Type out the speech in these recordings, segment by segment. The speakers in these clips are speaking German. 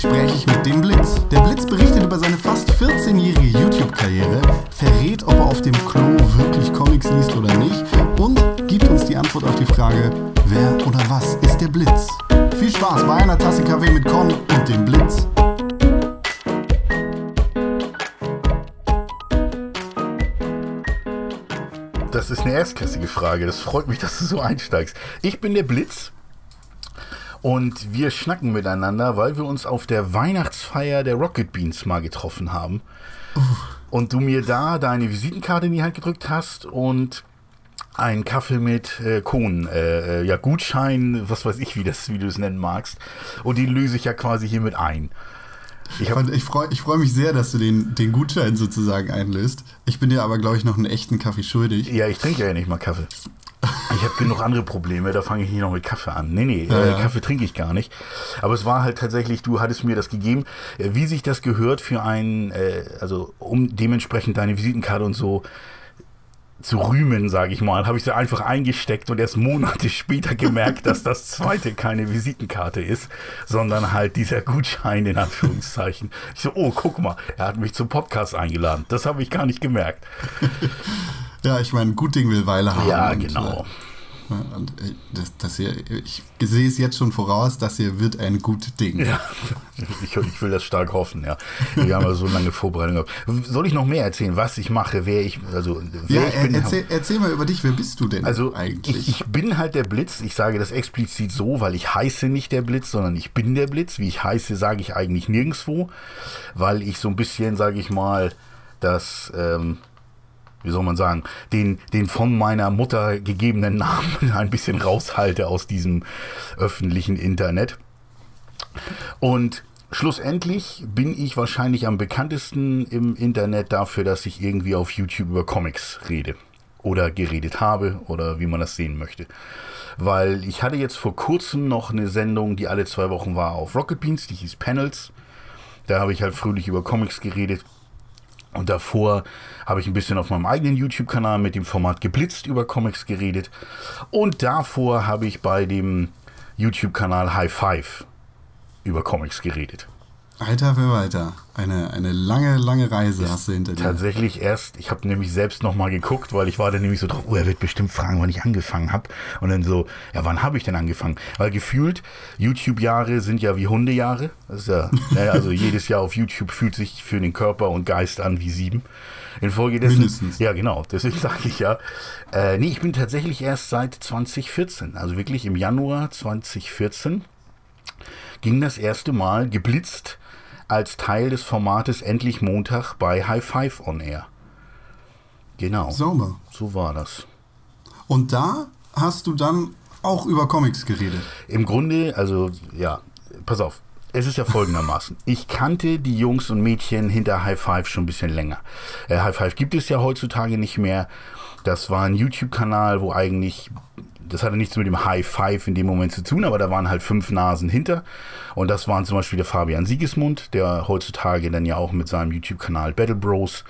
spreche ich mit dem Blitz. Der Blitz berichtet über seine fast 14-jährige YouTube-Karriere, verrät, ob er auf dem Klo wirklich Comics liest oder nicht und gibt uns die Antwort auf die Frage, wer oder was ist der Blitz? Viel Spaß bei einer Tasse Kaffee mit Con und dem Blitz. Das ist eine erstklassige Frage. Das freut mich, dass du so einsteigst. Ich bin der Blitz. Und wir schnacken miteinander, weil wir uns auf der Weihnachtsfeier der Rocket Beans mal getroffen haben. Und du mir da deine Visitenkarte in die Hand gedrückt hast und einen Kaffee mit äh, Kohn, äh, äh, ja Gutschein, was weiß ich, wie, das, wie du es nennen magst. Und den löse ich ja quasi hiermit ein. Ich, hab, ich freue freu mich sehr, dass du den, den Gutschein sozusagen einlöst. Ich bin dir aber, glaube ich, noch einen echten Kaffee schuldig. Ja, ich trinke ja nicht mal Kaffee. Ich habe genug andere Probleme, da fange ich nicht noch mit Kaffee an. Nee, nee, Ja, äh, ja. Kaffee trinke ich gar nicht. Aber es war halt tatsächlich, du hattest mir das gegeben, äh, wie sich das gehört für einen, äh, also um dementsprechend deine Visitenkarte und so zu rühmen, sage ich mal, habe ich sie einfach eingesteckt und erst Monate später gemerkt, dass das zweite keine Visitenkarte ist, sondern halt dieser Gutschein in Anführungszeichen. Ich so, oh, guck mal, er hat mich zum Podcast eingeladen. Das habe ich gar nicht gemerkt. Ja, ich meine, gut Ding will Weile haben. Ja, und, genau. äh, Und äh, das, das hier, ich sehe es jetzt schon voraus, das hier wird ein gut Ding. Ja, ich, ich will das stark hoffen, ja. Wir haben ja so lange Vorbereitung gehabt. Soll ich noch mehr erzählen, was ich mache, wer ich, also wer Ja, ich er, bin? erzähl, erzähl mal über dich, wer bist du denn also eigentlich? ich, ich bin halt der Blitz. Ich sage das explizit so, weil ich heiße nicht der Blitz, sondern ich bin der Blitz. Wie ich heiße, sage ich eigentlich nirgendwo, weil ich so ein bisschen, sage ich mal, das, ähm, wie soll man sagen, den, den von meiner Mutter gegebenen Namen ein bisschen raushalte aus diesem öffentlichen Internet. Und schlussendlich bin ich wahrscheinlich am bekanntesten im Internet dafür, dass ich irgendwie auf YouTube über Comics rede. Oder geredet habe, oder wie man das sehen möchte. Weil ich hatte jetzt vor kurzem noch eine Sendung, die alle zwei Wochen war auf Rocket Beans, die hieß Panels. Da habe ich halt fröhlich über Comics geredet. Und davor habe ich ein bisschen auf meinem eigenen YouTube-Kanal mit dem Format Geblitzt über Comics geredet. Und davor habe ich bei dem YouTube-Kanal High Five über Comics geredet. Alter für weiter. Eine, eine lange, lange Reise hast du hinter dir. Tatsächlich erst, ich habe nämlich selbst nochmal geguckt, weil ich war dann nämlich so drauf, oh, er wird bestimmt fragen, wann ich angefangen habe. Und dann so, ja, wann habe ich denn angefangen? Weil gefühlt, YouTube-Jahre sind ja wie Hundejahre. Das ist ja, naja, also jedes Jahr auf YouTube fühlt sich für den Körper und Geist an wie sieben. Infolgedessen, Mindestens. ja genau, deswegen sage ich ja. Äh, nee, ich bin tatsächlich erst seit 2014, also wirklich im Januar 2014 ging das erste Mal geblitzt als Teil des Formates Endlich Montag bei High Five on Air. Genau, Sauber. so war das. Und da hast du dann auch über Comics geredet. Im Grunde, also ja, pass auf. Es ist ja folgendermaßen. Ich kannte die Jungs und Mädchen hinter High Five schon ein bisschen länger. Äh, High Five gibt es ja heutzutage nicht mehr. Das war ein YouTube-Kanal, wo eigentlich, das hatte nichts mit dem High Five in dem Moment zu tun, aber da waren halt fünf Nasen hinter. Und das waren zum Beispiel der Fabian Siegesmund, der heutzutage dann ja auch mit seinem YouTube-Kanal Battle Bros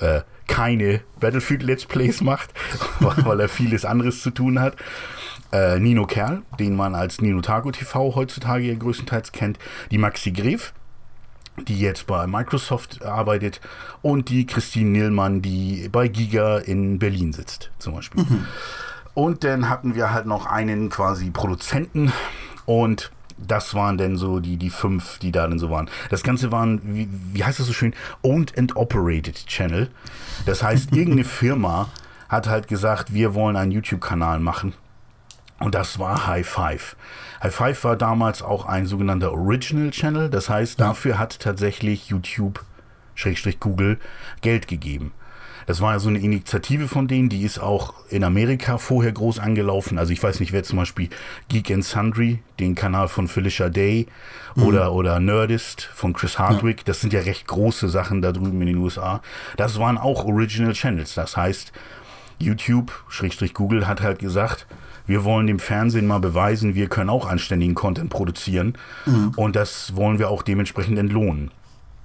äh, keine Battlefield Let's Plays macht, weil er vieles anderes zu tun hat. Äh, Nino Kerl, den man als Nino Taco TV heutzutage ja größtenteils kennt. Die Maxi Gref, die jetzt bei Microsoft arbeitet. Und die Christine Nillmann, die bei Giga in Berlin sitzt, zum Beispiel. Und dann hatten wir halt noch einen quasi Produzenten und das waren dann so die, die fünf, die da dann so waren. Das Ganze waren, wie, wie heißt das so schön, Owned and Operated Channel. Das heißt, irgendeine Firma hat halt gesagt, wir wollen einen YouTube-Kanal machen. Und das war High Five. High Five war damals auch ein sogenannter Original Channel. Das heißt, dafür hat tatsächlich YouTube, Schrägstrich Google, Geld gegeben. Das war ja so eine Initiative von denen, die ist auch in Amerika vorher groß angelaufen. Also ich weiß nicht, wer zum Beispiel Geek and Sundry, den Kanal von Felicia Day oder, oder Nerdist von Chris Hardwick, das sind ja recht große Sachen da drüben in den USA. Das waren auch Original Channels. Das heißt, YouTube, Schrägstrich Google, hat halt gesagt, wir wollen dem Fernsehen mal beweisen, wir können auch anständigen Content produzieren. Und das wollen wir auch dementsprechend entlohnen.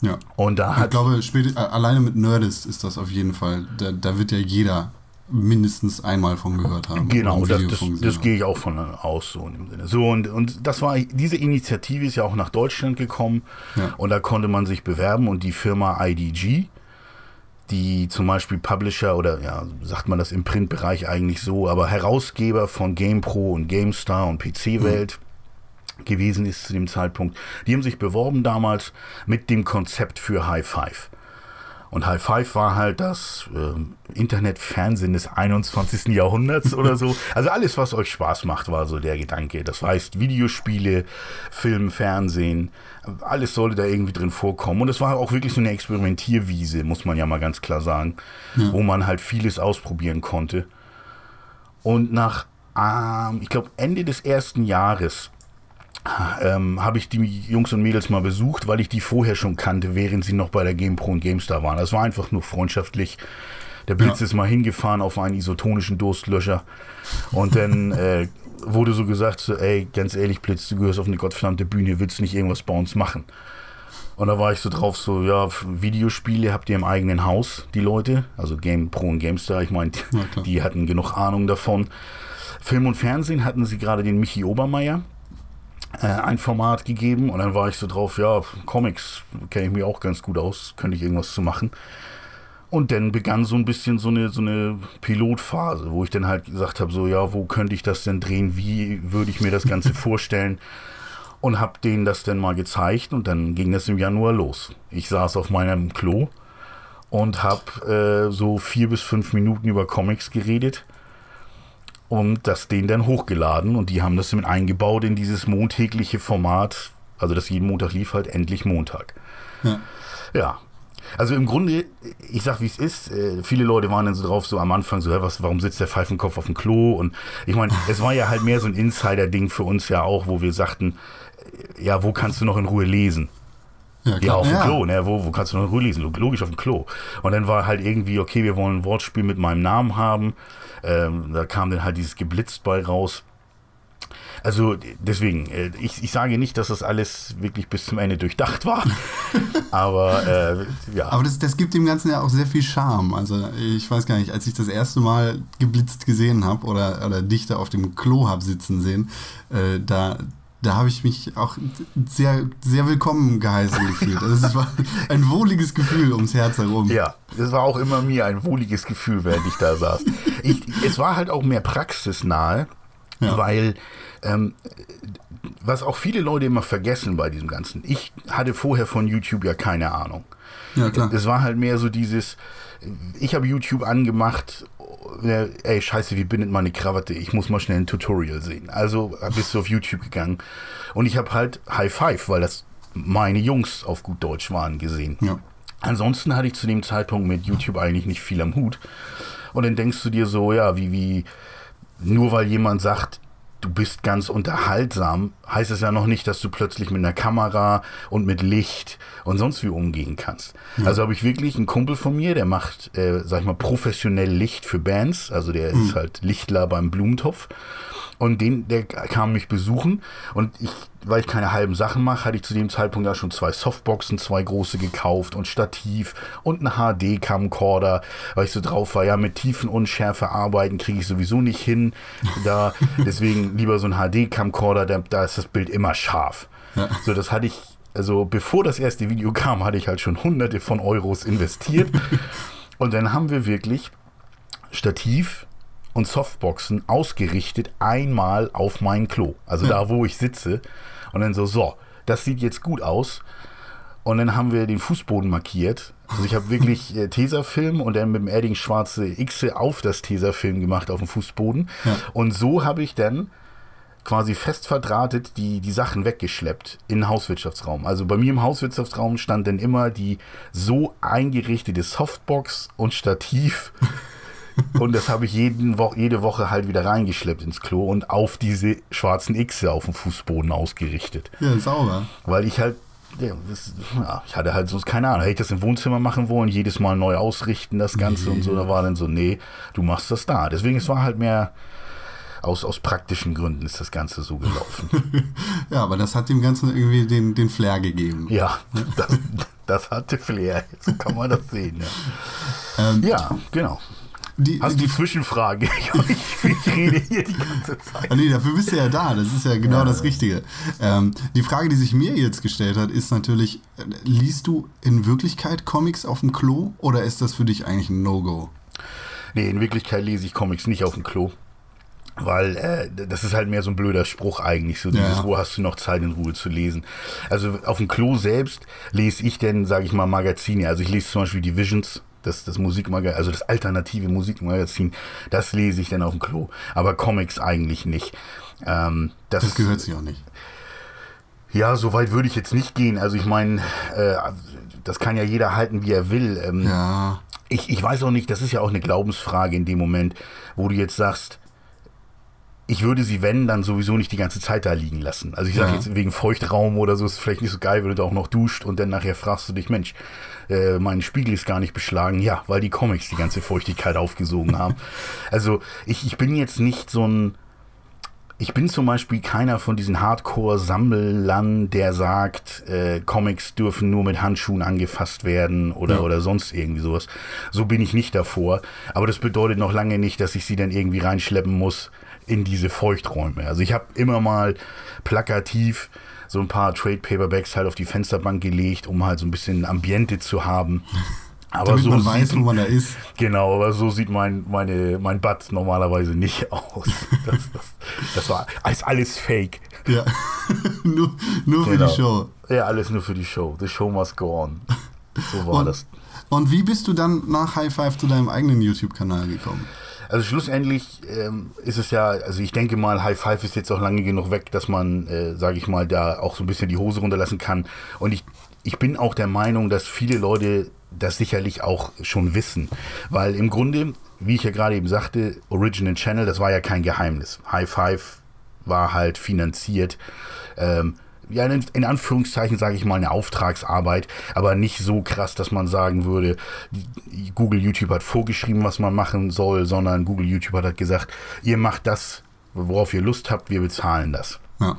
Ja. Und da Ich hat glaube, spät, äh, alleine mit Nerdist ist das auf jeden Fall. Da, da wird ja jeder mindestens einmal von gehört haben. Genau, das, das, das gehe ich auch von aus, so in dem Sinne. So, und, und das war, diese Initiative ist ja auch nach Deutschland gekommen Ja. und da konnte man sich bewerben und die Firma IDG, die zum Beispiel Publisher oder ja, sagt man das im Printbereich eigentlich so, aber Herausgeber von GamePro und GameStar und PC-Welt gewesen ist zu dem Zeitpunkt, die haben sich beworben damals mit dem Konzept für High Five. Und High Five war halt das ähm, Internetfernsehen des 21. Jahrhunderts oder so. Also alles, was euch Spaß macht, war so der Gedanke. Das heißt Videospiele, Film, Fernsehen, alles sollte da irgendwie drin vorkommen. Und es war auch wirklich so eine Experimentierwiese, muss man ja mal ganz klar sagen, wo man halt vieles ausprobieren konnte. Und nach, ähm, ich glaube, Ende des ersten Jahres ähm, habe ich die Jungs und Mädels mal besucht, weil ich die vorher schon kannte, während sie noch bei der GamePro und GameStar waren. Das war einfach nur freundschaftlich. Der Blitz Ja. ist mal hingefahren auf einen isotonischen Durstlöscher und dann äh, wurde so gesagt, so, ey, ganz ehrlich, Blitz, du gehörst auf eine gottverdammte Bühne, willst du nicht irgendwas bei uns machen? Und da war ich so drauf, so, ja, Videospiele habt ihr im eigenen Haus, die Leute, also GamePro und GameStar, ich meine, klar. die hatten genug Ahnung davon. Film und Fernsehen hatten sie gerade den Michi Obermeier äh, ein Format gegeben und dann war ich so drauf, ja, Comics kenne ich mir auch ganz gut aus, könnte ich irgendwas zu machen. Und dann begann so ein bisschen so eine, so eine Pilotphase, wo ich dann halt gesagt habe, so ja, wo könnte ich das denn drehen, wie würde ich mir das Ganze vorstellen und habe denen das dann mal gezeigt und dann ging das im Januar los. Ich saß auf meinem Klo und habe äh, so vier bis fünf Minuten über Comics geredet und das denen dann hochgeladen und die haben das mit eingebaut in dieses montägliche Format, also das jeden Montag lief halt endlich Montag. Ja. Ja. Also im Grunde, ich sag wie es ist, äh, viele Leute waren dann so drauf, so am Anfang so, hä, was, warum sitzt der Pfeifenkopf auf dem Klo? Und ich meine, es war ja halt mehr so ein Insider-Ding für uns ja auch, wo wir sagten, äh, ja, wo kannst du noch in Ruhe lesen? Ja, klar. auf dem Klo, ne? Wo, wo kannst du noch in Ruhe lesen? Logisch auf dem Klo. Und dann war halt irgendwie, okay, wir wollen ein Wortspiel mit meinem Namen haben. Ähm, da kam dann halt dieses Geblitzt bei raus. Also deswegen, äh, ich, ich sage nicht, dass das alles wirklich bis zum Ende durchdacht war. aber äh, ja. Aber das, das gibt dem Ganzen ja auch sehr viel Charme. Also ich weiß gar nicht, als ich das erste Mal geblitzt gesehen habe oder, oder dich da auf dem Klo habe sitzen sehen, äh, da, da habe ich mich auch sehr, sehr willkommen geheißen gefühlt. Also es war ein wohliges Gefühl ums Herz herum. Ja, das war auch immer mir ein wohliges Gefühl, während ich da saß. Ich, es war halt auch mehr praxisnahe, Ja. weil ähm, was auch viele Leute immer vergessen bei diesem Ganzen. Ich hatte vorher von YouTube ja keine Ahnung. Ja, klar. Es war halt mehr so dieses, ich habe YouTube angemacht, äh, ey, scheiße, wie bindet man eine Krawatte? Ich muss mal schnell ein Tutorial sehen. Also bist du auf YouTube gegangen und ich habe halt High Five, weil das meine Jungs auf gut Deutsch waren, gesehen. Ja. Ansonsten hatte ich zu dem Zeitpunkt mit YouTube eigentlich nicht viel am Hut. Und dann denkst du dir so, ja, wie, wie, nur weil jemand sagt, du bist ganz unterhaltsam, heißt es ja noch nicht, dass du plötzlich mit einer Kamera und mit Licht und sonst wie umgehen kannst. Also habe ich wirklich einen Kumpel von mir, der macht, äh, sag ich mal, professionell Licht für Bands. Also der ist halt Lichtler beim Blumentopf. Und den, der kam mich besuchen und ich, weil ich keine halben Sachen mache, hatte ich zu dem Zeitpunkt ja schon zwei Softboxen, zwei große gekauft und Stativ und einen HD-Camcorder, weil ich so drauf war, ja, mit Tiefenunschärfe arbeiten kriege ich sowieso nicht hin. Da, deswegen lieber so ein HD-Camcorder, da, da ist das Bild immer scharf. So, das hatte ich, also bevor das erste Video kam, hatte ich halt schon hunderte von Euros investiert. und dann haben wir wirklich Stativ und Softboxen ausgerichtet einmal auf mein Klo. Also da, wo ich sitze. Und dann so, so, das sieht jetzt gut aus. Und dann haben wir den Fußboden markiert. Also ich habe wirklich äh, Tesafilm und dann mit dem Edding schwarze X auf das Tesafilm gemacht auf dem Fußboden. Ja. Und so habe ich dann quasi fest verdrahtet die, die Sachen weggeschleppt in den Hauswirtschaftsraum. Also bei mir im Hauswirtschaftsraum stand dann immer die so eingerichtete Softbox und Stativ. und das habe ich jeden Wo jede Woche halt wieder reingeschleppt ins Klo und auf diese schwarzen Xe auf dem Fußboden ausgerichtet. Ja, sauber. Weil ich halt, ja, das, ja, ich hatte halt sonst keine Ahnung. Hätte ich das im Wohnzimmer machen wollen, jedes Mal neu ausrichten, das Ganze und so. Da war dann so, nee, du machst das da. Deswegen, es war halt mehr aus, aus praktischen Gründen ist das Ganze so gelaufen. Ja, aber das hat dem Ganzen irgendwie den, den Flair gegeben. ja, das, das hatte Flair. So kann man das sehen. Ja, Ähm, ja genau. Die, Hast die, du Zwischenfrage? Ich, ich rede hier die ganze Zeit. Ah, nee, dafür bist du ja da. Das ist ja genau Ja. das Richtige. Ähm, die Frage, die sich mir jetzt gestellt hat, ist natürlich, liest du in Wirklichkeit Comics auf dem Klo oder ist das für dich eigentlich ein No-Go? Nee, in Wirklichkeit lese ich Comics nicht auf dem Klo. Weil äh, das ist halt mehr so ein blöder Spruch eigentlich, so dieses, Ja. wo hast du noch Zeit in Ruhe zu lesen. Also auf dem Klo selbst lese ich denn, sage ich mal, Magazine. Also ich lese zum Beispiel die Visions, das, das Musikmagazin, also das alternative Musikmagazin, das lese ich dann auf dem Klo. Aber Comics eigentlich nicht. Ähm, das, Das gehört sich auch nicht. Ja, so weit würde ich jetzt nicht gehen. Also ich meine, äh, das kann ja jeder halten, wie er will. Ähm, Ja, ich, ich weiß auch nicht, das ist ja auch eine Glaubensfrage in dem Moment, wo du jetzt sagst, ich würde sie, wenn, dann sowieso nicht die ganze Zeit da liegen lassen. Also ich sage Ja. jetzt wegen Feuchtraum oder so ist vielleicht nicht so geil, wenn du da auch noch duscht und dann nachher fragst du dich, Mensch, äh, mein Spiegel ist gar nicht beschlagen. Ja, weil die Comics die ganze Feuchtigkeit aufgesogen haben. Also ich, ich bin jetzt nicht so ein ich bin zum Beispiel keiner von diesen Hardcore-Sammlern, der sagt, äh, Comics dürfen nur mit Handschuhen angefasst werden oder, Ja. oder sonst irgendwie sowas. So bin ich nicht davor. Aber das bedeutet noch lange nicht, dass ich sie dann irgendwie reinschleppen muss in diese Feuchträume. Also ich habe immer mal plakativ so ein paar Trade Paperbacks halt auf die Fensterbank gelegt, um halt so ein bisschen Ambiente zu haben. Aber damit so man weiß, sieht- wo man da ist. Genau, aber so sieht mein, meine, mein Bad normalerweise nicht aus. Das, das, das war ist alles fake. Ja, nur, nur für Genau. die Show. Ja, alles nur für die Show. The show must go on. So war Und, das. und wie bist du dann nach High Five zu deinem eigenen YouTube-Kanal gekommen? Also schlussendlich ähm, ist es ja, also ich denke mal, High Five ist jetzt auch lange genug weg, dass man, äh, sage ich mal, da auch so ein bisschen die Hose runterlassen kann. Und ich, ich bin auch der Meinung, dass viele Leute das sicherlich auch schon wissen. Weil im Grunde, wie ich ja gerade eben sagte, Original Channel, das war ja kein Geheimnis. High Five war halt finanziert. Ähm, ja, in, Anführungszeichen sage ich mal eine Auftragsarbeit, aber nicht so krass, dass man sagen würde, Google YouTube hat vorgeschrieben, was man machen soll, sondern Google YouTube hat halt gesagt, ihr macht das, worauf ihr Lust habt, wir bezahlen das. Ja.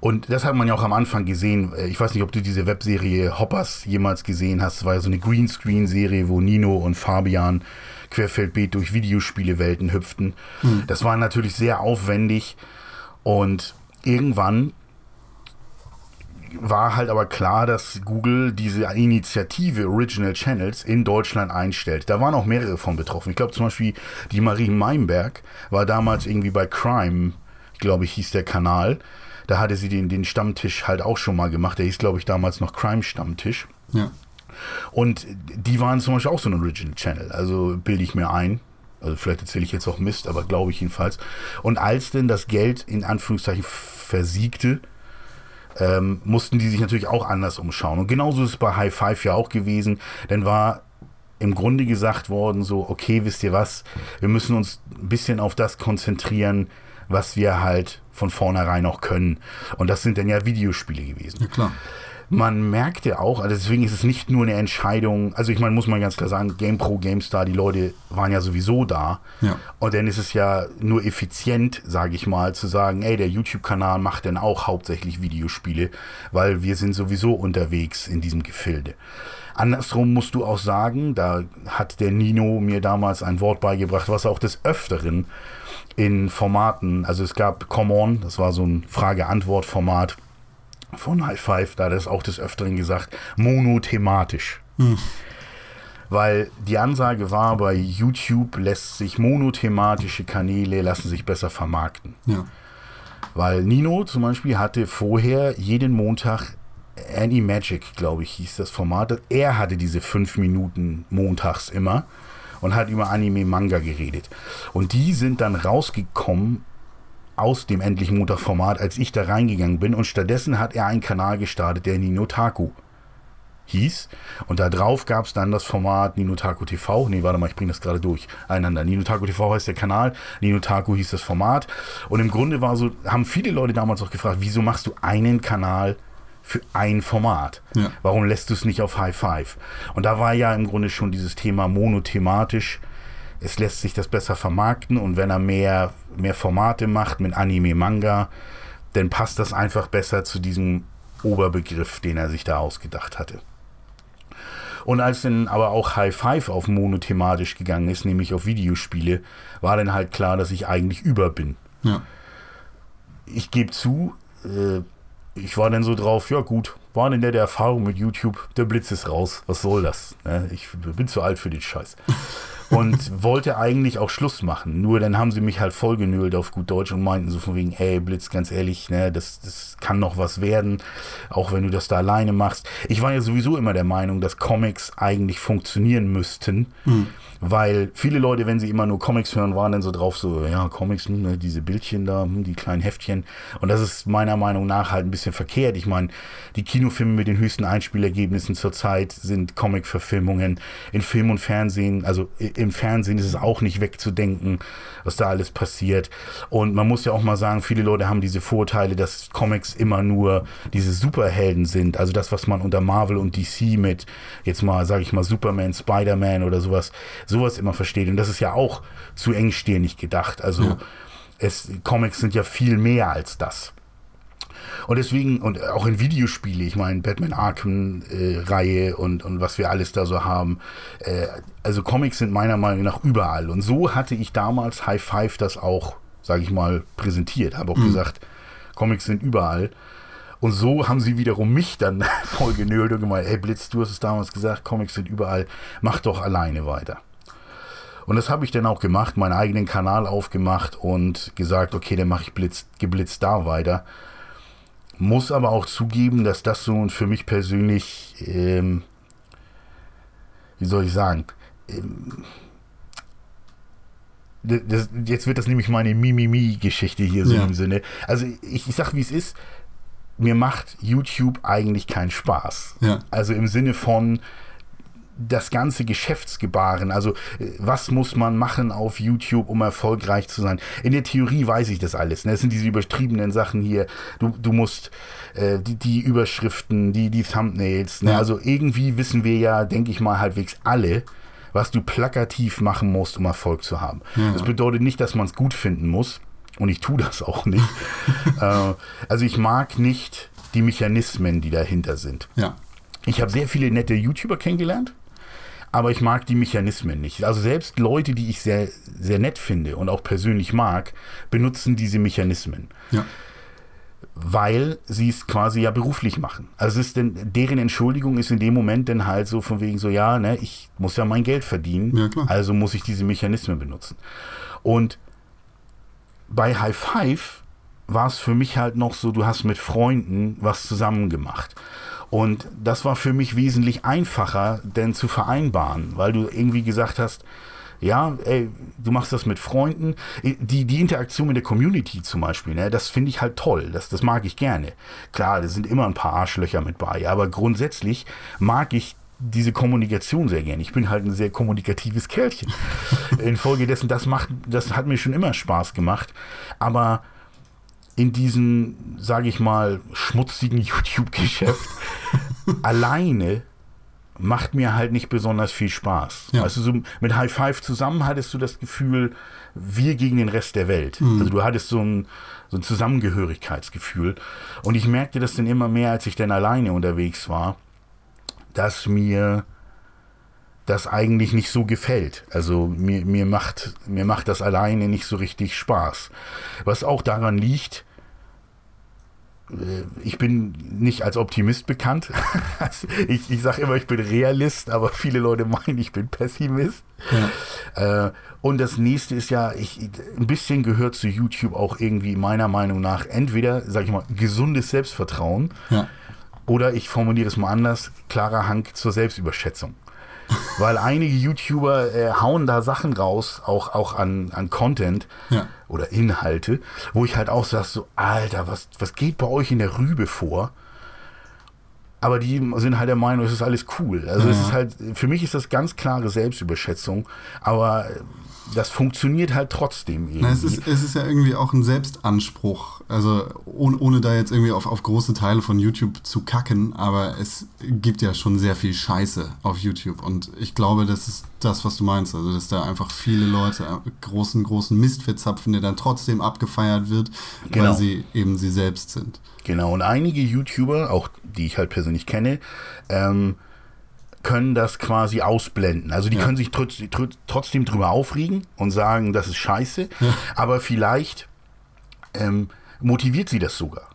Und das hat man ja auch am Anfang gesehen. Ich weiß nicht, ob du diese Webserie Hoppers jemals gesehen hast. Es war ja so eine Greenscreen-Serie, wo Nino und Fabian querfeldbeet durch Videospielewelten hüpften. Das war natürlich sehr aufwendig. Und irgendwann war halt aber klar, dass Google diese Initiative Original Channels in Deutschland einstellt. Da waren auch mehrere von betroffen. Ich glaube zum Beispiel die Marie Meinberg war damals irgendwie bei Crime, glaube ich, hieß der Kanal. Da hatte sie den, den Stammtisch halt auch schon mal gemacht. Der hieß, glaube ich, damals noch Crime Stammtisch. Ja. Und die waren zum Beispiel auch so ein Original Channel. Also bilde ich mir ein. Also vielleicht erzähle ich jetzt auch Mist, aber glaube ich jedenfalls. Und als denn das Geld in Anführungszeichen versiegte, ähm, mussten die sich natürlich auch anders umschauen. Und genauso ist es bei High Five ja auch gewesen. Denn war im Grunde gesagt worden, so, okay, wisst ihr was, wir müssen uns ein bisschen auf das konzentrieren, was wir halt von vornherein auch können. Und das sind dann ja Videospiele gewesen ja, klar. Man merkte auch, also deswegen ist es nicht nur eine Entscheidung, also ich meine, muss man ganz klar sagen, GamePro, GameStar, die Leute waren ja sowieso da. Ja. Und dann ist es ja nur effizient, sage ich mal, zu sagen, ey, der YouTube-Kanal macht dann auch hauptsächlich Videospiele, weil wir sind sowieso unterwegs in diesem Gefilde. Andersrum musst du auch sagen, da hat der Nino mir damals ein Wort beigebracht, was auch des Öfteren in Formaten, also es gab Come On, das war so ein Frage-Antwort-Format, von High Five, da hat er es auch des Öfteren gesagt, monothematisch. Weil die Ansage war, bei YouTube lässt sich monothematische Kanäle lassen sich besser vermarkten. Ja. Weil Nino zum Beispiel hatte vorher jeden Montag Any Magic, glaube ich, hieß das Format. Er hatte diese fünf Minuten montags immer und hat über Anime Manga geredet. Und die sind dann rausgekommen aus dem endlichen Montag-Format, als ich da reingegangen bin. Und stattdessen hat er einen Kanal gestartet, der Nino Taku hieß. Und da drauf gab es dann das Format Ninotaku TV. Nee, warte mal, ich bringe das gerade durch. Einander. Ninotaku TV heißt der Kanal, Ninotaku hieß das Format. Und im Grunde war so, haben viele Leute damals auch gefragt, wieso machst du einen Kanal für ein Format? Ja. Warum lässt du es nicht auf High Five? Und da war ja im Grunde schon dieses Thema monothematisch. Es lässt sich das besser vermarkten und wenn er mehr, mehr Formate macht mit Anime, Manga, dann passt das einfach besser zu diesem Oberbegriff, den er sich da ausgedacht hatte. Und als dann aber auch High Five auf monothematisch gegangen ist, nämlich auf Videospiele, war dann halt klar, dass ich eigentlich über bin. Ja. Ich gebe zu, äh, ich war dann so drauf, ja gut, war eine nette Erfahrung mit YouTube, der Blitz ist raus, was soll das? Ne? Ich bin zu alt für den Scheiß. und wollte eigentlich auch Schluss machen. Nur dann haben sie mich halt vollgenölt auf gut Deutsch und meinten so von wegen, ey Blitz, ganz ehrlich, ne, das, das kann noch was werden, auch wenn du das da alleine machst. Ich war ja sowieso immer der Meinung, dass Comics eigentlich funktionieren müssten. Mhm weil viele Leute, wenn sie immer nur Comics hören, waren dann so drauf, so, ja, Comics, ne, diese Bildchen da, hm, die kleinen Heftchen. Und das ist meiner Meinung nach halt ein bisschen verkehrt. Ich meine, die Kinofilme mit den höchsten Einspielergebnissen zurzeit sind Comic-Verfilmungen. In Film und Fernsehen, also im Fernsehen ist es auch nicht wegzudenken, was da alles passiert. Und man muss ja auch mal sagen, viele Leute haben diese Vorurteile, dass Comics immer nur diese Superhelden sind. Also das, was man unter Marvel und DC mit, jetzt mal, sage ich mal, Superman, Spider-Man oder sowas, sowas immer versteht. Und das ist ja auch zu engstirnig gedacht. Also ja. es, Comics sind ja viel mehr als das. Und deswegen, und auch in Videospiele, ich meine, Batman Arkham-Reihe äh, und, und was wir alles da so haben. Äh, also Comics sind meiner Meinung nach überall. Und so hatte ich damals High Five das auch, sage ich mal, präsentiert. Habe auch mhm. gesagt, Comics sind überall. Und so haben sie wiederum mich dann voll genölt und gemeint, hey Blitz, du hast es damals gesagt, Comics sind überall, mach doch alleine weiter. Und das habe ich dann auch gemacht, meinen eigenen Kanal aufgemacht und gesagt, okay, dann mache ich Blitz, geblitzt da weiter. Muss aber auch zugeben, dass das so für mich persönlich, ähm, wie soll ich sagen, ähm, das, jetzt wird das nämlich meine Mimimi-Geschichte hier so ja. im Sinne. Also ich, ich sag, wie es ist. Mir macht YouTube eigentlich keinen Spaß. Ja. Also im Sinne von, das ganze Geschäftsgebaren. Also äh, was muss man machen auf YouTube, um erfolgreich zu sein? In der Theorie weiß ich das alles. Ne? Das sind diese übertriebenen Sachen hier. Du, du musst äh, die, die Überschriften, die, die Thumbnails. Ne? Ja. Also irgendwie wissen wir ja, denke ich mal, halbwegs alle, was du plakativ machen musst, um Erfolg zu haben. Ja. Das bedeutet nicht, dass man es gut finden muss. Und ich tue das auch nicht. äh, also ich mag nicht die Mechanismen, die dahinter sind. Ja. Ich habe sehr viele nette YouTuber kennengelernt aber ich mag die Mechanismen nicht. Also selbst Leute, die ich sehr, sehr nett finde und auch persönlich mag, benutzen diese Mechanismen. Ja. Weil sie es quasi ja beruflich machen. Also es ist denn, deren Entschuldigung ist in dem Moment dann halt so von wegen so, ja, ne, ich muss ja mein Geld verdienen, ja, also muss ich diese Mechanismen benutzen. Und bei High Five war es für mich halt noch so, du hast mit Freunden was zusammen gemacht. Und das war für mich wesentlich einfacher, denn zu vereinbaren, weil du irgendwie gesagt hast, ja, ey, du machst das mit Freunden. Die, die Interaktion mit der Community zum Beispiel, ne, das finde ich halt toll. Das, das mag ich gerne. Klar, da sind immer ein paar Arschlöcher mit bei, aber grundsätzlich mag ich diese Kommunikation sehr gerne. Ich bin halt ein sehr kommunikatives Kerlchen. Infolgedessen, das macht, das hat mir schon immer Spaß gemacht. Aber in diesem, sage ich mal, schmutzigen YouTube-Geschäft alleine macht mir halt nicht besonders viel Spaß. Ja. Also so mit High Five zusammen hattest du das Gefühl, wir gegen den Rest der Welt. Mhm. Also du hattest so ein, so ein Zusammengehörigkeitsgefühl. Und ich merkte das dann immer mehr, als ich dann alleine unterwegs war, dass mir das eigentlich nicht so gefällt. Also mir, mir, macht, mir macht das alleine nicht so richtig Spaß. Was auch daran liegt, äh, ich bin nicht als Optimist bekannt. ich ich sage immer, ich bin Realist, aber viele Leute meinen, ich bin Pessimist. Ja. Äh, und das nächste ist ja, ich, ein bisschen gehört zu YouTube auch irgendwie meiner Meinung nach entweder, sage ich mal, gesundes Selbstvertrauen ja. oder ich formuliere es mal anders, klarer Hang zur Selbstüberschätzung. Weil einige YouTuber äh, hauen da Sachen raus, auch, auch an, an Content ja. oder Inhalte, wo ich halt auch sage, so, Alter, was, was geht bei euch in der Rübe vor? Aber die sind halt der Meinung, es ist alles cool. Also ja. es ist halt, für mich ist das ganz klare Selbstüberschätzung, aber das funktioniert halt trotzdem irgendwie. Na, es, ist, es ist ja irgendwie auch ein Selbstanspruch. Also ohne, ohne da jetzt irgendwie auf, auf große Teile von YouTube zu kacken, aber es gibt ja schon sehr viel Scheiße auf YouTube. Und ich glaube, das ist das, was du meinst. Also, dass da einfach viele Leute großen, großen Mist verzapfen, der dann trotzdem abgefeiert wird, genau. weil sie eben sie selbst sind. Genau, und einige YouTuber, auch die ich halt persönlich kenne, ähm, können das quasi ausblenden. Also die Ja. können sich trotz, tr- trotzdem drüber aufregen und sagen, das ist scheiße, aber vielleicht ähm, motiviert sie das sogar.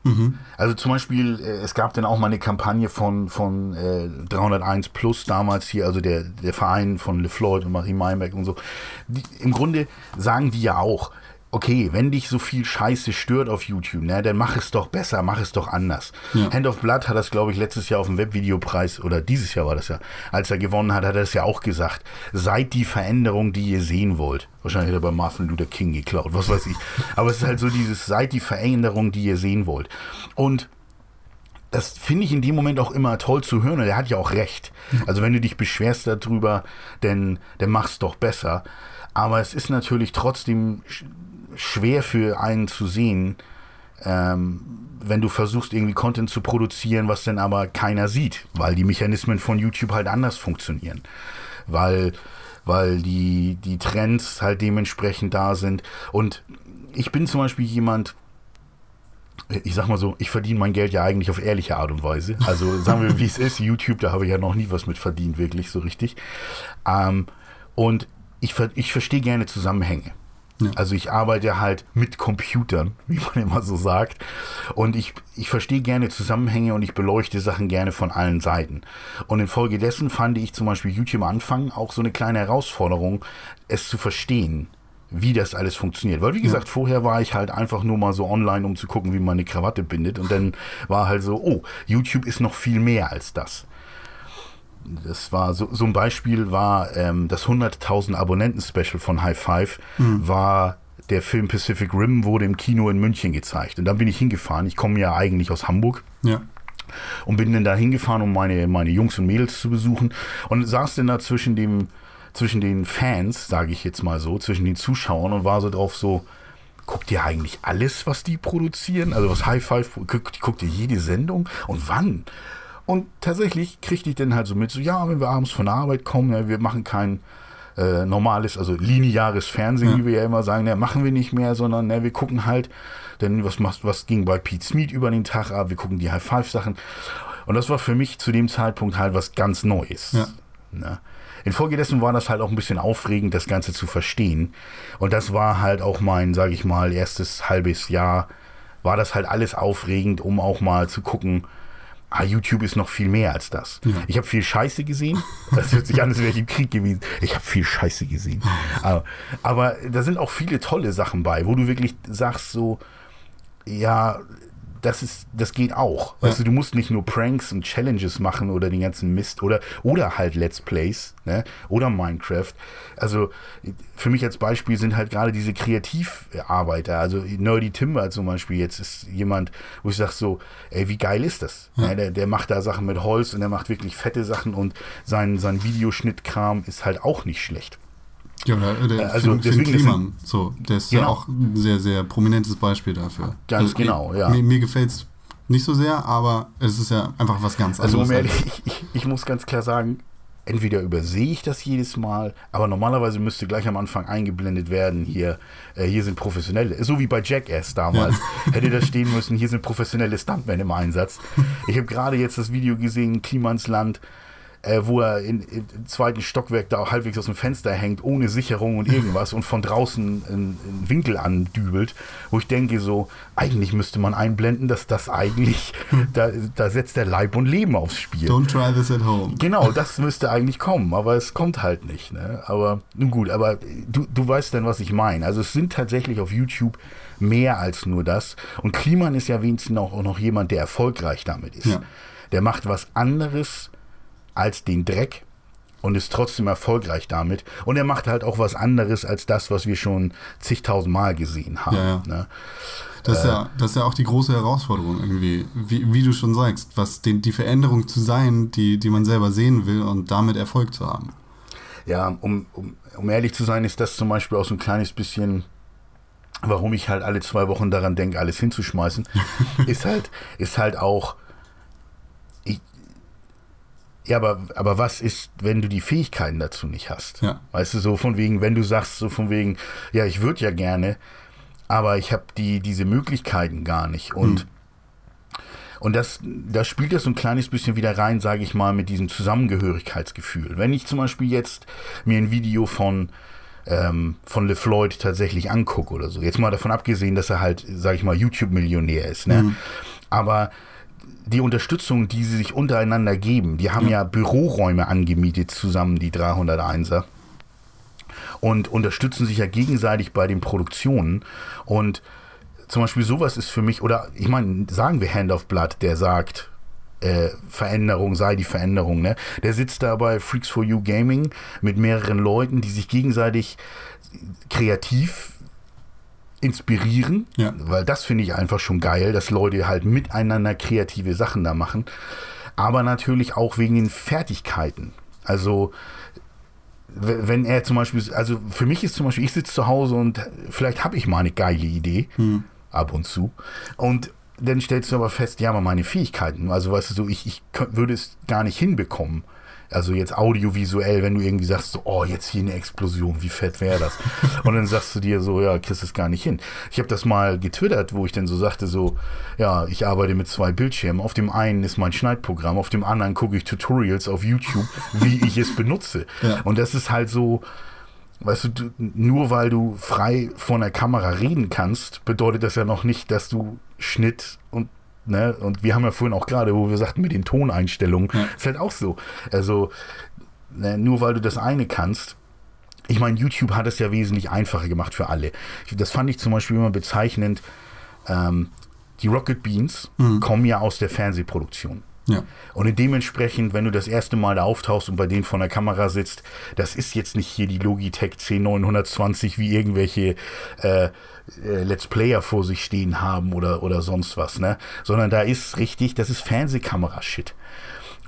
Also zum Beispiel, äh, es gab dann auch mal eine Kampagne von, von äh, 301 Plus damals hier, also der, der Verein von LeFloid und Marie Meinberg und so. Die, Im Grunde sagen die ja auch, okay, wenn dich so viel Scheiße stört auf YouTube, ne, dann mach es doch besser, mach es doch anders. Ja. Hand of Blood hat das, glaube ich, letztes Jahr auf dem Webvideopreis oder dieses Jahr war das ja, als er gewonnen hat, hat er das ja auch gesagt. Seid die Veränderung, die ihr sehen wollt. Wahrscheinlich hat er bei Martin Luther King geklaut, was weiß ich. Aber es ist halt so dieses, seid die Veränderung, die ihr sehen wollt. Und das finde ich in dem Moment auch immer toll zu hören und er hat ja auch recht. Also wenn du dich beschwerst darüber, dann, dann mach's doch besser. Aber es ist natürlich trotzdem schwer für einen zu sehen, ähm, wenn du versuchst, irgendwie Content zu produzieren, was dann aber keiner sieht, weil die Mechanismen von YouTube halt anders funktionieren. Weil, weil die, die Trends halt dementsprechend da sind. Und ich bin zum Beispiel jemand, ich sag mal so, ich verdiene mein Geld ja eigentlich auf ehrliche Art und Weise. Also sagen wir, wie es ist, YouTube, da habe ich ja noch nie was mit verdient, wirklich so richtig. Ähm, und ich, ich verstehe gerne Zusammenhänge. Ja. Also ich arbeite halt mit Computern, wie man immer so sagt. Und ich, ich verstehe gerne Zusammenhänge und ich beleuchte Sachen gerne von allen Seiten. Und infolgedessen fand ich zum Beispiel YouTube am Anfang auch so eine kleine Herausforderung, es zu verstehen, wie das alles funktioniert. Weil wie gesagt, vorher war ich halt einfach nur mal so online, um zu gucken, wie man eine Krawatte bindet. Und dann war halt so, oh, YouTube ist noch viel mehr als das. Das war so, so ein Beispiel war ähm, das 100.000 Abonnenten-Special von High Five war der Film Pacific Rim wurde im Kino in München gezeigt. Und dann bin ich hingefahren. Ich komme ja eigentlich aus Hamburg Ja. und bin dann da hingefahren, um meine, meine Jungs und Mädels zu besuchen und saß dann da zwischen dem, zwischen den Fans, sage ich jetzt mal so, zwischen den Zuschauern und war so drauf so, guckt ihr eigentlich alles, was die produzieren? Also was High Five, guckt, guckt ihr jede Sendung und wann? Und tatsächlich kriegte ich dann halt so mit, so ja, wenn wir abends von der Arbeit kommen, ja, wir machen kein äh, normales, also lineares Fernsehen, Ja. wie wir ja immer sagen, ne, machen wir nicht mehr, sondern ne, wir gucken halt, denn was, macht- was ging bei Pete Smith über den Tag ab, wir gucken die High Five Sachen. Und das war für mich zu dem Zeitpunkt halt was ganz Neues. Ja. Ne? Infolgedessen war das halt auch ein bisschen aufregend, das Ganze zu verstehen. Und das war halt auch mein, sage ich mal, erstes halbes Jahr, war das halt alles aufregend, um auch mal zu gucken, ah, YouTube ist noch viel mehr als das. Ja. Ich habe viel Scheiße gesehen. Das hört sich an, als wäre ich im Krieg gewesen. Ich habe viel Scheiße gesehen. aber, aber da sind auch viele tolle Sachen bei, wo du wirklich sagst so, ja, das ist, das geht auch. Weißt Ja. du, du musst nicht nur Pranks und Challenges machen oder den ganzen Mist oder, oder halt Let's Plays, ne? Oder Minecraft. Also, für mich als Beispiel sind halt gerade diese Kreativarbeiter, also Nerdy Timber zum Beispiel jetzt ist jemand, wo ich sage so, ey, wie geil ist das? Ne? Der, der macht da Sachen mit Holz und der macht wirklich fette Sachen und sein, sein Videoschnittkram ist halt auch nicht schlecht. Ja, oder der Also Finn, Finn deswegen ist- Kliman, so, der ist ja Genau. auch ein sehr, sehr prominentes Beispiel dafür. Ganz Also, genau, ja. Mir, mir gefällt es nicht so sehr, aber es ist ja einfach was ganz Also anderes. um ehrlich, ich, ich, ich muss ganz klar sagen, entweder übersehe ich das jedes Mal, aber normalerweise müsste gleich am Anfang eingeblendet werden, hier, äh, hier sind professionelle, so wie bei Jackass damals, hätte da stehen müssen, hier sind professionelle Stuntmen im Einsatz. Ich habe gerade jetzt das Video gesehen, Klimansland, äh, wo er in, im zweiten Stockwerk da auch halbwegs aus dem Fenster hängt, ohne Sicherung und irgendwas und von draußen einen, einen Winkel andübelt, wo ich denke so, eigentlich müsste man einblenden, dass das eigentlich, da, da setzt der Leib und Leben aufs Spiel. Don't try this at home. Genau, das müsste eigentlich kommen, aber es kommt halt nicht. Ne? Aber nun gut, aber du, du weißt dann, was ich meine. Also es sind tatsächlich auf YouTube mehr als nur das. Und Kliman ist ja wenigstens auch, auch noch jemand, der erfolgreich damit ist. Ja. Der macht was anderes als den Dreck und ist trotzdem erfolgreich damit. Und er macht halt auch was anderes als das, was wir schon zigtausend Mal gesehen haben. Ja, ja. Ne? Das ist, Äh. ja, das ist ja auch die große Herausforderung irgendwie, wie, wie du schon sagst, was den, die Veränderung zu sein, die, die man selber sehen will und damit Erfolg zu haben. Ja, um, um, um ehrlich zu sein, ist das zum Beispiel auch so ein kleines bisschen, warum ich halt alle zwei Wochen daran denke, alles hinzuschmeißen, ist halt, ist halt auch, ja, aber, aber was ist, wenn du die Fähigkeiten dazu nicht hast? Ja. Weißt du, so von wegen, wenn du sagst, so von wegen, ja, ich würde ja gerne, aber ich habe die, diese Möglichkeiten gar nicht. Und, Und das, da spielt das so ein kleines bisschen wieder rein, sage ich mal, mit diesem Zusammengehörigkeitsgefühl. Wenn ich zum Beispiel jetzt mir ein Video von ähm, von LeFloid tatsächlich angucke oder so. Jetzt mal davon abgesehen, dass er halt, sage ich mal, YouTube-Millionär ist. Ne? Mhm. Aber die Unterstützung, die sie sich untereinander geben, die haben ja, ja Büroräume angemietet zusammen, die 301er. Und unterstützen sich ja gegenseitig bei den Produktionen. Und zum Beispiel sowas ist für mich, oder ich meine, sagen wir Hand of Blood, der sagt, äh, Veränderung sei die Veränderung. Ne? Der sitzt da bei Freaks for You Gaming mit mehreren Leuten, die sich gegenseitig kreativ inspirieren, ja. weil das finde ich einfach schon geil, dass Leute halt miteinander kreative Sachen da machen, aber natürlich auch wegen den Fertigkeiten. Also wenn er zum Beispiel, also für mich ist zum Beispiel, ich sitze zu Hause und vielleicht habe ich mal eine geile Idee, hm. ab und zu, und dann stellst du aber fest, ja, aber meine Fähigkeiten, also weißt du so, ich, ich würde es gar nicht hinbekommen. Also jetzt audiovisuell, wenn du irgendwie sagst, so, oh, jetzt hier eine Explosion, wie fett wäre das? Und dann sagst du dir so, ja, kriegst es gar nicht hin. Ich habe das mal getwittert, wo ich dann so sagte, so, ja, ich arbeite mit zwei Bildschirmen. Auf dem einen ist mein Schneidprogramm, auf dem anderen gucke ich Tutorials auf YouTube, wie ich es benutze. Ja. Und das ist halt so, Weißt du, nur weil du frei vor einer Kamera reden kannst, bedeutet das ja noch nicht, dass du Schnitt Ne? Und wir haben ja vorhin auch gerade, wo wir sagten, mit den Toneinstellungen, ja. ist halt auch so. Also, ne, nur weil du das eine kannst, ich meine, YouTube hat es ja wesentlich einfacher gemacht für alle. Das fand ich zum Beispiel immer bezeichnend. Ähm, die Rocket Beans mhm. kommen ja aus der Fernsehproduktion. Ja. Und dementsprechend, wenn du das erste Mal da auftauchst und bei denen vor der Kamera sitzt, das ist jetzt nicht hier die Logitech C920 wie irgendwelche äh, äh, Let's Player vor sich stehen haben oder, oder sonst was, ne? Sondern da ist richtig, das ist Fernsehkamera-Shit.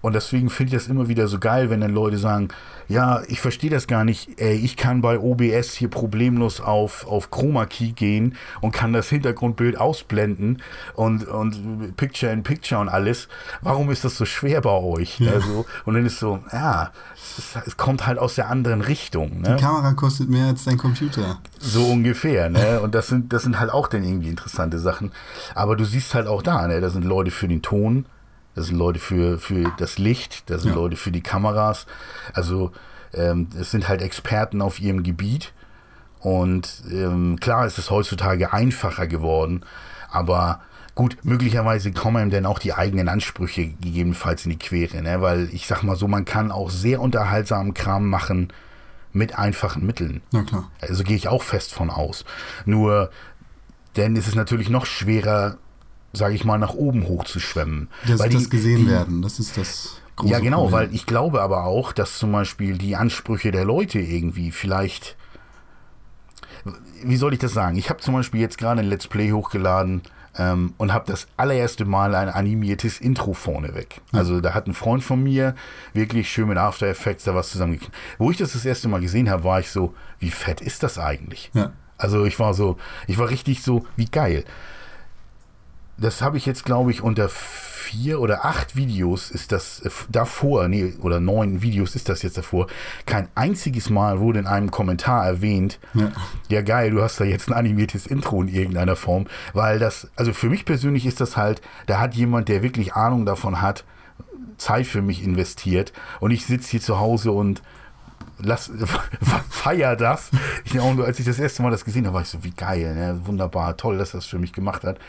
Und deswegen finde ich das immer wieder so geil, wenn dann Leute sagen, ja, ich verstehe das gar nicht. Ey, ich kann bei OBS hier problemlos auf, auf Chroma Key gehen und kann das Hintergrundbild ausblenden und, und Picture in Picture und alles. Warum ist das so schwer bei euch? Ja. Also, und dann ist so, ja, es, es, kommt halt aus der anderen Richtung. Ne? Die Kamera kostet mehr als dein Computer. So ungefähr, ne? Und das sind, das sind halt auch dann irgendwie interessante Sachen. Aber du siehst halt auch da, ne? Da sind Leute für den Ton, das sind Leute für, für das Licht, das sind ja. Leute für die Kameras. Also ähm, es sind halt Experten auf ihrem Gebiet. Und ähm, klar ist es heutzutage einfacher geworden, aber gut, möglicherweise kommen ihm dann auch die eigenen Ansprüche gegebenenfalls in die Quere, ne? weil ich sag mal so, man kann auch sehr unterhaltsamen Kram machen mit einfachen Mitteln. Na klar. Also gehe ich auch fest von aus. Nur, denn ist es natürlich noch schwerer, sage ich mal, nach oben hochzuschwemmen. Das, weil das die, gesehen die, werden, das ist das große Ja, genau, Problem. weil ich glaube aber auch, dass zum Beispiel die Ansprüche der Leute irgendwie vielleicht, wie soll ich das sagen? Ich habe zum Beispiel jetzt gerade ein Let's Play hochgeladen ähm, und habe das allererste Mal ein animiertes Intro vorneweg. Mhm. Also da hat ein Freund von mir wirklich schön mit After Effects da was zusammengekriegt. Wo ich das das erste Mal gesehen habe, war ich so, wie fett ist das eigentlich? Ja. Also ich war so, ich war richtig so, wie geil das habe ich jetzt, glaube ich, unter vier oder acht Videos ist das äh, davor, nee, oder neun Videos ist das jetzt davor. Kein einziges Mal wurde in einem Kommentar erwähnt, ja, ja geil, du hast da jetzt ein animiertes Intro in irgendeiner Form, weil das, also für mich persönlich ist das halt, da hat jemand, der wirklich Ahnung davon hat, Zeit für mich investiert. Und ich sitze hier zu Hause und lass, feier das. Ich, als ich das erste Mal das gesehen habe, war ich so, wie geil, ne? wunderbar, toll, dass das für mich gemacht hat.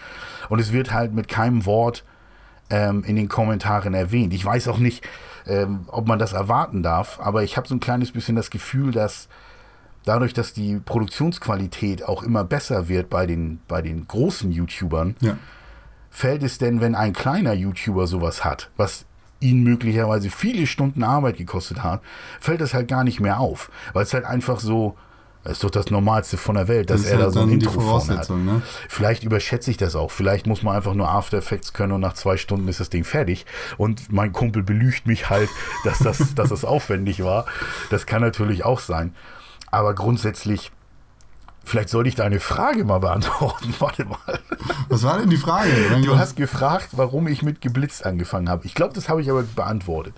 Und es wird halt mit keinem Wort ähm, in den Kommentaren erwähnt. Ich weiß auch nicht, ähm, ob man das erwarten darf, aber ich habe so ein kleines bisschen das Gefühl, dass dadurch, dass die Produktionsqualität auch immer besser wird bei den, bei den großen YouTubern, ja. fällt es denn, wenn ein kleiner YouTuber sowas hat, was ihn möglicherweise viele Stunden Arbeit gekostet hat, fällt das halt gar nicht mehr auf, weil es halt einfach so, das ist doch das Normalste von der Welt, dass das er halt da so ein Intro vorne hat. Ne? Vielleicht überschätze ich das auch. Vielleicht muss man einfach nur After Effects können und nach zwei Stunden ist das Ding fertig. Und mein Kumpel belügt mich halt, dass das, dass das aufwendig war. Das kann natürlich auch sein. Aber grundsätzlich Vielleicht sollte ich deine Frage mal beantworten. Warte mal. Was war denn die Frage? Du hast gefragt, warum ich mit geblitzt angefangen habe. Ich glaube, das habe ich aber beantwortet.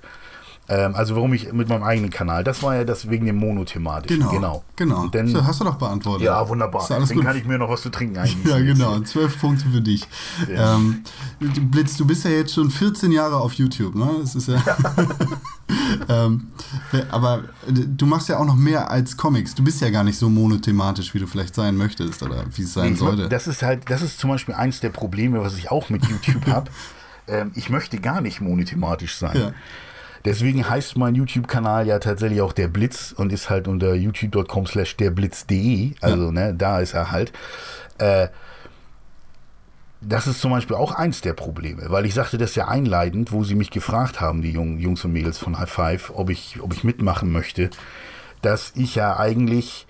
Ähm, also warum ich mit meinem eigenen Kanal, das war ja das wegen dem monothematischen. Genau. Genau. genau. Dann, so, hast du doch beantwortet. ja, wunderbar. Dann gut. kann ich mir noch was zu trinken eigentlich. Ja, genau. Zwölf Punkte für dich. Ja. Ähm, du- Blitz, du bist ja jetzt schon 14 Jahre auf YouTube, ne? Das ist ja. ähm, aber du machst ja auch noch mehr als Comics. Du bist ja gar nicht so monothematisch, wie du vielleicht sein möchtest oder wie es sein Ich, sollte. das ist halt, das ist zum Beispiel eins der Probleme, was ich auch mit YouTube habe. Ähm, ich möchte gar nicht monothematisch sein. Ja. Deswegen heißt mein YouTube-Kanal ja tatsächlich auch der Blitz und ist halt unter youtube.com slash derblitz.de. Also, ne, da ist er halt. Äh, das ist zum Beispiel auch eins der Probleme, weil ich sagte das ja einleitend, wo sie mich gefragt haben, die Jung, Jungs und Mädels von High Five, ob ich, ob ich mitmachen möchte, dass ich ja eigentlich,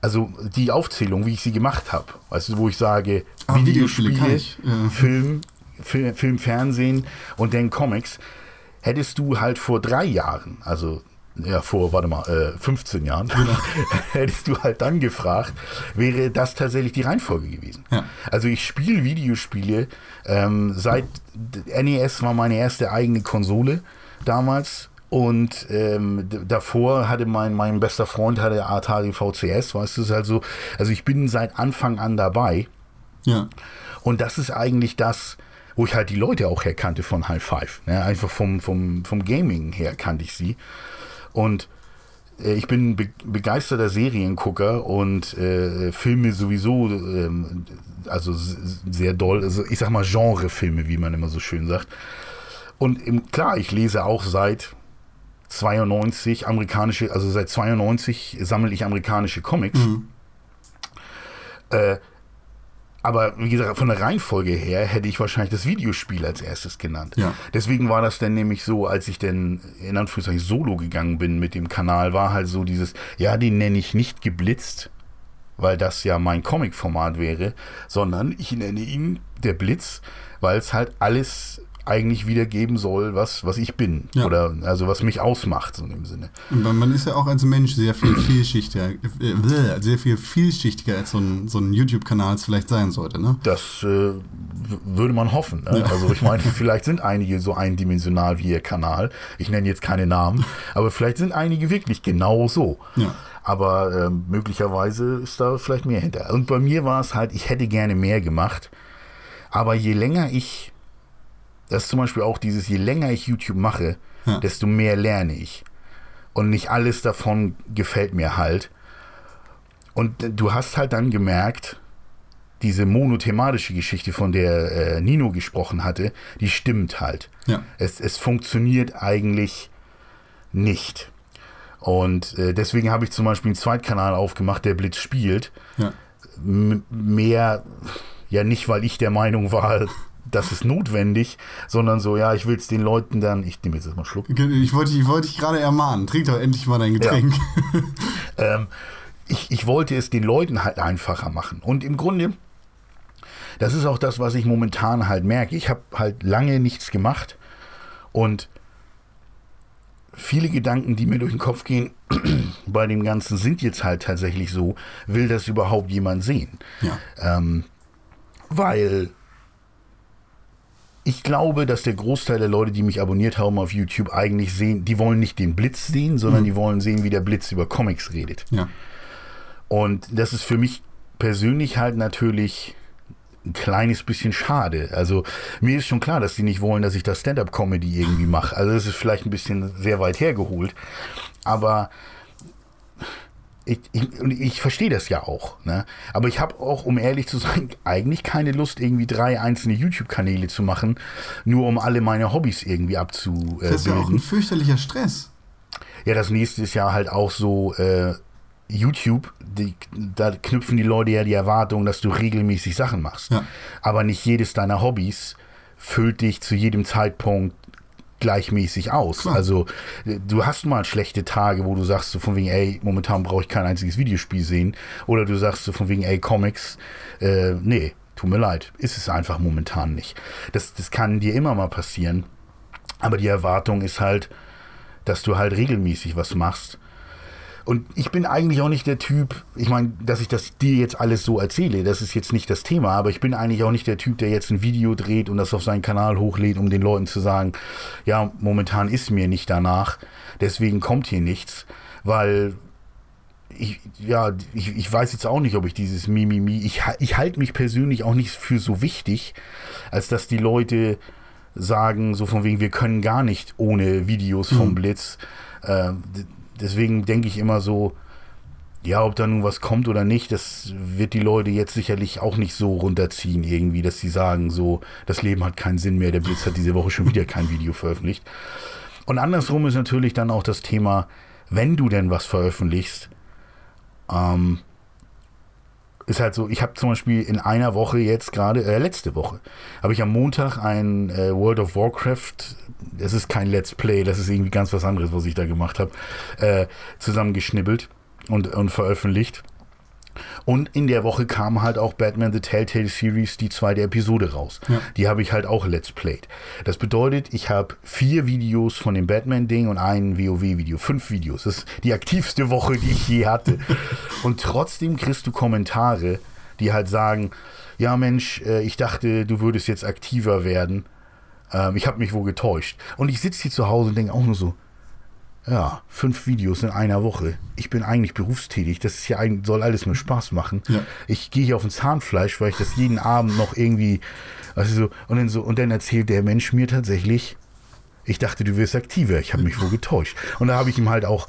also die Aufzählung, wie ich sie gemacht habe, weißt du, wo ich sage, Ah, Videospiele Videospiele, ich, ja. Film, Film, Film, Fernsehen und dann Comics, hättest du halt vor drei Jahren, also ja, vor, warte mal, äh, 15 Jahren, Genau. hättest du halt dann gefragt, wäre das tatsächlich die Reihenfolge gewesen. Ja. Also ich spiele Videospiele, ähm, seit NES war meine erste eigene Konsole damals und ähm, davor hatte mein, mein bester Freund hatte Atari VCS, weißt du, es halt so, also ich bin seit Anfang an dabei ja. und das ist eigentlich das, wo ich halt die Leute auch herkannte von High Five. Ne? Einfach vom, vom, vom Gaming her kannte ich sie. Und äh, ich bin be begeisterter Seriengucker und äh, Filme sowieso, ähm, also sehr doll, also ich sag mal Genrefilme, wie man immer so schön sagt. Und im, klar, ich lese auch seit 92 amerikanische, also seit 92 sammle ich amerikanische Comics. Äh, aber wie gesagt, von der Reihenfolge her hätte ich wahrscheinlich das Videospiel als erstes genannt. Ja. Deswegen war das dann nämlich so, als ich dann in Anführungszeichen solo gegangen bin mit dem Kanal, war halt so dieses, ja, den nenne ich nicht geblitzt, weil das ja mein Comic-Format wäre, sondern ich nenne ihn der Blitz, weil es halt alles eigentlich wiedergeben soll, was, was ich bin. Ja. Oder also was mich ausmacht, so in dem Sinne. Und man- ist ja auch als Mensch sehr viel vielschichtiger, äh, sehr viel vielschichtiger als so ein, so ein YouTube-Kanal es vielleicht sein sollte, ne? Das äh, würde man hoffen. Ne? Also ich meine, vielleicht sind einige so eindimensional wie ihr Kanal. Ich nenne jetzt keine Namen, aber vielleicht sind einige wirklich genau so. Ja. Aber ähm, möglicherweise ist da vielleicht mehr hinter. Und bei mir war es halt, ich hätte gerne mehr gemacht. Aber je länger ich, das ist zum Beispiel auch dieses, je länger ich YouTube mache, Ja. desto mehr lerne ich. Und nicht alles davon gefällt mir halt. Und äh, du hast halt dann gemerkt, diese monothematische Geschichte, von der äh, Nino gesprochen hatte, die stimmt halt. Ja. Es, es funktioniert eigentlich nicht. Und äh, deswegen habe ich zum Beispiel einen Zweitkanal aufgemacht, der Blitz spielt. Ja. Mehr, ja nicht, weil ich der Meinung war, das ist notwendig, sondern so, ja, ich will es den Leuten dann, ich nehme jetzt erstmal einen Schluck. Ich wollte, ich wollte dich gerade ermahnen. Trink doch endlich mal dein Getränk. Ähm, ich, ich wollte es den Leuten halt einfacher machen. Und im Grunde, das ist auch das, was ich momentan halt merke. Ich habe halt lange nichts gemacht und viele Gedanken, die mir durch den Kopf gehen bei dem Ganzen, sind jetzt halt tatsächlich so, will das überhaupt jemand sehen? Ja. Ähm, weil ich glaube, dass der Großteil der Leute, die mich abonniert haben auf YouTube, eigentlich sehen, die wollen nicht den Blitz sehen, sondern die wollen sehen, wie der Blitz über Comics redet. Ja. Und das ist für mich persönlich halt natürlich ein kleines bisschen schade. Also mir ist schon klar, dass die nicht wollen, dass ich das Stand-up-Comedy irgendwie mache. Also das ist vielleicht ein bisschen sehr weit hergeholt. Aber ich, ich, ich verstehe das ja auch. Ne? Aber ich habe auch, um ehrlich zu sein, eigentlich keine Lust, irgendwie drei einzelne YouTube-Kanäle zu machen, nur um alle meine Hobbys irgendwie abzubilden. Das ist ja auch ein fürchterlicher Stress. Ja, das nächste ist ja halt auch so äh, YouTube. Die, da knüpfen die Leute ja die Erwartung, dass du regelmäßig Sachen machst. Ja. Aber nicht jedes deiner Hobbys füllt dich zu jedem Zeitpunkt gleichmäßig aus. Klar. Also äh, du hast mal schlechte Tage, wo du sagst so von wegen, ey, momentan brauche ich kein einziges Videospiel sehen. Oder du sagst so von wegen, ey, Comics, äh, nee, tut mir leid, ist es einfach momentan nicht. Das, das kann dir immer mal passieren. Aber die Erwartung ist halt, dass du halt regelmäßig was machst. Und ich bin eigentlich auch nicht der Typ, ich meine, dass ich das dir jetzt alles so erzähle, das ist jetzt nicht das Thema, aber ich bin eigentlich auch nicht der Typ, der jetzt ein Video dreht und das auf seinen Kanal hochlädt, um den Leuten zu sagen, ja, momentan ist mir nicht danach, deswegen kommt hier nichts, weil ich, ja, ich, ich weiß jetzt auch nicht, ob ich dieses Mimimi, ich, ich halte mich persönlich auch nicht für so wichtig, als dass die Leute sagen, so von wegen, wir können gar nicht ohne Videos vom mhm. Blitz. Äh, deswegen denke ich immer so, ja, ob da nun was kommt oder nicht, das wird die Leute jetzt sicherlich auch nicht so runterziehen irgendwie, dass sie sagen, so, das Leben hat keinen Sinn mehr, der Blitz hat diese Woche schon wieder kein Video veröffentlicht. Und andersrum ist natürlich dann auch das Thema, wenn du denn was veröffentlichst, ähm, ist halt so, ich habe zum Beispiel in einer Woche jetzt gerade, äh, letzte Woche, habe ich am Montag ein äh, World of Warcraft, das ist kein Let's Play, das ist irgendwie ganz was anderes, was ich da gemacht habe, äh, zusammengeschnibbelt und, und veröffentlicht. Und in der Woche kam halt auch Batman The Telltale Series, die zweite Episode raus. Ja. Die habe ich halt auch Let's Played. Das bedeutet, ich habe vier Videos von dem Batman-Ding und ein WoW-Video. Fünf Videos. Das ist die aktivste Woche, die ich je hatte. und trotzdem kriegst du Kommentare, die halt sagen, ja Mensch, äh, ich dachte, du würdest jetzt aktiver werden. Ähm, ich habe mich wohl getäuscht. Und ich sitze hier zu Hause und denke auch nur so, ja, fünf Videos in einer Woche. Ich bin eigentlich berufstätig. Das ist ja eigentlich, soll alles mir Spaß machen. Ja. Ich gehe hier auf ein Zahnfleisch, weil ich das jeden Abend noch irgendwie, also so, und dann so, und dann erzählt der Mensch mir tatsächlich, ich dachte, du wirst aktiver. Ich habe mich wohl getäuscht. Und da habe ich ihm halt auch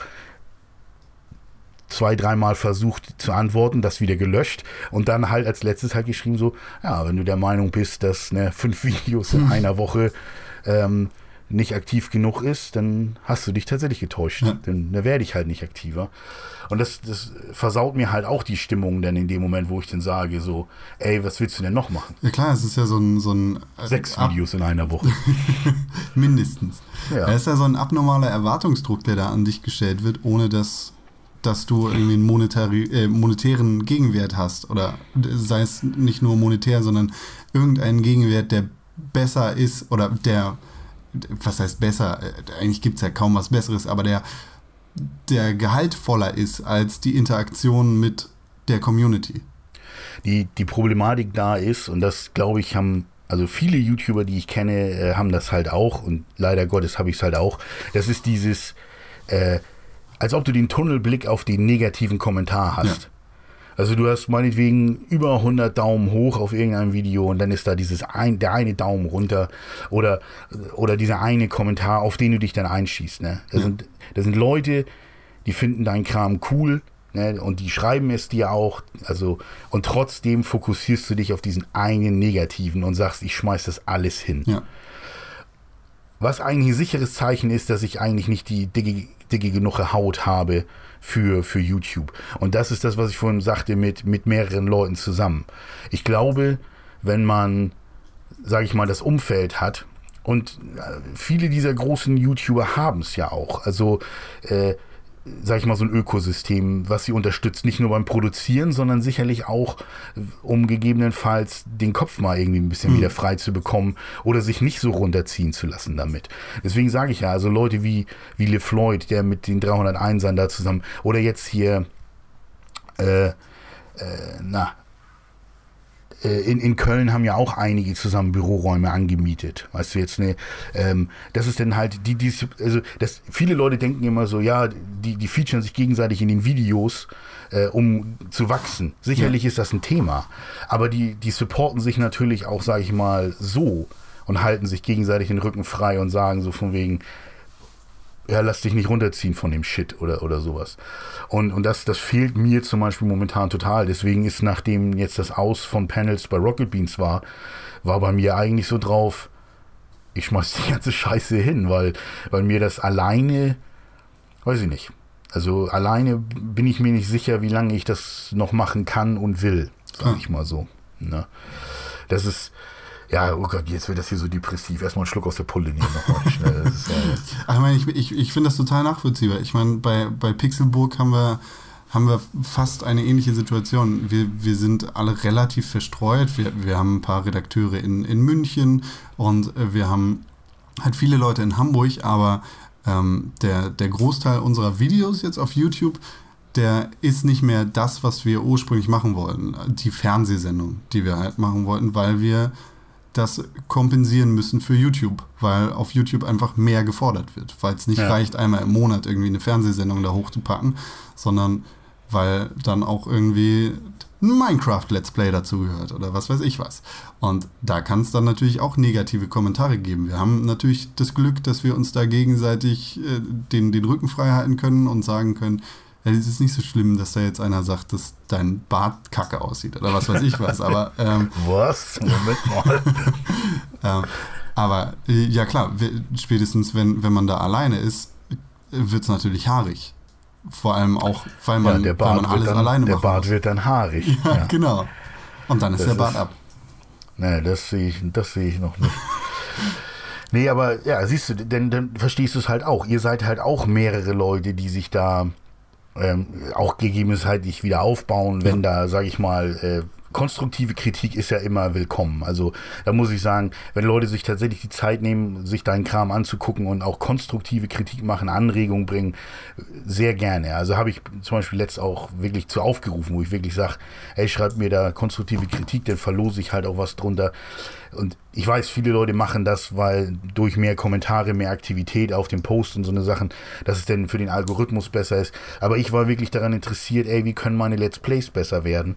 zwei, dreimal versucht zu antworten, das wieder gelöscht und dann halt als letztes halt geschrieben so, ja, wenn du der Meinung bist, dass ne, fünf Videos in einer Woche ähm, nicht aktiv genug ist, dann hast du dich tatsächlich getäuscht. Ja. Dann, dann werde ich halt nicht aktiver. Und das, das versaut mir halt auch die Stimmung dann in dem Moment, wo ich dann sage, so, ey, was willst du denn noch machen? Ja klar, es ist ja so ein... So ein äh, Sechs Videos in einer Woche. Mindestens. Ja. Es ist ja so ein abnormaler Erwartungsdruck, der da an dich gestellt wird, ohne dass dass du irgendwie einen monetari, äh, monetären Gegenwert hast. Oder sei es nicht nur monetär, sondern irgendeinen Gegenwert, der besser ist oder der was heißt besser? Eigentlich gibt es ja kaum was Besseres, aber der, der gehaltvoller ist als die Interaktion mit der Community. Die, die Problematik da ist, und das glaube ich, haben also viele YouTuber, die ich kenne, äh, haben das halt auch und leider Gottes habe ich es halt auch. Das ist dieses, äh, als ob du den Tunnelblick auf den negativen Kommentar hast. Ja. Also du hast meinetwegen über 100 Daumen hoch auf irgendeinem Video und dann ist da dieses ein, der eine Daumen runter oder, oder dieser eine Kommentar, auf den du dich dann einschießt. Ne? Das, ja. sind, das sind Leute, die finden deinen Kram cool, Ne, und die schreiben es dir auch, also, und trotzdem fokussierst du dich auf diesen einen Negativen und sagst, ich schmeiß das alles hin. Ja. Was eigentlich ein sicheres Zeichen ist, dass ich eigentlich nicht die dicke, dicke genug Haut habe, für, für YouTube. Und das ist das, was ich vorhin sagte, mit, mit mehreren Leuten zusammen. Ich glaube, wenn man, sage ich mal, das Umfeld hat, und äh, viele dieser großen YouTuber haben es ja auch. Also äh, sag ich mal, so ein Ökosystem, was sie unterstützt, nicht nur beim Produzieren, sondern sicherlich auch, um gegebenenfalls den Kopf mal irgendwie ein bisschen mhm. wieder frei zu bekommen oder sich nicht so runterziehen zu lassen damit. Deswegen sage ich ja, also Leute wie, wie LeFloid, der mit den 301ern da zusammen, oder jetzt hier, äh, äh, na, in, in Köln haben ja auch einige zusammen Büroräume angemietet. Weißt du jetzt, ne? Ähm, das ist dann halt die, die also das, viele Leute denken immer so, ja, die, die featuren sich gegenseitig in den Videos, äh, um zu wachsen. Sicherlich ja. ist das ein Thema. Aber die, die supporten sich natürlich auch, sage ich mal, so und halten sich gegenseitig den Rücken frei und sagen so von wegen, ja, lass dich nicht runterziehen von dem Shit oder, oder sowas. Und, und das, das fehlt mir zum Beispiel momentan total. Deswegen ist, nachdem jetzt das Aus von Panels bei Rocket Beans war, war bei mir eigentlich so drauf, ich schmeiß die ganze Scheiße hin, weil, weil mir das alleine, weiß ich nicht. Also alleine bin ich mir nicht sicher, wie lange ich das noch machen kann und will, sag ich mal so. Ne? Das ist, ja, oh Gott, jetzt wird das hier so depressiv. Erstmal einen Schluck aus der Pulle nehmen nochmal schnell. Ist, äh ich meine, ich, ich, ich finde das total nachvollziehbar. Ich meine, bei, bei Pixelburg haben wir, haben wir fast eine ähnliche Situation. Wir, wir sind alle relativ verstreut. Wir, wir haben ein paar Redakteure in, in München und äh, wir haben halt viele Leute in Hamburg, aber ähm, der, der Großteil unserer Videos jetzt auf YouTube der ist nicht mehr das, was wir ursprünglich machen wollten. Die Fernsehsendung, die wir halt machen wollten, weil wir das kompensieren müssen für YouTube, weil auf YouTube einfach mehr gefordert wird, weil es nicht ja. reicht, einmal im Monat irgendwie eine Fernsehsendung da hochzupacken, sondern weil dann auch irgendwie ein Minecraft-Let's Play dazugehört oder was weiß ich was. Und da kann es dann natürlich auch negative Kommentare geben. Wir haben natürlich das Glück, dass wir uns da gegenseitig äh, den, den Rücken frei halten können und sagen können, es ist nicht so schlimm, dass da jetzt einer sagt, dass dein Bart kacke aussieht oder was weiß ich was. Aber ähm, was? Moment mal. ähm, aber äh, ja klar, spätestens wenn, wenn man da alleine ist, wird es natürlich haarig. Vor allem auch, weil man, ja, weil man alles dann, alleine macht. Der Bart muss. wird dann haarig. Ja, ja, genau. Und dann ist das der Bart ist, ab. Nee, das sehe ich, das sehe ich noch nicht. nee, aber ja, siehst du, denn dann verstehst du es halt auch. Ihr seid halt auch mehrere Leute, die sich da ähm, auch gegebenenfalls wieder aufbauen, wenn da, sage ich mal, äh, konstruktive Kritik ist ja immer willkommen. Also da muss ich sagen, wenn Leute sich tatsächlich die Zeit nehmen, sich deinen Kram anzugucken und auch konstruktive Kritik machen, Anregungen bringen, sehr gerne. Also habe ich zum Beispiel letzt auch wirklich zu aufgerufen, wo ich wirklich sage, ey, schreibt mir da konstruktive Kritik, dann verlose ich halt auch was drunter. Und ich weiß, viele Leute machen das, weil durch mehr Kommentare, mehr Aktivität auf dem Post und so eine Sachen, dass es denn für den Algorithmus besser ist. Aber ich war wirklich daran interessiert, ey, wie können meine Let's Plays besser werden?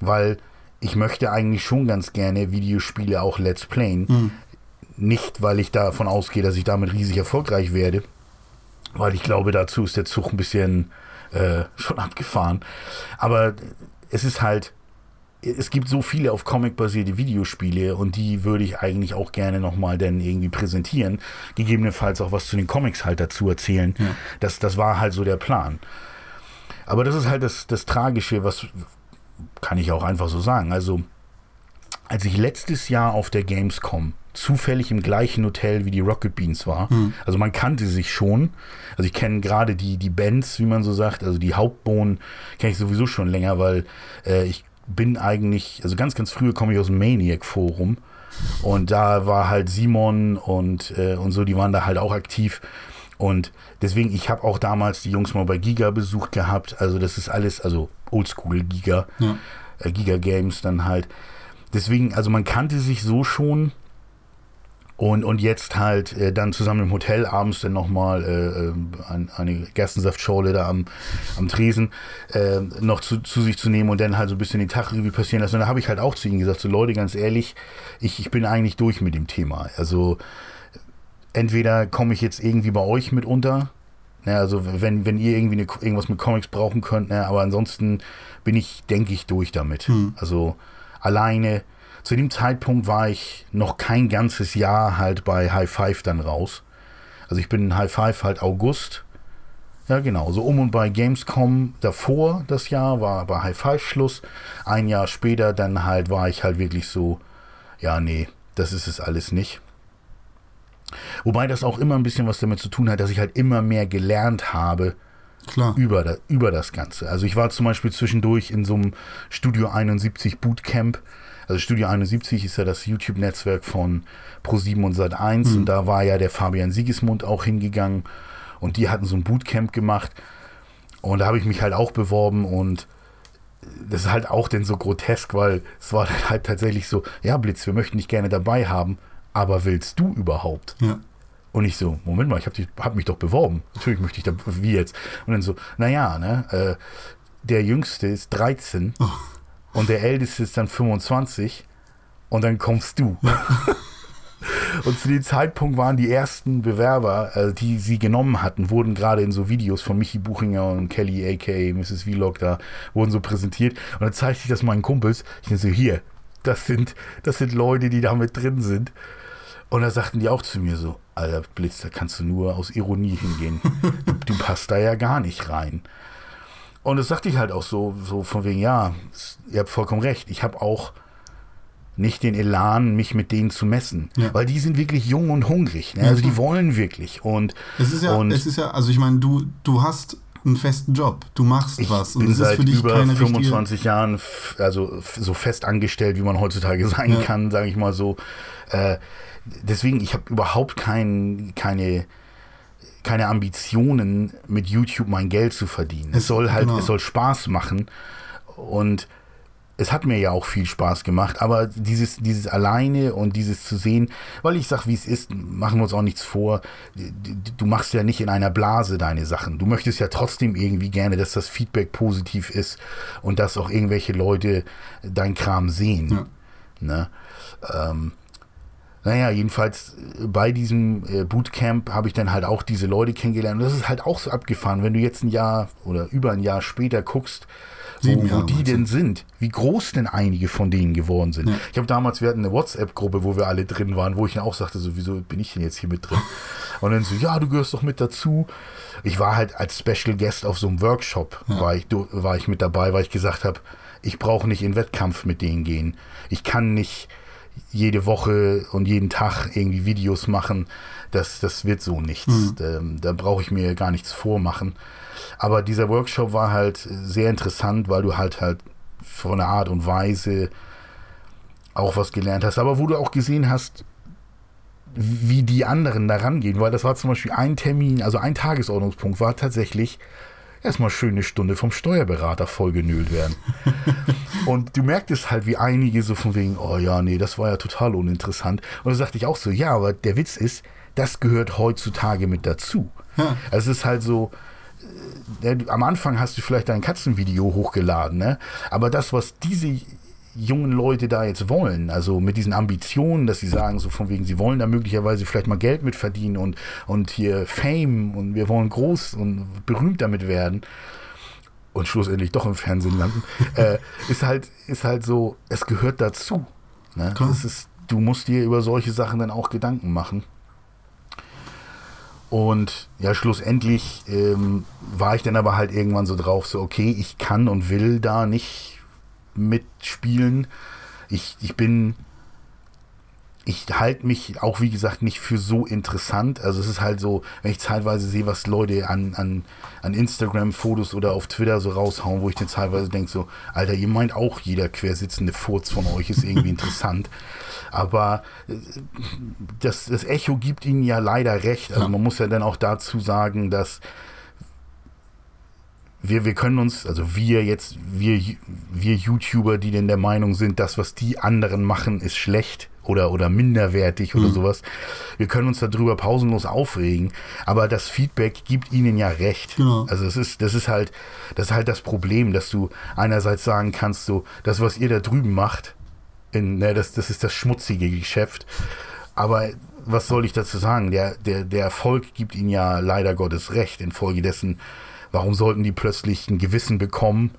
Weil ich möchte eigentlich schon ganz gerne Videospiele auch Let's Playen. Mhm. Nicht, weil ich davon ausgehe, dass ich damit riesig erfolgreich werde, weil ich glaube, dazu ist der Zug ein bisschen äh, schon abgefahren. Aber es ist halt, es gibt so viele auf Comic basierte Videospiele und die würde ich eigentlich auch gerne nochmal dann irgendwie präsentieren. Gegebenenfalls auch was zu den Comics halt dazu erzählen. Ja. Das, das war halt so der Plan. Aber das ist halt das, das Tragische, was, kann ich auch einfach so sagen. Also, als ich letztes Jahr auf der Gamescom zufällig im gleichen Hotel wie die Rocket Beans war, hm. also man kannte sich schon. Also ich kenne gerade die, die Bands, wie man so sagt, also die Hauptbohnen kenne ich sowieso schon länger, weil äh, ich bin eigentlich, also ganz, ganz früher komme ich aus dem Maniac-Forum. Und da war halt Simon und, äh, und so, die waren da halt auch aktiv. Und deswegen, ich habe auch damals die Jungs mal bei Giga besucht gehabt. Also das ist alles, also Oldschool Giga, ja. äh, Giga Games dann halt. Deswegen, also man kannte sich so schon. Und, und jetzt halt äh, dann zusammen im Hotel abends dann nochmal äh, äh, eine Gerstensaftschorle da am, am Tresen äh, noch zu, zu sich zu nehmen und dann halt so ein bisschen den Tag irgendwie passieren lassen. Und da habe ich halt auch zu ihnen gesagt, so Leute, ganz ehrlich, ich, ich bin eigentlich durch mit dem Thema. Also entweder komme ich jetzt irgendwie bei euch mit unter, ne, also wenn, wenn ihr irgendwie eine, irgendwas mit Comics brauchen könnt, ne, aber ansonsten bin ich, denke ich, durch damit. Hm. Also alleine. Zu dem Zeitpunkt war ich noch kein ganzes Jahr halt bei High Five dann raus. Also ich bin in High Five halt August. Ja, genau. So um und bei Gamescom davor das Jahr war bei High Five Schluss. Ein Jahr später dann halt war ich halt wirklich so, ja, nee, das ist es alles nicht. Wobei das auch immer ein bisschen was damit zu tun hat, dass ich halt immer mehr gelernt habe Klar. Über, da, über das Ganze. Also ich war zum Beispiel zwischendurch in so einem Studio 71 Bootcamp. Also Studio 71 ist ja das YouTube-Netzwerk von Pro7 und Sat1 mhm. und da war ja der Fabian Siegesmund auch hingegangen und die hatten so ein Bootcamp gemacht und da habe ich mich halt auch beworben und das ist halt auch denn so grotesk, weil es war dann halt tatsächlich so, ja Blitz, wir möchten dich gerne dabei haben, aber willst du überhaupt? Ja. Und ich so, Moment mal, ich habe hab mich doch beworben. Natürlich möchte ich da, wie jetzt? Und dann so, naja, ne, äh, der Jüngste ist 13 oh. und der Älteste ist dann 25 und dann kommst du. und zu dem Zeitpunkt waren die ersten Bewerber, äh, die sie genommen hatten, wurden gerade in so Videos von Michi Buchinger und Kelly aka Mrs. Vlog da, wurden so präsentiert. Und dann zeigte ich das meinen Kumpels. Ich denke so, hier, das sind, das sind Leute, die da mit drin sind. Und da sagten die auch zu mir so, Alter Blitz, da kannst du nur aus Ironie hingehen. du, du passt da ja gar nicht rein. Und das sagte ich halt auch so, so von wegen, ja, ihr habt vollkommen recht. Ich habe auch nicht den Elan, mich mit denen zu messen. Ja. Weil die sind wirklich jung und hungrig. Ne? Also die wollen wirklich. Und, es ist ja, und es ist ja, also ich meine, du, du hast einen festen Job. Du machst ich was. Ich bin seit über 25 Jahren, also so fest angestellt, wie man heutzutage sein ja. kann, sage ich mal so. Äh, deswegen, ich habe überhaupt kein, keine, keine Ambitionen, mit YouTube mein Geld zu verdienen. Es, Es- soll halt, genau. es soll Spaß machen und es hat mir ja auch viel Spaß gemacht, aber dieses, dieses alleine und dieses zu sehen, weil ich sag, wie es ist, machen wir uns auch nichts vor. Du machst ja nicht in einer Blase deine Sachen. Du möchtest ja trotzdem irgendwie gerne, dass das Feedback positiv ist und dass auch irgendwelche Leute dein Kram sehen. Ja. Ne? Ähm, naja, jedenfalls äh, bei diesem äh, Bootcamp habe ich dann halt auch diese Leute kennengelernt. Und das ist halt auch so abgefahren, wenn du jetzt ein Jahr oder über ein Jahr später guckst, Sieben wo, wo die denn sind, wie groß denn einige von denen geworden sind. Ja. Ich habe damals, wir hatten eine WhatsApp-Gruppe, wo wir alle drin waren, wo ich dann auch sagte, so, wieso bin ich denn jetzt hier mit drin? Und dann so, ja, du gehörst doch mit dazu. Ich war halt als Special Guest auf so einem Workshop, war, ich, war ich mit dabei, weil ich gesagt habe, ich brauche nicht in Wettkampf mit denen gehen. Ich kann nicht jede Woche und jeden Tag irgendwie Videos machen. Das, das wird so nichts. Ähm, da brauche ich mir gar nichts vormachen. Aber dieser Workshop war halt sehr interessant, weil du halt halt von der Art und Weise auch was gelernt hast. Aber wo du auch gesehen hast, wie die anderen da rangehen, weil das war zum Beispiel ein Termin, also ein Tagesordnungspunkt war tatsächlich erstmal schön eine Stunde vom Steuerberater vollgenölt werden. Und du merktest halt, wie einige so von wegen, oh ja, nee, das war ja total uninteressant. Und da sagte ich auch so, ja, aber der Witz ist, das gehört heutzutage mit dazu. Ja. Es ist halt so, am Anfang hast du vielleicht dein Katzenvideo hochgeladen, ne? Aber das, was diese jungen Leute da jetzt wollen, also mit diesen Ambitionen, dass sie sagen, so von wegen, sie wollen da möglicherweise vielleicht mal Geld mit verdienen und, und hier Fame und wir wollen groß und berühmt damit werden und schlussendlich doch im Fernsehen landen, äh, ist halt, ist halt so, es gehört dazu. Ne? Ist, du musst dir über solche Sachen dann auch Gedanken machen. Und ja, schlussendlich ähm, war ich dann aber halt irgendwann so drauf, so, okay, ich kann und will da nicht mitspielen. Ich, ich bin, ich halte mich auch, wie gesagt, nicht für so interessant. Also es ist halt so, wenn ich zeitweise sehe, was Leute an, an, an Instagram-Fotos oder auf Twitter so raushauen, wo ich dann teilweise denke, so, Alter, ihr meint auch, jeder quersitzende Furz von euch ist irgendwie interessant. Aber das, das Echo gibt ihnen ja leider recht. Also Ja. man muss ja dann auch dazu sagen, dass wir, wir können uns, also wir jetzt, wir, wir YouTuber, die denn der Meinung sind, das, was die anderen machen, ist schlecht oder, oder minderwertig oder sowas. Wir können uns darüber pausenlos aufregen, aber das Feedback gibt ihnen ja recht. Genau. Also es ist, das ist halt, das ist halt das Problem, dass du einerseits sagen kannst, so, das, was ihr da drüben macht, in, ne, das, das ist das schmutzige Geschäft. Aber was soll ich dazu sagen? Der, der, der Erfolg gibt ihnen ja leider Gottes recht. Infolgedessen, warum sollten die plötzlich ein Gewissen bekommen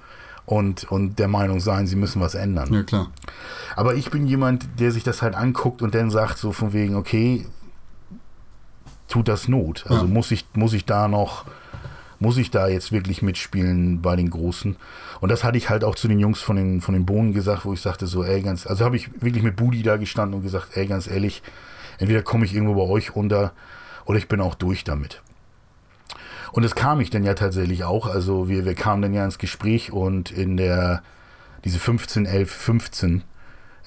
und, und der Meinung sein, sie müssen was ändern? Ja, klar. Aber ich bin jemand, der sich das halt anguckt und dann sagt so von wegen, okay, tut das Not? Also Ja. muss ich, muss ich da noch, muss ich da jetzt wirklich mitspielen bei den Großen? Und das hatte ich halt auch zu den Jungs von den, von den Bohnen gesagt, wo ich sagte so, ey, ganz, also habe ich wirklich mit Budi da gestanden und gesagt, ey, ganz ehrlich, entweder komme ich irgendwo bei euch unter oder ich bin auch durch damit. Und das kam ich dann ja tatsächlich auch. Also wir, wir kamen dann ja ins Gespräch und in der, diese 15, 11, 15,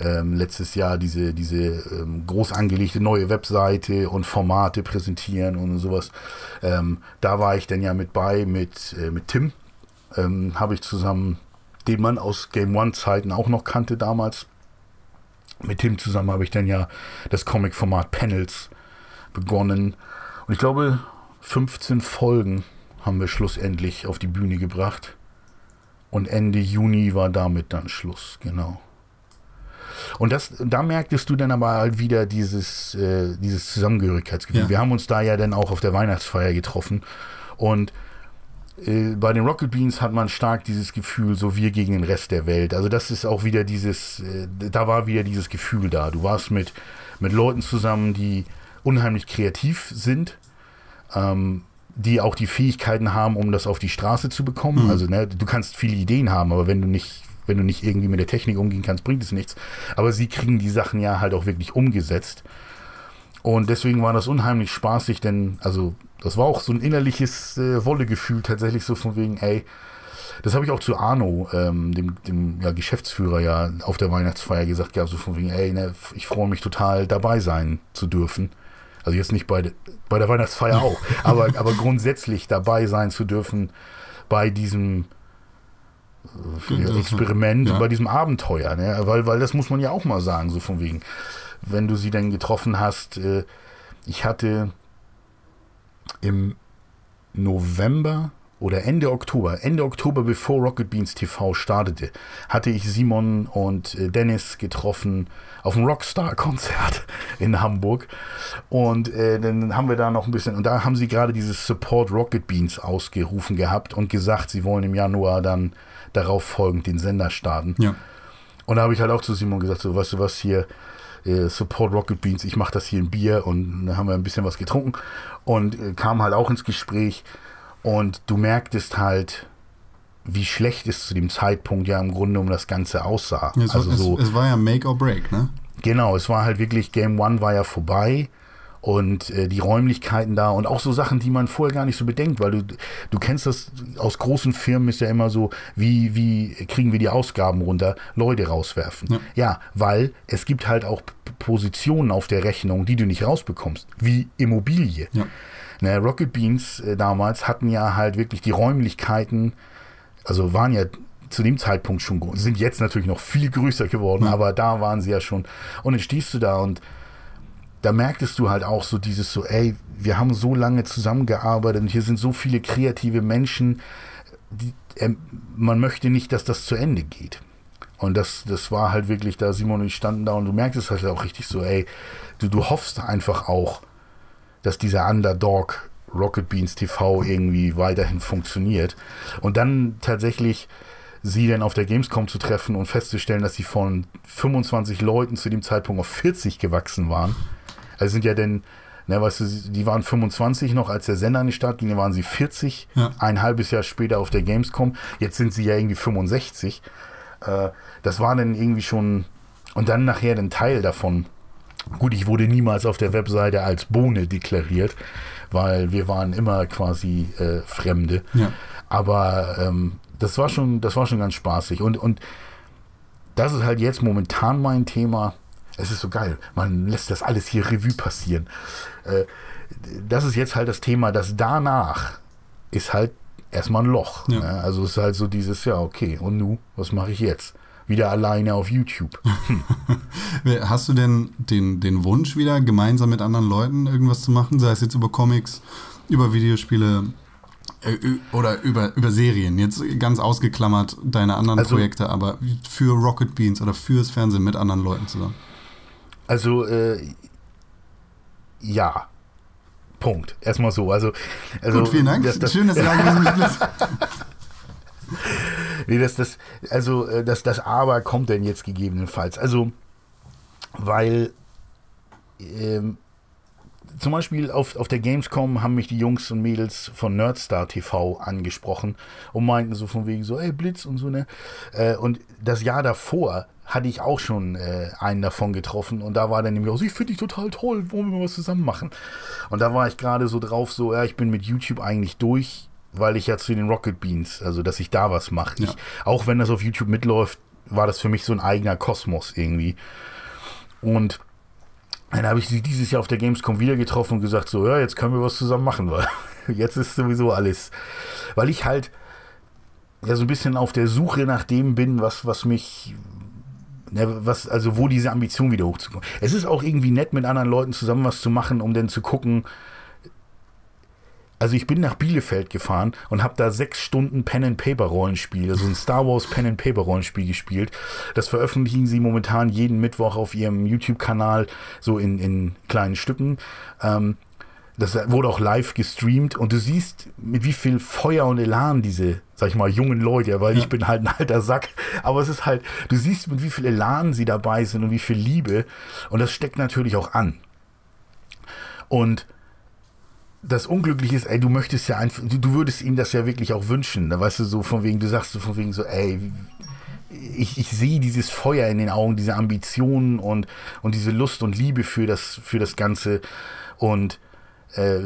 ähm, letztes Jahr diese, diese ähm, groß angelegte neue Webseite und Formate präsentieren und sowas. Ähm, da war ich dann ja mit bei mit, äh, mit Tim. Ähm, Habe ich zusammen, den man aus Game One-Zeiten auch noch kannte damals. Mit Tim zusammen habe ich dann ja das Comic-Format Panels begonnen. Und ich glaube, 15 Folgen haben wir schlussendlich auf die Bühne gebracht. Und Ende Juni war damit dann Schluss, genau. Und das, da merktest du dann aber halt wieder dieses, äh, dieses Zusammengehörigkeitsgefühl. Ja. Wir haben uns da ja dann auch auf der Weihnachtsfeier getroffen. Und äh, bei den Rocket Beans hat man stark dieses Gefühl, so wir gegen den Rest der Welt. Also das ist auch wieder dieses, äh, da war wieder dieses Gefühl da. Du warst mit, mit Leuten zusammen, die unheimlich kreativ sind, ähm, die auch die Fähigkeiten haben, um das auf die Straße zu bekommen. Also ne, du kannst viele Ideen haben, aber wenn du nicht wenn du nicht irgendwie mit der Technik umgehen kannst, bringt es nichts. Aber sie kriegen die Sachen ja halt auch wirklich umgesetzt. Und deswegen war das unheimlich spaßig, denn, also, das war auch so ein innerliches äh, Wollegefühl, tatsächlich so von wegen, ey, das habe ich auch zu Arno, ähm, dem, dem ja, Geschäftsführer, ja auf der Weihnachtsfeier gesagt, ja, so von wegen, ey, ne, ich freue mich total dabei sein zu dürfen. Also jetzt nicht bei, bei der Weihnachtsfeier auch, aber, aber grundsätzlich dabei sein zu dürfen bei diesem Experiment, ja. bei diesem Abenteuer. Ne? Weil, weil das muss man ja auch mal sagen, so von wegen. Wenn du sie dann getroffen hast, äh, ich hatte im November oder Ende Oktober, Ende Oktober, bevor Rocket Beans TV startete, hatte ich Simon und äh, Dennis getroffen auf dem Rockstar-Konzert in Hamburg. Und äh, dann haben wir da noch ein bisschen, und da haben sie gerade dieses Support Rocket Beans ausgerufen gehabt und gesagt, sie wollen im Januar dann darauf folgend den Sender starten. Ja. Und da habe ich halt auch zu Simon gesagt, so, weißt du was, hier, äh, Support Rocket Beans, ich mache das hier in Bier und dann haben wir ein bisschen was getrunken und äh, kam halt auch ins Gespräch und du merktest halt, wie schlecht es zu dem Zeitpunkt ja im Grunde um das Ganze aussah. Es, also war, so, es, es, war ja Make or Break, ne? Genau, es war halt wirklich, Game One war ja vorbei und äh, die Räumlichkeiten da und auch so Sachen, die man vorher gar nicht so bedenkt, weil du, du kennst das aus großen Firmen ist ja immer so, wie, wie kriegen wir die Ausgaben runter, Leute rauswerfen. Ja. ja, weil es gibt halt auch Positionen auf der Rechnung, die du nicht rausbekommst, wie Immobilie. Ja. Ne, Rocket Beans äh, damals hatten ja halt wirklich die Räumlichkeiten, also waren ja zu dem Zeitpunkt schon, sind jetzt natürlich noch viel größer geworden, ja. aber da waren sie ja schon. Und dann stehst du da und da merktest du halt auch so dieses so, ey, wir haben so lange zusammengearbeitet und hier sind so viele kreative Menschen, die, äh, man möchte nicht, dass das zu Ende geht. Und das, das war halt wirklich da, Simon und ich standen da und du merkst halt auch richtig so, ey, du, du hoffst einfach auch, dass dieser Underdog Rocket Beans TV irgendwie weiterhin funktioniert. Und dann tatsächlich sie dann auf der Gamescom zu treffen und festzustellen, dass sie von 25 Leuten zu dem Zeitpunkt auf 40 gewachsen waren. Also sind ja denn, ne, weißt du, die waren 25 noch, als der Sender an den Start ging, dann waren sie 40, ja. ein halbes Jahr später auf der Gamescom. Jetzt sind sie ja irgendwie 65. Äh, das war dann irgendwie schon, und dann nachher ein Teil davon Gut, ich wurde niemals auf der Webseite als Bohne deklariert, weil wir waren immer quasi äh, Fremde. Ja. Aber ähm, das war schon, das war schon ganz spaßig. Und, und das ist halt jetzt momentan mein Thema. Es ist so geil. Man lässt das alles hier Revue passieren. Äh, das ist jetzt halt das Thema, dass danach ist halt erstmal ein Loch. Ja. Ne? Also es ist halt so dieses, ja, okay, und nu, was mache ich jetzt? Wieder alleine auf YouTube. Hast du denn den, den Wunsch wieder, gemeinsam mit anderen Leuten irgendwas zu machen, sei es jetzt über Comics, über Videospiele äh, oder über, über Serien? Jetzt ganz ausgeklammert deine anderen also, Projekte, aber für Rocket Beans oder fürs Fernsehen mit anderen Leuten zusammen? Also, äh, ja. Punkt. Erstmal so. Also, also Gut, vielen Dank. Das, das, Schön, dass du sagen nee, das, das, also äh, das, das Aber kommt denn jetzt gegebenenfalls. Also, weil ähm, zum Beispiel auf, auf der Gamescom haben mich die Jungs und Mädels von Nerdstar TV angesprochen und meinten so von wegen so, ey, Blitz und so, ne? Äh, und das Jahr davor hatte ich auch schon äh, einen davon getroffen und da war dann nämlich auch, ich finde dich total toll, wollen wir mal was zusammen machen? Und da war ich gerade so drauf, so, ja, ich bin mit YouTube eigentlich durch weil ich ja zu den Rocket Beans, also dass ich da was mache. Ja. Auch wenn das auf YouTube mitläuft, war das für mich so ein eigener Kosmos irgendwie. Und dann habe ich sie dieses Jahr auf der Gamescom wieder getroffen und gesagt, so, ja, jetzt können wir was zusammen machen, weil jetzt ist sowieso alles. Weil ich halt ja so ein bisschen auf der Suche nach dem bin, was, was mich, ne, was, also wo diese Ambition wieder hochzukommen. Es ist auch irgendwie nett, mit anderen Leuten zusammen was zu machen, um dann zu gucken, also ich bin nach Bielefeld gefahren und habe da sechs Stunden Pen and Paper Rollenspiel, also ein Star Wars Pen and Paper Rollenspiel gespielt. Das veröffentlichen sie momentan jeden Mittwoch auf ihrem YouTube-Kanal so in, in kleinen Stücken. Ähm, das wurde auch live gestreamt und du siehst, mit wie viel Feuer und Elan diese, sag ich mal, jungen Leute, weil ja. ich bin halt ein alter Sack, aber es ist halt, du siehst, mit wie viel Elan sie dabei sind und wie viel Liebe und das steckt natürlich auch an. Und das Unglückliche ist, ey, du möchtest ja einfach, du, du, würdest ihm das ja wirklich auch wünschen. Da weißt du so von wegen, du sagst so von wegen so, ey, ich, ich sehe dieses Feuer in den Augen, diese Ambitionen und, und diese Lust und Liebe für das, für das Ganze. Und äh,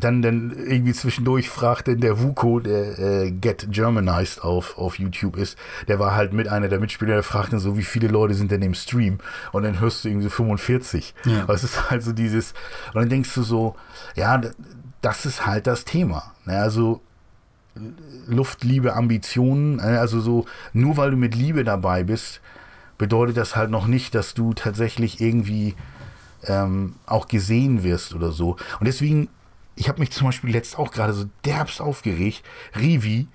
dann, dann irgendwie zwischendurch fragte der Vuko, der äh, Get Germanized auf, auf YouTube ist, der war halt mit einer der Mitspieler, der fragte so, wie viele Leute sind denn im Stream? Und dann hörst du irgendwie so 45. Ja. Aber es ist halt so dieses, und dann denkst du so, ja, das ist halt das Thema. Ne? Also Luft, Liebe, Ambitionen, äh, also so, nur weil du mit Liebe dabei bist, bedeutet das halt noch nicht, dass du tatsächlich irgendwie ähm, auch gesehen wirst oder so. Und deswegen, ich habe mich zum Beispiel letzt auch gerade so derbst aufgeregt. Rivi,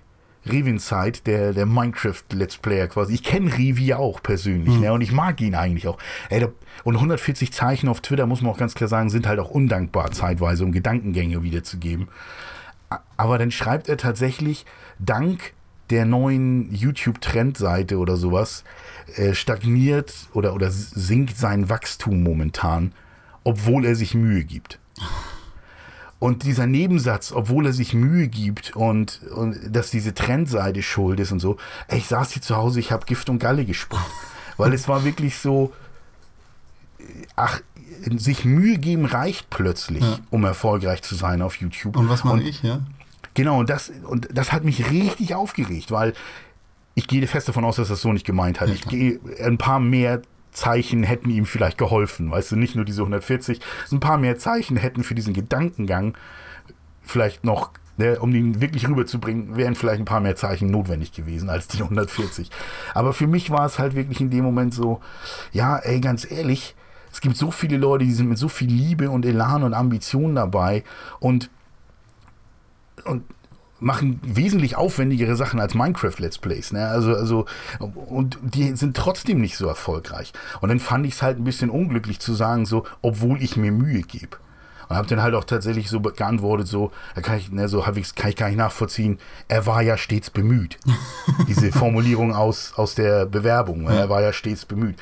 Rivinside, der, der Minecraft-Let's Player quasi. Ich kenne Rivi auch persönlich, Mhm. ne? Und ich mag ihn eigentlich auch. Ey, der, und 140 Zeichen auf Twitter, muss man auch ganz klar sagen, sind halt auch undankbar zeitweise, um Gedankengänge wiederzugeben. Aber dann schreibt er tatsächlich, dank der neuen YouTube-Trendseite oder sowas, äh, stagniert oder, oder sinkt sein Wachstum momentan, obwohl er sich Mühe gibt. Und dieser Nebensatz, obwohl er sich Mühe gibt und, und dass diese Trendseite schuld ist und so, ey, ich saß hier zu Hause, ich habe Gift und Galle gespuckt. Weil es war wirklich so, ach, sich Mühe geben reicht plötzlich, Ja. um erfolgreich zu sein auf YouTube. Und was mache Und- ich, ja? Genau, und das, und das hat mich richtig aufgeregt, weil ich gehe fest davon aus, dass er das so nicht gemeint hat. Ja, ich gehe, ein paar mehr Zeichen hätten ihm vielleicht geholfen, weißt du, nicht nur diese 140, ein paar mehr Zeichen hätten für diesen Gedankengang vielleicht noch, ne, um ihn wirklich rüberzubringen, wären vielleicht ein paar mehr Zeichen notwendig gewesen als die 140. Aber für mich war es halt wirklich in dem Moment so, ja, ey, ganz ehrlich, es gibt so viele Leute, die sind mit so viel Liebe und Elan und Ambition dabei und und machen wesentlich aufwendigere Sachen als Minecraft Let's Plays. Ne? Also, also, und die sind trotzdem nicht so erfolgreich. Und dann fand ich es halt ein bisschen unglücklich zu sagen, so, obwohl ich mir Mühe gebe. Und habe dann halt auch tatsächlich so geantwortet, so, da kann ich, ne, so halbwegs kann ich gar nicht nachvollziehen, er war ja stets bemüht. Diese Formulierung aus, aus der Bewerbung, ne? er war ja stets bemüht.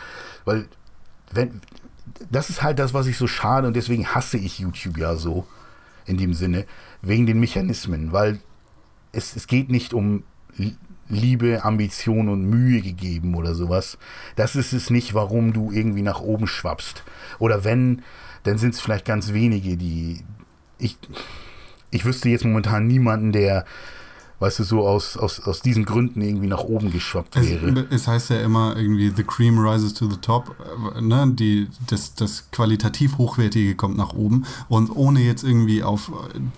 Weil, wenn, das ist halt das, was ich so schade und deswegen hasse ich YouTube ja so in dem Sinne, wegen den Mechanismen, weil es, es geht nicht um Liebe, Ambition und Mühe gegeben oder sowas. Das ist es nicht, warum du irgendwie nach oben schwappst. Oder wenn, dann sind es vielleicht ganz wenige, die. Ich, ich wüsste jetzt momentan niemanden, der, weißt du, so aus, aus, aus diesen Gründen irgendwie nach oben geschwappt Es, wäre. es heißt ja immer irgendwie, the cream rises to the top. äh, Ne? Die, das, das qualitativ Hochwertige kommt nach oben. Und ohne jetzt irgendwie auf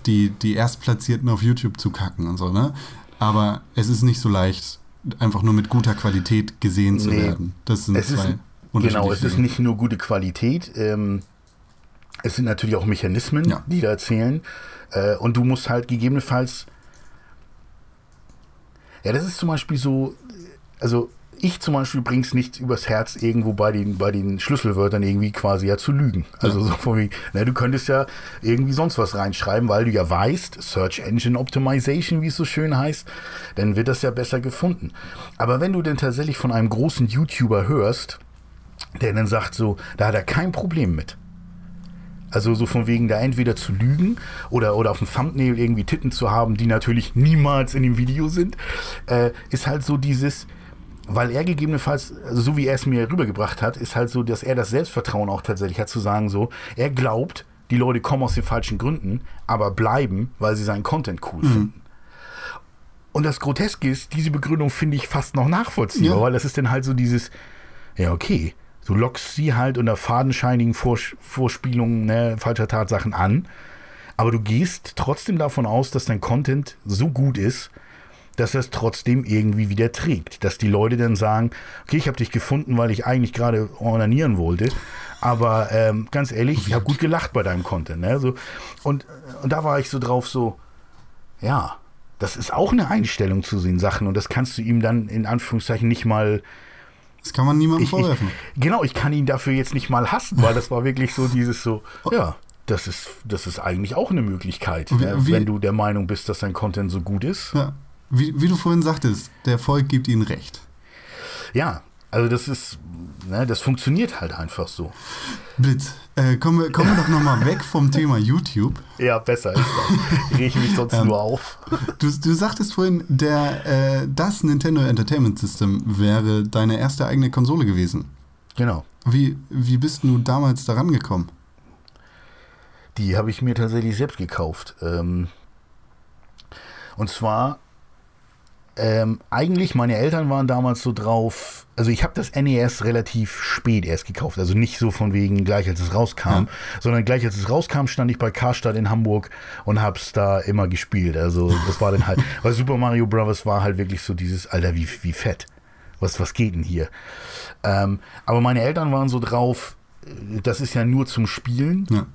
die, die Erstplatzierten auf YouTube zu kacken und so. Ne? Aber es ist nicht so leicht, einfach nur mit guter Qualität gesehen zu Nee. werden. Das sind Es ist- zwei Genau, es ist Dinge. nicht nur gute Qualität, ähm, es sind natürlich auch Mechanismen, Ja. die da erzählen. Äh, und du musst halt gegebenenfalls. Ja, das ist zum Beispiel so, also ich zum Beispiel bring's nicht übers Herz, irgendwo bei den, bei den Schlüsselwörtern irgendwie quasi ja zu lügen. Also so von wegen, na, du könntest ja irgendwie sonst was reinschreiben, weil du ja weißt, Search Engine Optimization, wie es so schön heißt, dann wird das ja besser gefunden. Aber wenn du denn tatsächlich von einem großen YouTuber hörst, der dann sagt so, da hat er kein Problem mit. Also so von wegen da entweder zu lügen oder, oder auf dem Thumbnail irgendwie Titten zu haben, die natürlich niemals in dem Video sind, äh, ist halt so dieses, weil er gegebenenfalls, also so wie er es mir rübergebracht hat, ist halt so, dass er das Selbstvertrauen auch tatsächlich hat zu sagen so, er glaubt, die Leute kommen aus den falschen Gründen, aber bleiben, weil sie seinen Content cool finden. Und das Groteske ist, diese Begründung finde ich fast noch nachvollziehbar, Ja. weil das ist dann halt so dieses, ja, okay, du lockst sie halt unter fadenscheinigen Vors Vorspielungen ne, falscher Tatsachen an, aber du gehst trotzdem davon aus, dass dein Content so gut ist, dass er es trotzdem irgendwie wieder trägt. Dass die Leute dann sagen, okay, ich habe dich gefunden, weil ich eigentlich gerade ornanieren wollte, aber ähm, ganz ehrlich, ich habe gut gelacht bei deinem Content. Ne? So, und, und da war ich so drauf so, ja, das ist auch eine Einstellung zu den Sachen und das kannst du ihm dann in Anführungszeichen nicht mal Das kann man niemandem ich, ich, vorwerfen. genau, ich kann ihn dafür jetzt nicht mal hassen, weil das war wirklich so dieses so, ja, das ist, das ist eigentlich auch eine Möglichkeit, Wie- ne, wie- wenn du der Meinung bist, dass dein Content so gut ist. Ja. Wie, wie du vorhin sagtest, der Erfolg gibt ihnen recht. Ja, also das ist, ne, das funktioniert halt einfach so. Blitz, äh, kommen wir, kommen wir doch nochmal weg vom Thema YouTube. Ja, besser ist das. Ich rege mich sonst Ähm. nur auf. Du, du sagtest vorhin, der, äh, das Nintendo Entertainment System wäre deine erste eigene Konsole gewesen. Genau. Wie, wie bist du damals daran gekommen? Die habe ich mir tatsächlich selbst gekauft. Ähm, und zwar, ähm, eigentlich, meine Eltern waren damals so drauf, also ich habe das NES relativ spät erst gekauft, also nicht so von wegen gleich als es rauskam, ja. sondern gleich als es rauskam, stand ich bei Karstadt in Hamburg und hab's da immer gespielt. Also das war dann halt, weil Super Mario Bros. war halt wirklich so dieses, Alter, wie, wie fett. Was, was geht denn hier? Ähm, aber meine Eltern waren so drauf, äh, das ist ja nur zum Spielen. Ja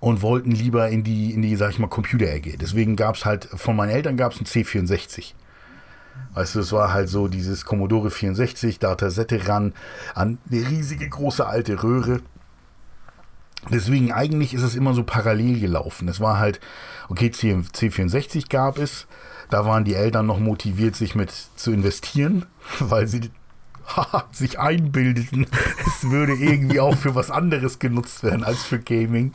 und wollten lieber in die, in die, sag ich mal, Computerecke. Deswegen gab es halt, von meinen Eltern gab es einen C64. Weißt du, es war halt so dieses Commodore 64, Datasette ran, an eine riesige große alte Röhre. Deswegen eigentlich ist es immer so parallel gelaufen. Es war halt, okay, C, C64 gab es, da waren die Eltern noch motiviert, sich mit zu investieren, weil sie sich einbildeten, es würde irgendwie auch für was anderes genutzt werden als für Gaming.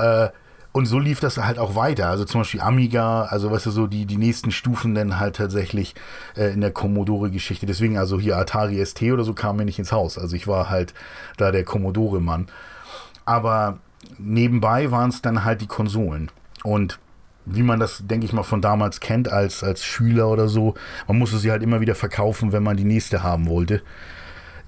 Äh, und so lief das halt auch weiter. Also zum Beispiel Amiga, also weißt du, so die, die nächsten Stufen dann halt tatsächlich äh, in der Commodore-Geschichte. Deswegen, also hier Atari ST oder so kam mir nicht ins Haus. Also ich war halt da der Commodore-Mann. Aber nebenbei waren es dann halt die Konsolen. Und wie man das, denke ich mal, von damals kennt als, als Schüler oder so, man musste sie halt immer wieder verkaufen, wenn man die nächste haben wollte.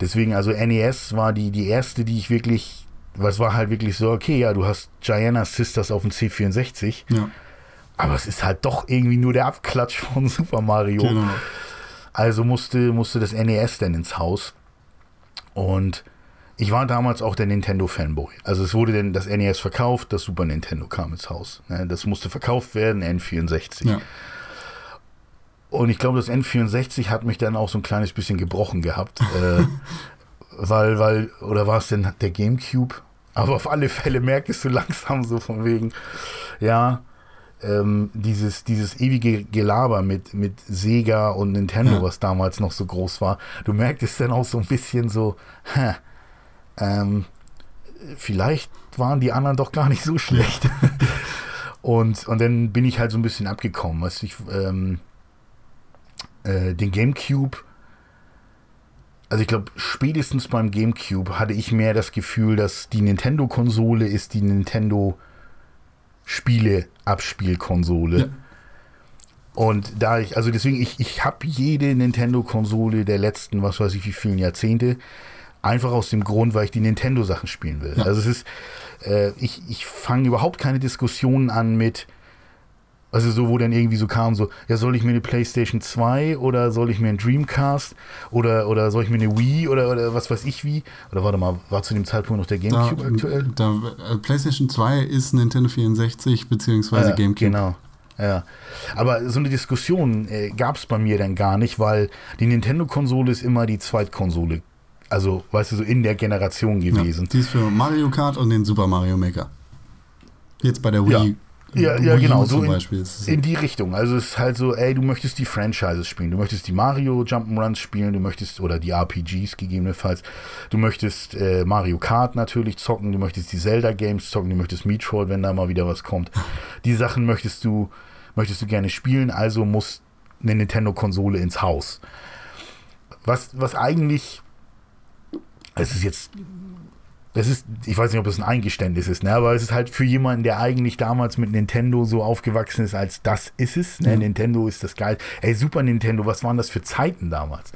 Deswegen, also NES war die, die erste, die ich wirklich weil es war halt wirklich so, okay, ja, du hast Gianna Sisters auf dem C64. Ja. Aber es ist halt doch irgendwie nur der Abklatsch von Super Mario. Genau. Also musste, musste das NES dann ins Haus. Und ich war damals auch der Nintendo-Fanboy. Also es wurde denn das NES verkauft, das Super Nintendo kam ins Haus. Ne, das musste verkauft werden, N64. Ja. Und ich glaube, das N64 hat mich dann auch so ein kleines bisschen gebrochen gehabt. äh, weil, weil, oder war es denn der Gamecube? Aber auf alle Fälle merkst du langsam so von wegen, ja, ähm, dieses, dieses ewige Gelaber mit, mit Sega und Nintendo, ja. was damals noch so groß war, du merktest dann auch so ein bisschen so, hä, ähm, vielleicht waren die anderen doch gar nicht so schlecht. und, und dann bin ich halt so ein bisschen abgekommen. Weißt du, ich, ähm, äh, den Gamecube also ich glaube, spätestens beim GameCube hatte ich mehr das Gefühl, dass die Nintendo-Konsole ist die Nintendo Spiele-Abspielkonsole. Ja. Und da ich, also deswegen, ich, ich habe jede Nintendo-Konsole der letzten, was weiß ich, wie vielen Jahrzehnte, einfach aus dem Grund, weil ich die Nintendo-Sachen spielen will. Ja. Also es ist, äh, ich, ich fange überhaupt keine Diskussionen an mit, also so, wo dann irgendwie so kam, so, ja, soll ich mir eine Playstation 2 oder soll ich mir einen Dreamcast oder, oder soll ich mir eine Wii oder, oder was weiß ich wie? Oder warte mal, war zu dem Zeitpunkt noch der Gamecube da, aktuell? Da, äh, Playstation 2 ist Nintendo 64 beziehungsweise ja, Gamecube. Genau. Ja, aber so eine Diskussion äh, gab es bei mir dann gar nicht, weil die Nintendo-Konsole ist immer die Zweitkonsole. Also, weißt du, so in der Generation gewesen. Ja, die ist für Mario Kart und den Super Mario Maker. Jetzt bei der Wii ja. Ja, ja genau, so in, in, die Richtung. Also es ist halt so, ey, du möchtest die Franchises spielen, du möchtest die Mario Jump'n'Runs spielen, du möchtest, oder die RPGs gegebenenfalls, du möchtest äh, Mario Kart natürlich zocken, du möchtest die Zelda Games zocken, du möchtest Metroid, wenn da mal wieder was kommt. Die Sachen möchtest du, möchtest du gerne spielen, also muss eine Nintendo-Konsole ins Haus. Was, was eigentlich, es ist jetzt das ist, ich weiß nicht, ob es ein Eingeständnis ist, ne? aber es ist halt für jemanden, der eigentlich damals mit Nintendo so aufgewachsen ist, als das ist es. Ne? Ja. Nintendo ist das geil. Ey, Super Nintendo, was waren das für Zeiten damals?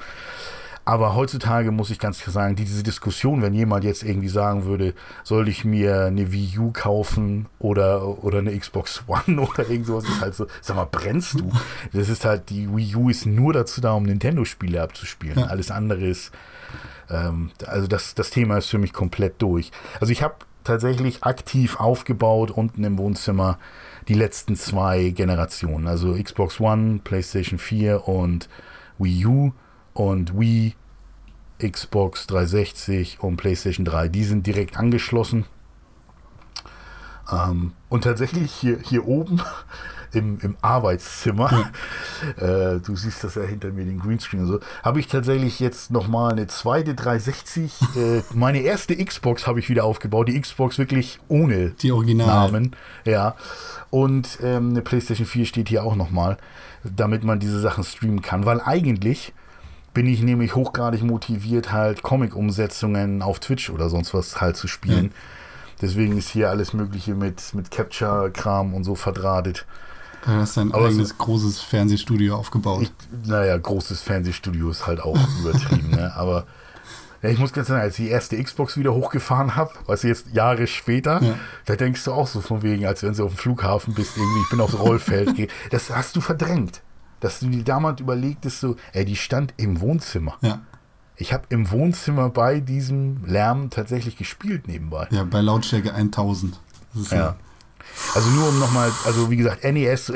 Aber heutzutage muss ich ganz klar sagen, diese Diskussion, wenn jemand jetzt irgendwie sagen würde, soll ich mir eine Wii U kaufen oder, oder eine Xbox One oder irgend sowas, ist halt so, sag mal, brennst du? Das ist halt, die Wii U ist nur dazu da, um Nintendo-Spiele abzuspielen. Ja. Alles andere ist, ähm, also das, das Thema ist für mich komplett durch. Also ich habe tatsächlich aktiv aufgebaut unten im Wohnzimmer die letzten zwei Generationen. Also Xbox One, PlayStation 4 und Wii U und Wii, Xbox 360 und PlayStation 3. Die sind direkt angeschlossen. Ähm, und tatsächlich hier, hier oben im, im Arbeitszimmer, ja. äh, du siehst das ja hinter mir, den Greenscreen und so, habe ich tatsächlich jetzt nochmal eine zweite 360. äh, meine erste Xbox habe ich wieder aufgebaut, die Xbox wirklich ohne die Original. Namen. Ja. Und ähm, eine PlayStation 4 steht hier auch nochmal, damit man diese Sachen streamen kann, weil eigentlich bin ich nämlich hochgradig motiviert, halt Comic-Umsetzungen auf Twitch oder sonst was halt zu spielen. Ja Deswegen ist hier alles Mögliche mit, mit Capture-Kram und so verdrahtet. Du hast dein Aber eigenes so- großes Fernsehstudio aufgebaut. Naja, großes Fernsehstudio ist halt auch übertrieben, ne? Aber ja, ich muss ganz sagen, als ich die erste Xbox wieder hochgefahren habe, weißt du, jetzt Jahre später, Ja. da denkst du auch so von wegen, als wenn du auf dem Flughafen bist, irgendwie, ich bin aufs Rollfeld. gehe. Das hast du verdrängt. Dass du dir damals überlegtest, so, ey, die stand im Wohnzimmer. ja. Ich habe im Wohnzimmer bei diesem Lärm tatsächlich gespielt nebenbei. ja, bei Lautstärke 1000. Das ist Ja. Also nur um nochmal, also wie gesagt, NES,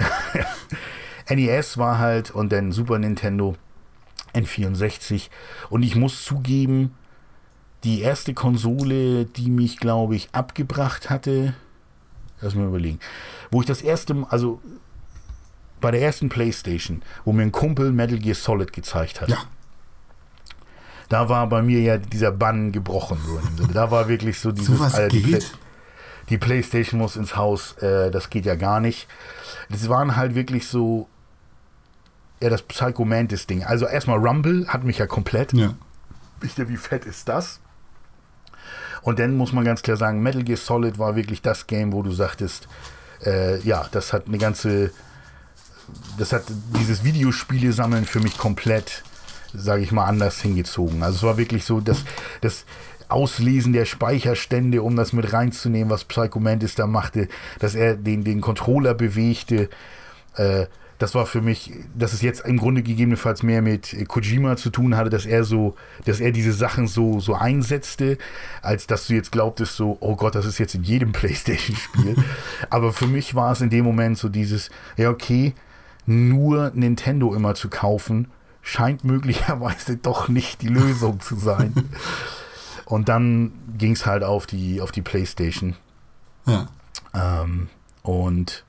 NES war halt und dann Super Nintendo, N64. Und ich muss zugeben, die erste Konsole, die mich, glaube ich, abgebracht hatte, lass mal überlegen, wo ich das erste Mal, also bei der ersten Playstation, wo mir ein Kumpel Metal Gear Solid gezeigt hat. Ja, Da war bei mir ja dieser Bann gebrochen. So. Da war wirklich so dieses sowas Alter, die, geht. Play- die Playstation muss ins Haus, äh, das geht ja gar nicht. Das waren halt wirklich so, ja, das Psycho Mantis Ding. Also erstmal Rumble hat mich ja komplett. Ja. Ich dachte, wie fett ist das? Und dann muss man ganz klar sagen, Metal Gear Solid war wirklich das Game, wo du sagtest, äh, ja, das hat eine ganze, das hat dieses Videospiele sammeln für mich komplett, sage ich mal, anders hingezogen. Also es war wirklich so, dass das Auslesen der Speicherstände, um das mit reinzunehmen, was Psycho Mantis da machte, dass er den, den Controller bewegte, äh, das war für mich, dass es jetzt im Grunde gegebenenfalls mehr mit Kojima zu tun hatte, dass er so, dass er diese Sachen so, so einsetzte, als dass du jetzt glaubtest, so, oh Gott, das ist jetzt in jedem Playstation-Spiel. Aber für mich war es in dem Moment so dieses, ja, okay, nur Nintendo immer zu kaufen, scheint möglicherweise doch nicht die Lösung zu sein. Und dann ging es halt auf die, auf die Playstation. Ja. Ähm, und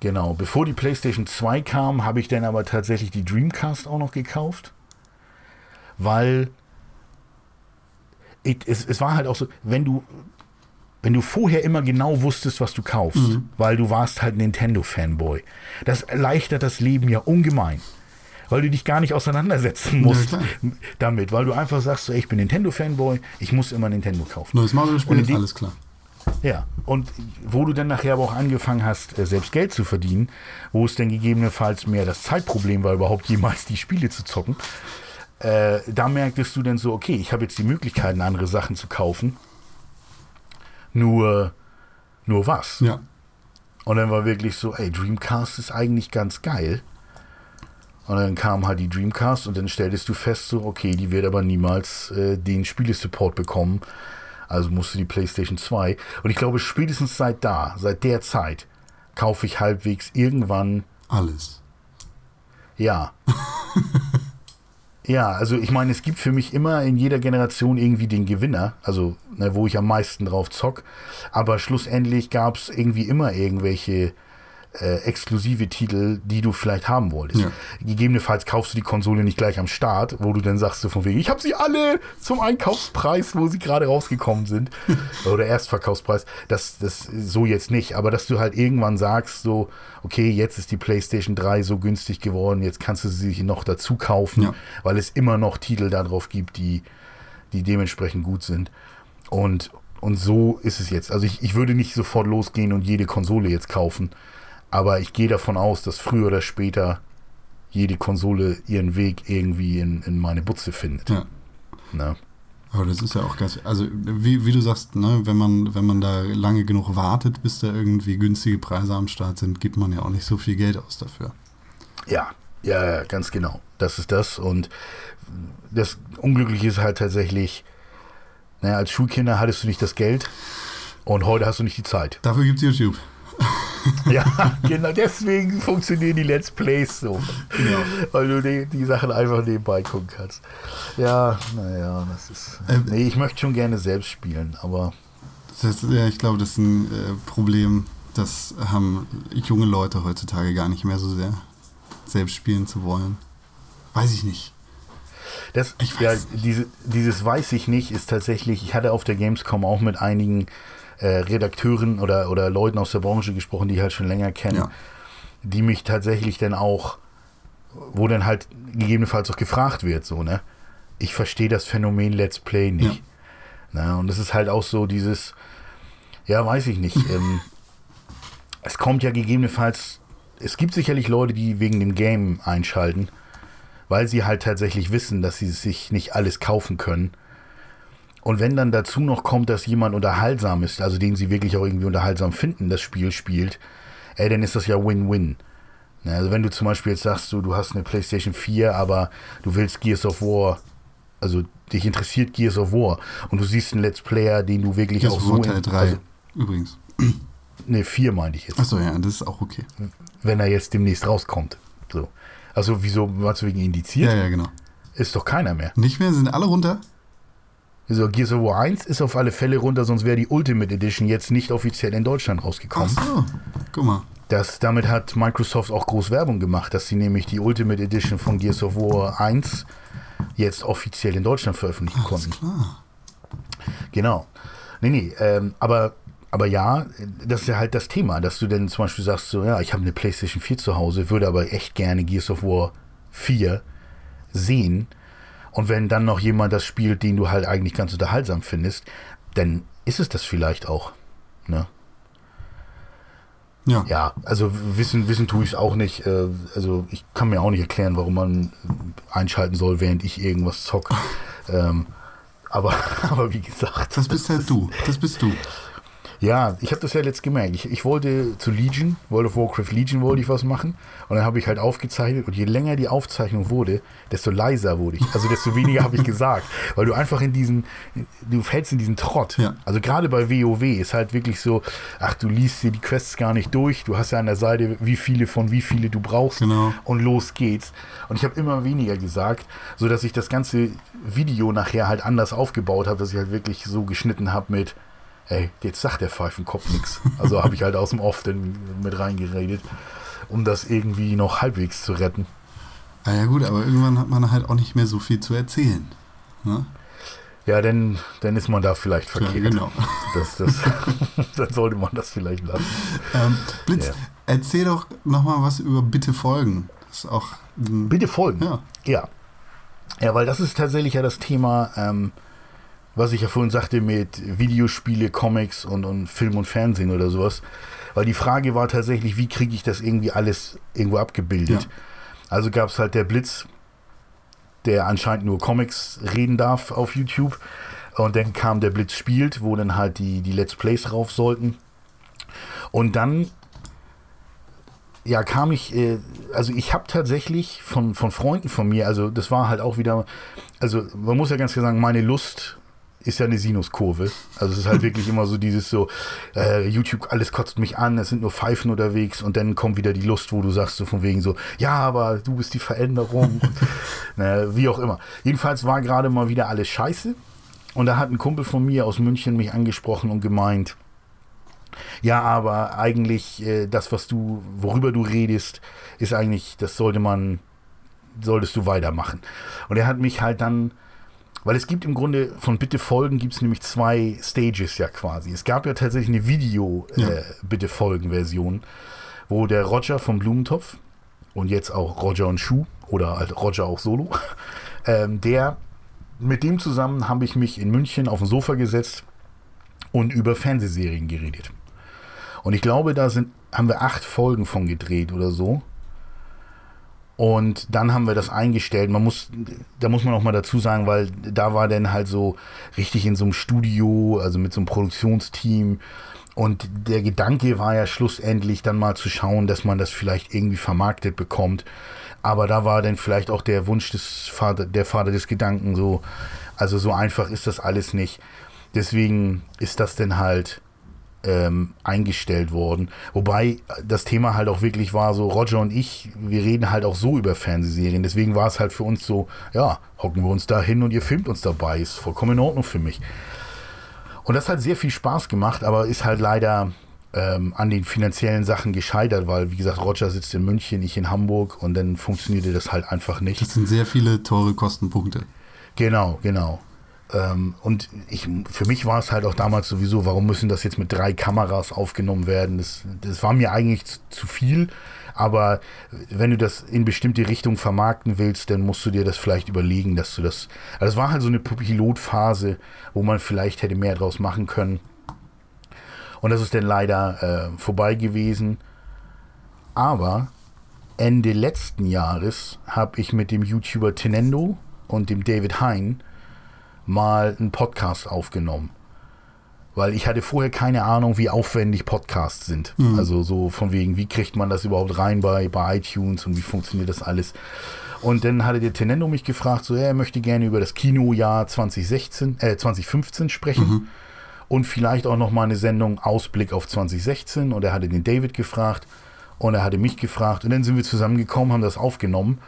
genau, bevor die PlayStation 2 kam, habe ich dann aber tatsächlich die Dreamcast auch noch gekauft. Weil ich, es, es war halt auch so, wenn du, wenn du vorher immer genau wusstest, was du kaufst, weil du warst halt Nintendo-Fanboy, das erleichtert das Leben ja ungemein. Weil du dich gar nicht auseinandersetzen musst klar. damit, weil du einfach sagst, so, ey, ich bin Nintendo-Fanboy, ich muss immer Nintendo kaufen. Neues Mario-Spiel, alles klar. Ja, und wo du dann nachher aber auch angefangen hast, äh, selbst Geld zu verdienen, wo es dann gegebenenfalls mehr das Zeitproblem war, überhaupt jemals die Spiele zu zocken, äh, da merktest du dann so, okay, ich habe jetzt die Möglichkeiten, andere Sachen zu kaufen. Nur, nur was? Ja. Und dann war wirklich so, ey, Dreamcast ist eigentlich ganz geil. Und dann kam halt die Dreamcast und dann stelltest du fest, so, okay, die wird aber niemals äh, den Spielesupport bekommen. Also musste die PlayStation 2. Und ich glaube, spätestens seit da, seit der Zeit, kaufe ich halbwegs irgendwann, Alles. ja. ja, also ich meine, es gibt für mich immer in jeder Generation irgendwie den Gewinner, also ne, wo ich am meisten drauf zock. Aber schlussendlich gab es irgendwie immer irgendwelche äh, exklusive Titel, die du vielleicht haben wolltest. Ja. Gegebenenfalls kaufst du die Konsole nicht gleich am Start, wo du dann sagst so von wegen, ich habe sie alle zum Einkaufspreis, wo sie gerade rausgekommen sind. Oder Erstverkaufspreis. Das, das so jetzt nicht. Aber dass du halt irgendwann sagst so, okay, jetzt ist die PlayStation 3 so günstig geworden, jetzt kannst du sie noch dazu kaufen, Ja. weil es immer noch Titel darauf gibt, die, die dementsprechend gut sind. Und, und so ist es jetzt. Also ich, ich würde nicht sofort losgehen und jede Konsole jetzt kaufen. Aber ich gehe davon aus, dass früher oder später jede Konsole ihren Weg irgendwie in, in meine Butze findet. Ja. Ne? Aber das ist ja auch ganz, also wie, wie du sagst, ne, wenn man, wenn man da lange genug wartet, bis da irgendwie günstige Preise am Start sind, gibt man ja auch nicht so viel Geld aus dafür. Ja, ja, ganz genau. Das ist das. Und das Unglückliche ist halt tatsächlich, naja, als Schulkinder hattest du nicht das Geld und heute hast du nicht die Zeit. Dafür gibt es YouTube. Ja, genau deswegen funktionieren die Let's Plays so. Weil du die, die Sachen einfach nebenbei gucken kannst. Ja, naja, das ist. Ähm, nee, ich möchte schon gerne selbst spielen, aber Das ja, ich glaube, das ist ein äh, Problem, das haben junge Leute heutzutage gar nicht mehr so sehr, selbst spielen zu wollen. Weiß ich nicht. Das, Ich weiß ja, nicht. diese, dieses weiß ich nicht, ist tatsächlich, ich hatte auf der Gamescom auch mit einigen äh, Redakteuren oder, oder Leuten aus der Branche gesprochen, die ich halt schon länger kennen, Ja. die mich tatsächlich dann auch, wo dann halt gegebenenfalls auch gefragt wird, so, ne? Ich verstehe das Phänomen Let's Play nicht. Na, und das ist halt auch so dieses, ja, weiß ich nicht. ähm, es kommt ja gegebenenfalls, es gibt sicherlich Leute, die wegen dem Game einschalten, weil sie halt tatsächlich wissen, dass sie sich nicht alles kaufen können. Und wenn dann dazu noch kommt, dass jemand unterhaltsam ist, also den sie wirklich auch irgendwie unterhaltsam finden, das Spiel spielt, ey, dann ist das ja Win-Win. Ne, Also wenn du zum Beispiel jetzt sagst, du, du hast eine PlayStation 4, aber du willst Gears of War, also dich interessiert Gears of War und du siehst einen Let's Player, den du wirklich Das auch so... Teil 3 Also, übrigens. ne, 4 meinte ich jetzt. Achso, ja, das ist auch okay. wenn er jetzt demnächst rauskommt. So. Also wieso, warst du wegen indiziert? Ja, ja, genau. Ist doch keiner mehr. Nicht mehr, sind alle runter? Also Gears of War 1 ist auf alle Fälle runter, sonst wäre die Ultimate Edition jetzt nicht offiziell in Deutschland Ach rausgekommen. so, guck mal. Das, damit hat Microsoft auch groß Werbung gemacht, dass sie nämlich die Ultimate Edition von Gears of War 1 jetzt offiziell in Deutschland veröffentlichen Alles konnten. klar. Genau. Nee, nee, ähm, aber, aber ja, das ist ja halt das Thema, dass du dann zum Beispiel sagst, so, ja, ich habe eine PlayStation 4 zu Hause, würde aber echt gerne Gears of War 4 sehen. Und wenn dann noch jemand das spielt, den du halt eigentlich ganz unterhaltsam findest, dann ist es das vielleicht auch. Ne? Ja. Ja, also wissen, wissen tue ich es auch nicht. Äh, Also ich kann mir auch nicht erklären, warum man einschalten soll, während ich irgendwas zock. ähm, aber, aber wie gesagt. Das bist halt du. Das bist du. Ja, ich habe das ja letzt gemerkt. Ich, ich wollte zu Legion, World of Warcraft Legion wollte ich was machen. Und dann habe ich halt aufgezeichnet. Und je länger die Aufzeichnung wurde, desto leiser wurde ich. Also desto weniger habe ich gesagt. Weil du einfach in diesen, du fällst in diesen Trott. Ja. Also gerade bei WoW ist halt wirklich so, ach, du liest dir die Quests gar nicht durch. Du hast ja an der Seite, wie viele von wie viele du brauchst. Genau. Und los geht's. Und ich habe immer weniger gesagt, so dass ich das ganze Video nachher halt anders aufgebaut habe, dass ich halt wirklich so geschnitten habe mit, ey, jetzt sagt der Pfeifenkopf nichts. Also habe ich halt aus dem Off dann mit reingeredet, um das irgendwie noch halbwegs zu retten. Ah ja gut, aber irgendwann hat man halt auch nicht mehr so viel zu erzählen. Ne? Ja, dann, dann ist man da vielleicht Ja, verkehrt. genau. Das, das, dann sollte man das vielleicht lassen. Ähm, Blitz, Ja. erzähl doch nochmal was über Bitte folgen. Das ist auch. Bitte folgen. Ja. Ja. Ja, weil das ist tatsächlich ja das Thema, ähm, was ich ja vorhin sagte mit Videospiele, Comics und, und Film und Fernsehen oder sowas. Weil die Frage war tatsächlich, wie kriege ich das irgendwie alles irgendwo abgebildet? Ja. Also gab es halt der Blitz, der anscheinend nur Comics reden darf auf YouTube. Und dann kam der Blitz spielt, wo dann halt die, die Let's Plays rauf sollten. Und dann ja, kam ich, äh, also ich habe tatsächlich von, von Freunden von mir, also das war halt auch wieder, also man muss ja ganz klar sagen, meine Lust ist ja eine Sinuskurve. Also es ist halt wirklich immer so dieses so, äh, YouTube, alles kotzt mich an, es sind nur Pfeifen unterwegs und dann kommt wieder die Lust, wo du sagst so von wegen so, ja, aber du bist die Veränderung, ne, wie auch immer. Jedenfalls war gerade mal wieder alles scheiße und da hat ein Kumpel von mir aus München mich angesprochen und gemeint, ja, aber eigentlich äh, das, was du, worüber du redest, ist eigentlich, das sollte man, solltest du weitermachen. Und er hat mich halt dann, weil es gibt im Grunde von Bitte folgen gibt es nämlich zwei Stages ja quasi. Es gab ja tatsächlich eine Video Ja. äh, Bitte folgen Version, wo der Roger vom Blumentopf und jetzt auch Roger und Schuh oder halt Roger auch solo, ähm, der mit dem zusammen habe ich mich in München auf dem Sofa gesetzt und über Fernsehserien geredet. Und ich glaube, da sind, haben wir acht Folgen von gedreht oder so. Und dann haben wir das eingestellt. Man muss, da muss man auch mal dazu sagen, weil da war dann halt so richtig in so einem Studio, also mit so einem Produktionsteam. Und der Gedanke war ja schlussendlich dann mal zu schauen, dass man das vielleicht irgendwie vermarktet bekommt. Aber da war dann vielleicht auch der Wunsch des Vater, der Vater des Gedanken so, also so einfach ist das alles nicht. Deswegen ist das dann halt ähm, eingestellt worden. Wobei das Thema halt auch wirklich war, so Roger und ich, wir reden halt auch so über Fernsehserien. Deswegen war es halt für uns so, ja, hocken wir uns da hin und ihr filmt uns dabei. Ist vollkommen in Ordnung für mich. Und das hat sehr viel Spaß gemacht, aber ist halt leider ähm, an den finanziellen Sachen gescheitert, weil, wie gesagt, Roger sitzt in München, ich in Hamburg und dann funktionierte das halt einfach nicht. Das sind sehr viele teure Kostenpunkte. Genau, genau. Ähm, und ich, für mich war es halt auch damals sowieso, warum müssen das jetzt mit drei Kameras aufgenommen werden? Das, das war mir eigentlich zu, zu viel. Aber wenn du das in bestimmte Richtungen vermarkten willst, dann musst du dir das vielleicht überlegen, dass du das. Also es war halt so eine Pilotphase, wo man vielleicht hätte mehr draus machen können. Und das ist dann leider äh, vorbei gewesen. Aber Ende letzten Jahres habe ich mit dem YouTuber Tenendo und dem David Hein mal einen Podcast aufgenommen. Weil ich hatte vorher keine Ahnung, wie aufwendig Podcasts sind. Mhm. Also so von wegen, wie kriegt man das überhaupt rein bei, bei iTunes und wie funktioniert das alles. Und dann hatte der Tenendo mich gefragt, so, er möchte gerne über das Kinojahr 2016, äh, 2015 sprechen. Mhm. Und vielleicht auch nochmal eine Sendung Ausblick auf 2016. Und er hatte den David gefragt und er hatte mich gefragt. Und dann sind wir zusammengekommen, haben das aufgenommen.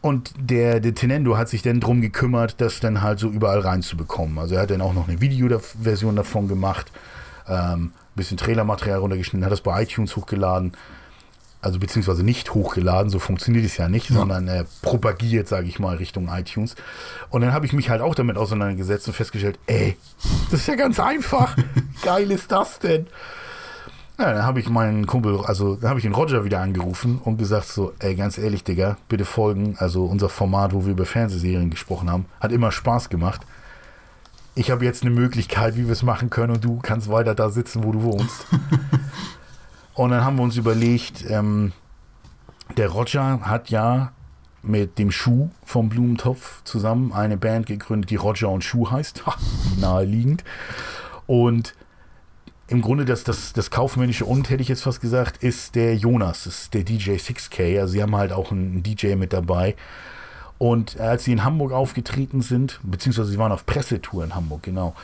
Und der, der Tenendo hat sich dann darum gekümmert, das dann halt so überall reinzubekommen. Also er hat dann auch noch eine Videoversion davon gemacht, ähm, bisschen Trailermaterial runtergeschnitten, hat das bei iTunes hochgeladen. Also beziehungsweise nicht hochgeladen, so funktioniert es ja nicht, ja. sondern er propagiert, sage ich mal, Richtung iTunes. Und dann habe ich mich halt auch damit auseinandergesetzt und festgestellt, ey, das ist ja ganz einfach. Geil ist das denn? Ja, dann habe ich meinen Kumpel, also dann habe ich den Roger wieder angerufen und gesagt so, ey, ganz ehrlich, Digga, bitte folgen. Also unser Format, wo wir über Fernsehserien gesprochen haben, hat immer Spaß gemacht. Ich habe jetzt eine Möglichkeit, wie wir es machen können und du kannst weiter da sitzen, wo du wohnst. und dann haben wir uns überlegt, ähm, der Roger hat ja mit dem Schuh vom Blumentopf zusammen eine Band gegründet, die Roger und Schuh heißt. Naheliegend. Und im Grunde das, das, das kaufmännische und, hätte ich jetzt fast gesagt, ist der Jonas, ist der DJ 6K. Also sie haben halt auch einen DJ mit dabei. Und als sie in Hamburg aufgetreten sind, beziehungsweise sie waren auf Pressetour in Hamburg, genau,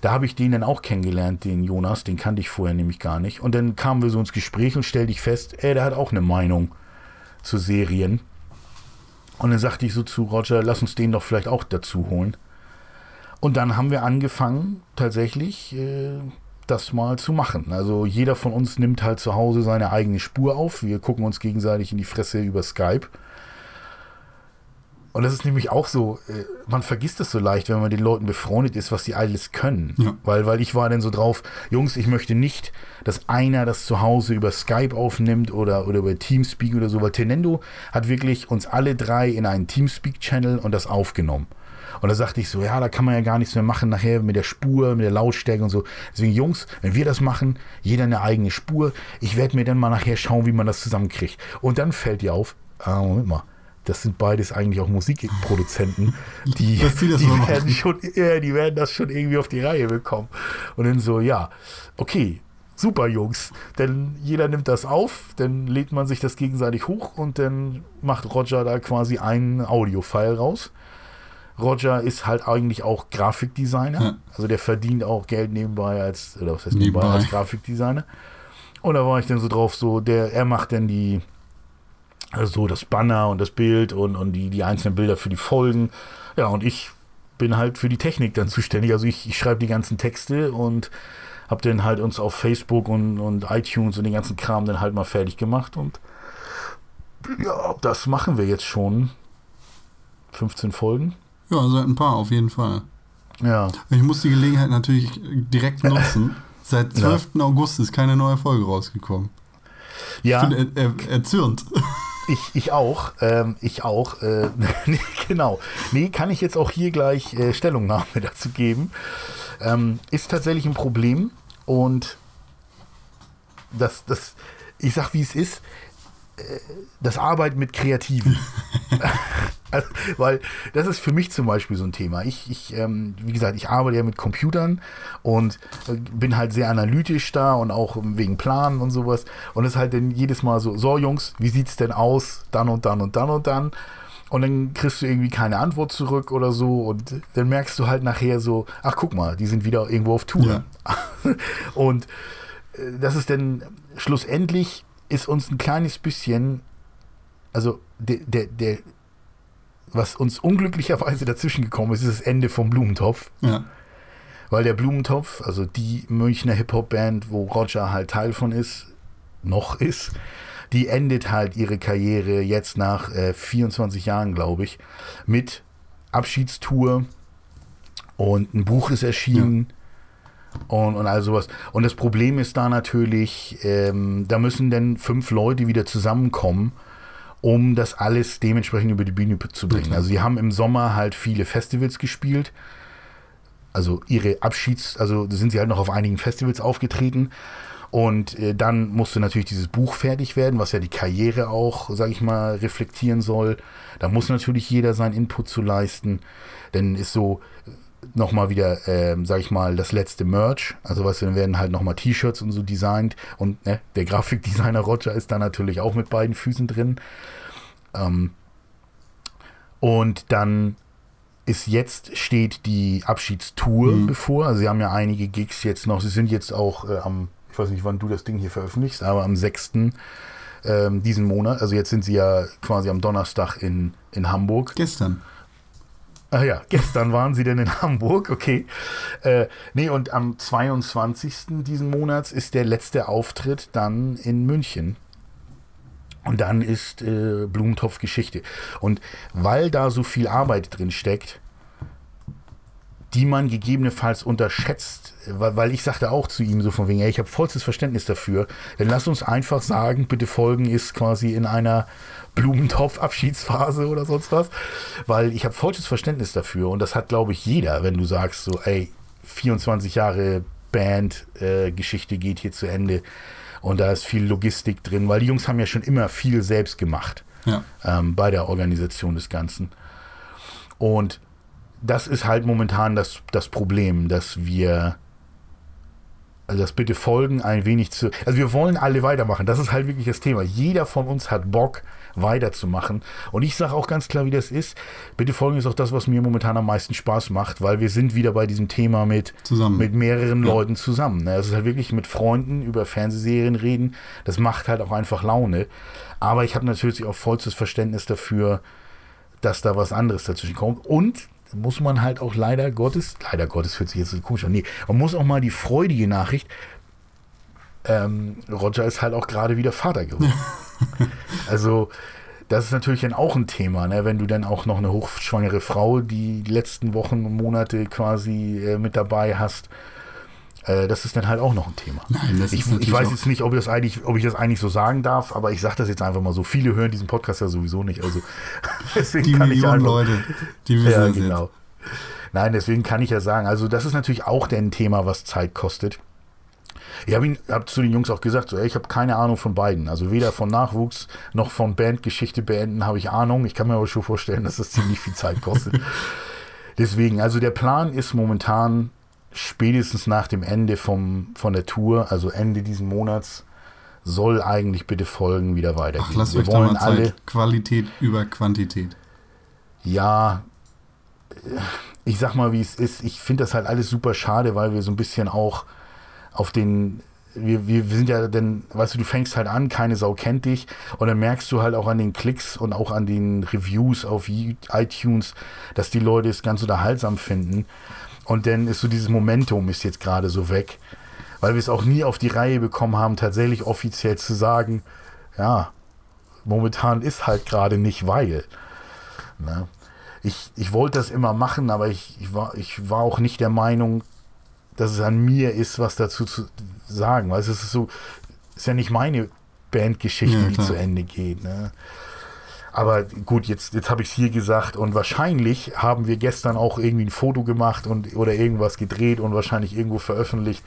da habe ich den dann auch kennengelernt, den Jonas, den kannte ich vorher nämlich gar nicht. Und dann kamen wir so ins Gespräch und stellte ich fest, ey, der hat auch eine Meinung zu Serien. Und dann sagte ich so zu Roger, lass uns den doch vielleicht auch dazu holen. Und dann haben wir angefangen, tatsächlich äh, das mal zu machen. Also jeder von uns nimmt halt zu Hause seine eigene Spur auf. Wir gucken uns gegenseitig in die Fresse über Skype. Und das ist nämlich auch so, äh, man vergisst es so leicht, wenn man den Leuten befreundet ist, was sie alles können. Ja. Weil, weil ich war dann so drauf, Jungs, ich möchte nicht, dass einer das zu Hause über Skype aufnimmt oder, oder über Teamspeak oder so, weil Tenendo hat wirklich uns alle drei in einen Teamspeak-Channel und das aufgenommen. Und da sagte ich so, ja, da kann man ja gar nichts mehr machen nachher mit der Spur, mit der Lautstärke und so. Deswegen, Jungs, wenn wir das machen, jeder eine eigene Spur, ich werde mir dann mal nachher schauen, wie man das zusammenkriegt. Und dann fällt dir auf, ah, Moment mal, das sind beides eigentlich auch Musikproduzenten, die, die, die werden schon, ja, die werden das schon irgendwie auf die Reihe bekommen. Und dann so, ja, okay, super Jungs, denn jeder nimmt das auf, dann lädt man sich das gegenseitig hoch und dann macht Roger da quasi einen Audio-File raus. Roger ist halt eigentlich auch Grafikdesigner. Ja. Also der verdient auch Geld nebenbei als, oder was heißt nebenbei, nebenbei als Grafikdesigner. Und da war ich dann so drauf, so, der, er macht dann die, also das Banner und das Bild und, und die, die einzelnen Bilder für die Folgen. Ja, und ich bin halt für die Technik dann zuständig. Also ich, ich schreibe die ganzen Texte und habe dann halt uns auf Facebook und, und iTunes und den ganzen Kram dann halt mal fertig gemacht und ja, das machen wir jetzt schon. 15 Folgen. Ja, seit ein paar auf jeden Fall. Ja. Ich muss die Gelegenheit natürlich direkt nutzen. Seit 12. Ja. August ist keine neue Folge rausgekommen. Ja. Ich bin er, er, erzürnt. Ich, ich auch. Ähm, ich auch. Äh, nee, genau. Nee, kann ich jetzt auch hier gleich äh, Stellungnahme dazu geben. Ähm, ist tatsächlich ein Problem und das, das, ich sag wie es ist, das Arbeiten mit Kreativen. also, weil das ist für mich zum Beispiel so ein Thema. Ich, ich ähm, wie gesagt, ich arbeite ja mit Computern und äh, bin halt sehr analytisch da und auch wegen Planen und sowas. Und es ist halt dann jedes Mal so, so Jungs, wie sieht es denn aus? Dann und dann und dann und dann. Und dann kriegst du irgendwie keine Antwort zurück oder so. Und dann merkst du halt nachher so, ach guck mal, die sind wieder irgendwo auf Tour. Ja. und äh, das ist dann schlussendlich ist uns ein kleines bisschen, also der, der, der, was uns unglücklicherweise dazwischen gekommen ist, ist das Ende vom Blumentopf. Ja. Weil der Blumentopf, also die Münchner Hip-Hop-Band, wo Roger halt Teil von ist, noch ist, die endet halt ihre Karriere jetzt nach äh, 24 Jahren, glaube ich, mit Abschiedstour Und ein Buch ist erschienen. Und, und all sowas. Und das Problem ist da natürlich, ähm, da müssen dann fünf Leute wieder zusammenkommen, um das alles dementsprechend über die Bühne zu bringen. klar. Also die haben im Sommer halt viele Festivals gespielt. Also ihre Abschieds, also sind sie halt noch auf einigen Festivals aufgetreten. Und äh, dann musste natürlich dieses Buch fertig werden, was ja die Karriere auch, sag ich mal, reflektieren soll. Da muss natürlich jeder seinen Input zu leisten. Dann ist so nochmal wieder, ähm, sag ich mal, das letzte Merch. Also was dann werden halt nochmal T-Shirts und so designt. Und ne, der Grafikdesigner Roger ist da natürlich auch mit beiden Füßen drin. Ähm, und dann ist jetzt steht die Abschiedstour Mhm. bevor. Also sie haben ja einige Gigs jetzt noch. Sie sind jetzt auch äh, am, ich weiß nicht, wann du das Ding hier veröffentlichst, aber am 6. Ähm, diesen Monat. Also jetzt sind sie ja quasi am Donnerstag in, in Hamburg. Gestern. Ach ja, gestern waren sie denn in Hamburg, okay. Äh, nee, und am 22. diesen Monats ist der letzte Auftritt dann in München. Und dann ist äh, Blumentopf Geschichte. Und weil da so viel Arbeit drin steckt, die man gegebenenfalls unterschätzt, weil, weil ich sagte auch zu ihm so von wegen, ey, ich habe vollstes Verständnis dafür, dann lass uns einfach sagen, bitte folgen ist quasi in einer Blumentopf-Abschiedsphase oder sonst was, weil ich habe vollstes Verständnis dafür und das hat, glaube ich, jeder, wenn du sagst so, ey, 24 Jahre Band-Geschichte geht hier zu Ende und da ist viel Logistik drin, weil die Jungs haben ja schon immer viel selbst gemacht Ja. ähm, bei der Organisation des Ganzen. Und das ist halt momentan das, das Problem, dass wir also das bitte folgen ein wenig zu. Also wir wollen alle weitermachen. Das ist halt wirklich das Thema. Jeder von uns hat Bock weiterzumachen. Und ich sage auch ganz klar, wie das ist. Bitte folgen ist auch das, was mir momentan am meisten Spaß macht, weil wir sind wieder bei diesem Thema mit, Zusammen. mit mehreren Ja. Leuten zusammen. ne? Es ist halt wirklich mit Freunden über Fernsehserien reden. Das macht halt auch einfach Laune. Aber ich habe natürlich auch vollstes Verständnis dafür, dass da was anderes dazwischen kommt. Und muss man halt auch leider Gottes, leider Gottes hört sich jetzt so komisch an, nee, man muss auch mal die freudige Nachricht, ähm, Roger ist halt auch gerade wieder Vater geworden. also das ist natürlich dann auch ein Thema, ne? wenn du dann auch noch eine hochschwangere Frau die letzten Wochen und Monate quasi äh, mit dabei hast. Äh, das ist dann halt auch noch ein Thema. Nein, das ich, ich weiß jetzt nicht, ob ich, das eigentlich, ob ich das eigentlich so sagen darf, aber ich sage das jetzt einfach mal so. Viele hören diesen Podcast ja sowieso nicht. Also deswegen Die kann ich Millionen einfach- Leute, die wissen ja, das genau. Nein, deswegen kann ich ja sagen, also das ist natürlich auch ein Thema, was Zeit kostet. Ich habe hab zu den Jungs auch gesagt, so, ey, ich habe keine Ahnung von beiden. Also weder von Nachwuchs noch von Bandgeschichte beenden habe ich Ahnung. Ich kann mir aber schon vorstellen, dass das ziemlich viel Zeit kostet. Deswegen, also der Plan ist momentan spätestens nach dem Ende vom, von der Tour, also Ende diesen Monats, soll eigentlich bitte Folgen wieder weitergehen. Ach, lasst Wir euch da wollen mal Zeit. Qualität über Quantität. ja, ich sag mal, wie es ist. Ich finde das halt alles super schade, weil wir so ein bisschen auch auf den. Wir, wir, sind ja dann, weißt du, du fängst halt an, keine Sau kennt dich und dann merkst du halt auch an den Klicks und auch an den Reviews auf iTunes, dass die Leute es ganz unterhaltsam finden. Und dann ist so dieses Momentum ist jetzt gerade so weg, weil wir es auch nie auf die Reihe bekommen haben, tatsächlich offiziell zu sagen, ja, momentan ist halt gerade nicht, weil. Ne? Ich, ich wollte das immer machen, aber ich, ich, war, ich war auch nicht der Meinung, dass es an mir ist, was dazu zu sagen. Weil es ist so, ist ja nicht meine Bandgeschichte, Ja, die zu Ende geht. Ne? Aber gut, jetzt, jetzt habe ich es hier gesagt und wahrscheinlich haben wir gestern auch irgendwie ein Foto gemacht und oder irgendwas gedreht und wahrscheinlich irgendwo veröffentlicht,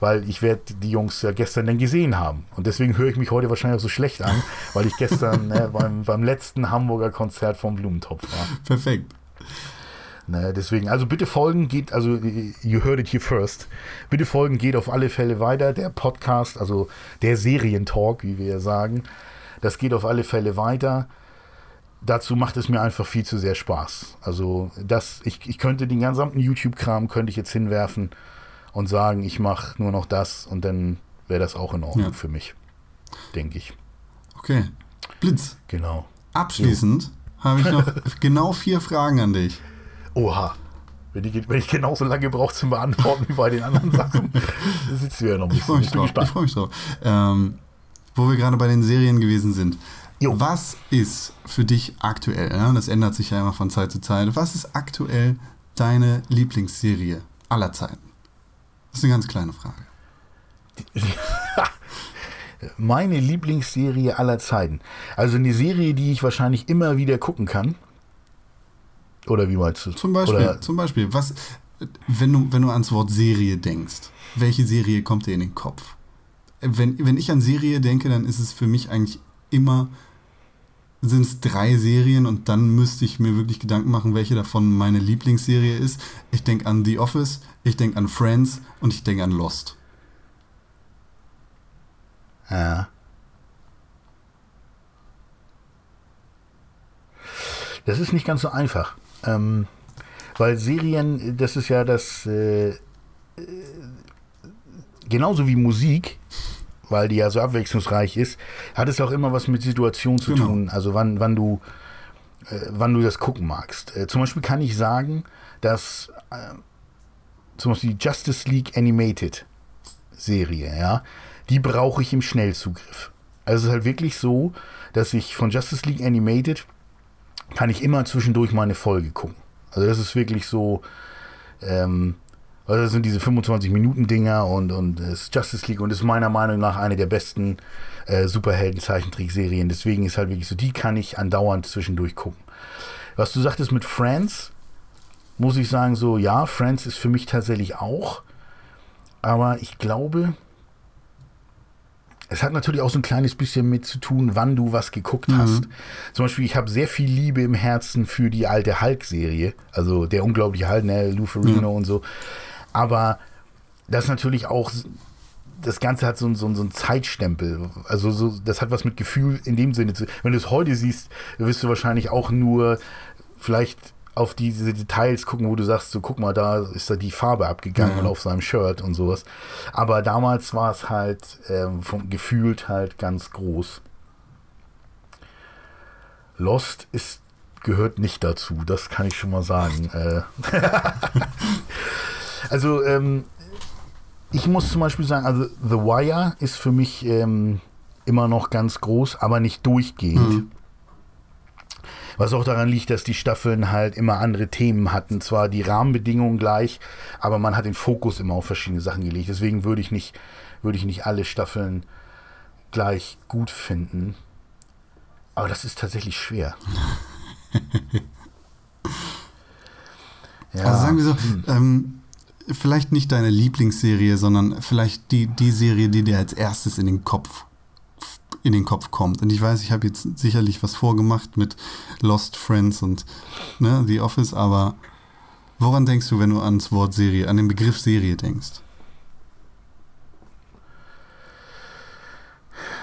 weil ich werde die Jungs ja gestern dann gesehen haben. Und deswegen höre ich mich heute wahrscheinlich auch so schlecht an, weil ich gestern ne, beim, beim letzten Hamburger Konzert vom Blumentopf war. Perfekt. Ne, deswegen, also bitte folgen, geht, also you heard it here first. Bitte folgen, geht auf alle Fälle weiter. Der Podcast, also der Serientalk, wie wir ja sagen, das geht auf alle Fälle weiter. Dazu macht es mir einfach viel zu sehr Spaß. Also das, ich, ich könnte den gesamten YouTube-Kram könnte ich jetzt hinwerfen und sagen, ich mache nur noch das und dann wäre das auch in Ordnung Ja. für mich, denke ich. Okay. Blitz. Genau. Abschließend habe ich noch genau vier Fragen an dich. Oha. Wenn ich, wenn ich genauso lange brauche zum Beantworten wie bei den anderen Sachen, sitzt du ja noch ein Ich freue bisschen. mich Ich bin drauf. Ich freue mich drauf. Ähm, wo wir gerade bei den Serien gewesen sind. Jo. Was ist für dich aktuell, ja, das ändert sich ja immer von Zeit zu Zeit, was ist aktuell deine Lieblingsserie aller Zeiten? Das ist eine ganz kleine Frage. Meine Lieblingsserie aller Zeiten. Also eine Serie, die ich wahrscheinlich immer wieder gucken kann. Oder wie meinst du? Zum Beispiel, Oder, zum Beispiel, was, wenn du, wenn du ans Wort Serie denkst, welche Serie kommt dir in den Kopf? Wenn, wenn ich an Serie denke, dann ist es für mich eigentlich immer, sind es drei Serien und dann müsste ich mir wirklich Gedanken machen, welche davon meine Lieblingsserie ist. Ich denke an The Office, ich denke an Friends und ich denke an Lost. ja. Das ist nicht ganz so einfach. Ähm, weil Serien, das ist ja das, äh, äh, genauso wie Musik, weil die ja so abwechslungsreich ist, hat es auch immer was mit Situation zu Genau. tun. Also wann, wann du, äh, wann du das gucken magst. Äh, zum Beispiel kann ich sagen, dass äh, zum Beispiel die Justice League Animated Serie, ja, die brauche ich im Schnellzugriff. Also es ist halt wirklich so, dass ich von Justice League Animated kann ich immer zwischendurch mal eine Folge gucken. Also das ist wirklich so, ähm, also das sind diese 25-Minuten-Dinger und, und ist Justice League und ist meiner Meinung nach eine der besten äh, Superhelden-Zeichentrickserien. Deswegen ist halt wirklich so, die kann ich andauernd zwischendurch gucken. Was du sagtest mit Friends, muss ich sagen, so, ja, Friends ist für mich tatsächlich auch. Aber ich glaube, es hat natürlich auch so ein kleines bisschen mit zu tun, wann du was geguckt hast. Zum Beispiel, ich habe sehr viel Liebe im Herzen für die alte Hulk-Serie, also der unglaubliche Hulk, ne, Lou Ferrigno und so. Aber das ist natürlich auch, das Ganze hat so, einen- so, so einen Zeitstempel. Also so, das hat was mit Gefühl in dem Sinne zu. Wenn du es heute siehst, wirst du wahrscheinlich auch nur vielleicht auf diese Details gucken, wo du sagst, so guck mal, da ist da die Farbe abgegangen und auf seinem Shirt und sowas. Aber damals war es halt ähm, vom, gefühlt halt ganz groß. Lost ist gehört nicht dazu, das kann ich schon mal sagen. Äh, also ähm, ich muss zum Beispiel sagen, also The Wire ist für mich ähm, immer noch ganz groß, aber nicht durchgehend. Mhm. Was auch daran liegt, dass die Staffeln halt immer andere Themen hatten. Zwar die Rahmenbedingungen gleich, aber man hat den Fokus immer auf verschiedene Sachen gelegt. Deswegen würde ich nicht, würde ich nicht alle Staffeln gleich gut finden. Aber das ist tatsächlich schwer. ja. Also sagen wir so, ähm, vielleicht nicht deine Lieblingsserie, sondern vielleicht die, die Serie, die dir als erstes in den Kopf in den Kopf kommt. Und ich weiß, ich habe jetzt sicherlich was vorgemacht mit Lost Friends und ne, The Office, aber woran denkst du, wenn du ans Wort Serie, an den Begriff Serie denkst?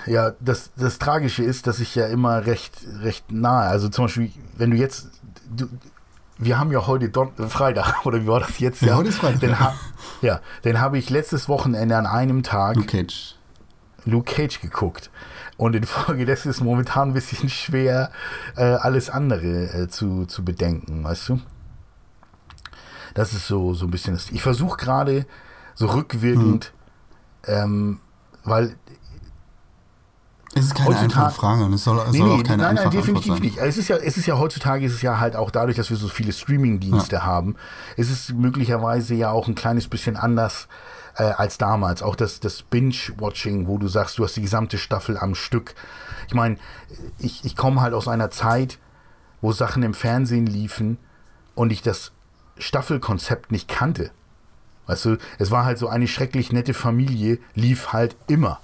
Ja, das, das Tragische ist, dass ich ja immer recht, recht nahe, also zum Beispiel, wenn du jetzt, du, wir haben ja heute Don Freitag, oder wie war das jetzt? Ja, heute ist Freitag. Den ha ja, den habe ich letztes Wochenende an einem Tag Luke Cage. Luke Cage geguckt. Und infolgedessen ist es momentan ein bisschen schwer, äh, alles andere äh, zu, zu bedenken, weißt du? Das ist so, so ein bisschen das. Ich versuche gerade so rückwirkend, ähm, weil Es ist keine Heutzutage- einfache Frage und es soll, es soll auch keine nein, nein, einfache Antwort definitiv sein. nicht. Es ist ja, es ist ja heutzutage ist es ja halt auch dadurch, dass wir so viele Streaming-Dienste haben, ist es möglicherweise ja auch ein kleines bisschen anders äh, als damals. Auch das, das Binge-Watching, wo du sagst, du hast die gesamte Staffel am Stück. Ich meine, ich, ich komme halt aus einer Zeit, wo Sachen im Fernsehen liefen und ich das Staffelkonzept nicht kannte. Weißt du, es war halt so eine schrecklich nette Familie, lief halt immer.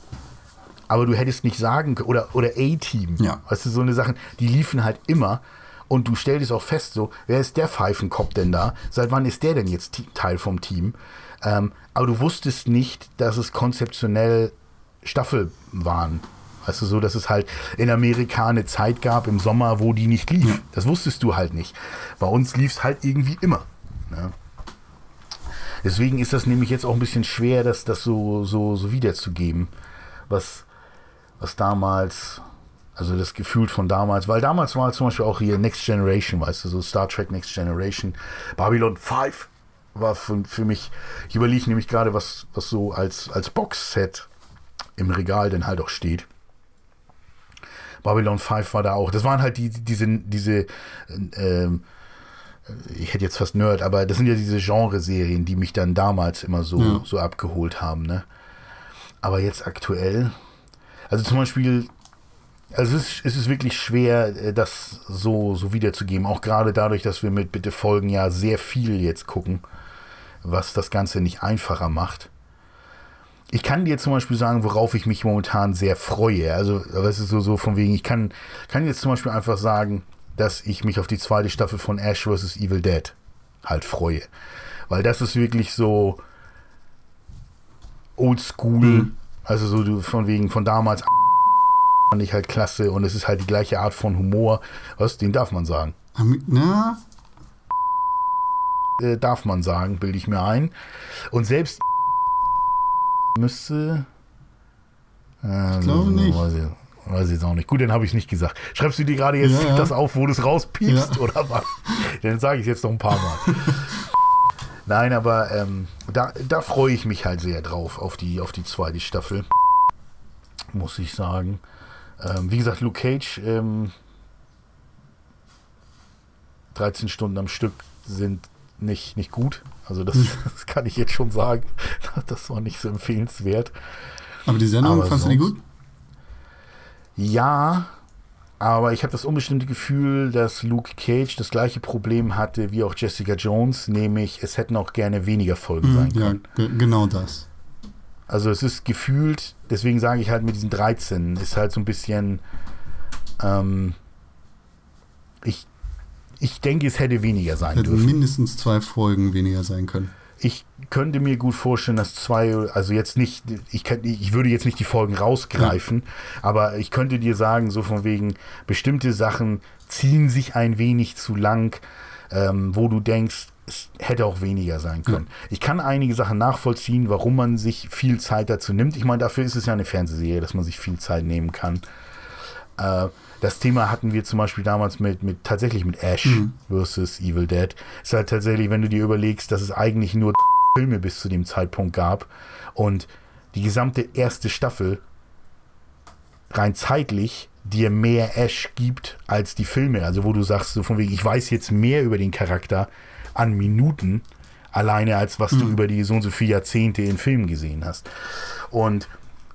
Aber du hättest nicht sagen können, oder, oder A-Team, Ja. weißt du, so eine Sachen, die liefen halt immer. Und du stellst auch fest, so, wer ist der Pfeifenkopf denn da? Seit wann ist der denn jetzt Te- Teil vom Team? Ähm, aber du wusstest nicht, dass es konzeptionell Staffel waren. Weißt du, so, dass es halt in Amerika eine Zeit gab im Sommer, wo die nicht lief. Das wusstest du halt nicht. Bei uns lief es halt irgendwie immer. Ne? Deswegen ist das nämlich jetzt auch ein bisschen schwer, das, das so, so, so wiederzugeben, was, was damals, also das Gefühl von damals, weil damals war zum Beispiel auch hier Next Generation, weißt du, so Star Trek Next Generation, Babylon 5 war für, für mich, ich überlege nämlich gerade, was, was so als, als Boxset im Regal denn halt auch steht. Babylon 5 war da auch. Das waren halt die, diese, diese ähm, ich hätte jetzt fast Nerd, aber das sind ja diese Genreserien, die mich dann damals immer so, Ja. so abgeholt haben, ne? Aber jetzt aktuell, also zum Beispiel, also es ist, es ist wirklich schwer, äh, das so, so wiederzugeben. Auch gerade dadurch, dass wir mit Bitte Folgen ja sehr viel jetzt gucken, was das Ganze nicht einfacher macht. Ich kann dir zum Beispiel sagen, worauf ich mich momentan sehr freue. Also, das ist so, so von wegen, ich kann, kann jetzt zum Beispiel einfach sagen, dass ich mich auf die zweite Staffel von Ash vs. Evil Dead halt freue. Weil das ist wirklich so oldschool. Mhm. Also so von wegen von damals fand ich halt klasse und es ist halt die gleiche Art von Humor. Was? Den darf man sagen. Na, Äh, darf man sagen, bilde ich mir ein. Und selbst müsste. Äh, Ich glaube nicht. Weiß ich, weiß ich jetzt auch nicht. Gut, dann habe ich es nicht gesagt. Schreibst du dir gerade jetzt Ja, ja. das auf, wo du es rauspiepst Ja. oder was? dann sage ich es jetzt noch ein paar Mal. Nein, aber ähm, da, da freue ich mich halt sehr drauf, auf die, auf die zweite Staffel. Muss ich sagen. Ähm, wie gesagt, Luke Cage, ähm, 13 Stunden am Stück sind nicht, nicht gut. Also das, das kann ich jetzt schon sagen. Das war nicht so empfehlenswert. aber die Sendung, Aber fandst du die sonst- gut? Ja, aber ich habe das unbestimmte Gefühl, dass Luke Cage das gleiche Problem hatte wie auch Jessica Jones, nämlich es hätten auch gerne weniger Folgen sein Mhm, ja, können. ge genau das. Also es ist gefühlt, deswegen sage ich halt mit diesen 13, ist halt so ein bisschen, ähm, ich, ich denke, es hätte weniger sein Hätten dürfen. mindestens zwei Folgen weniger sein können. Ich könnte mir gut vorstellen, dass zwei, also jetzt nicht, ich, kann, ich würde jetzt nicht die Folgen rausgreifen, aber ich könnte dir sagen, so von wegen, bestimmte Sachen ziehen sich ein wenig zu lang, ähm, wo du denkst, es hätte auch weniger sein können. Ich kann einige Sachen nachvollziehen, warum man sich viel Zeit dazu nimmt. Ich meine, dafür ist es ja eine Fernsehserie, dass man sich viel Zeit nehmen kann. Äh, das Thema hatten wir zum Beispiel damals mit, mit tatsächlich mit Ash versus Evil Dead. Ist halt tatsächlich, wenn du dir überlegst, dass es eigentlich nur Filme bis zu dem Zeitpunkt gab und die gesamte erste Staffel rein zeitlich dir mehr Ash gibt als die Filme. Also wo du sagst, so von wegen, ich weiß jetzt mehr über den Charakter an Minuten alleine, als was du über die so und so viele Jahrzehnte in Filmen gesehen hast. Und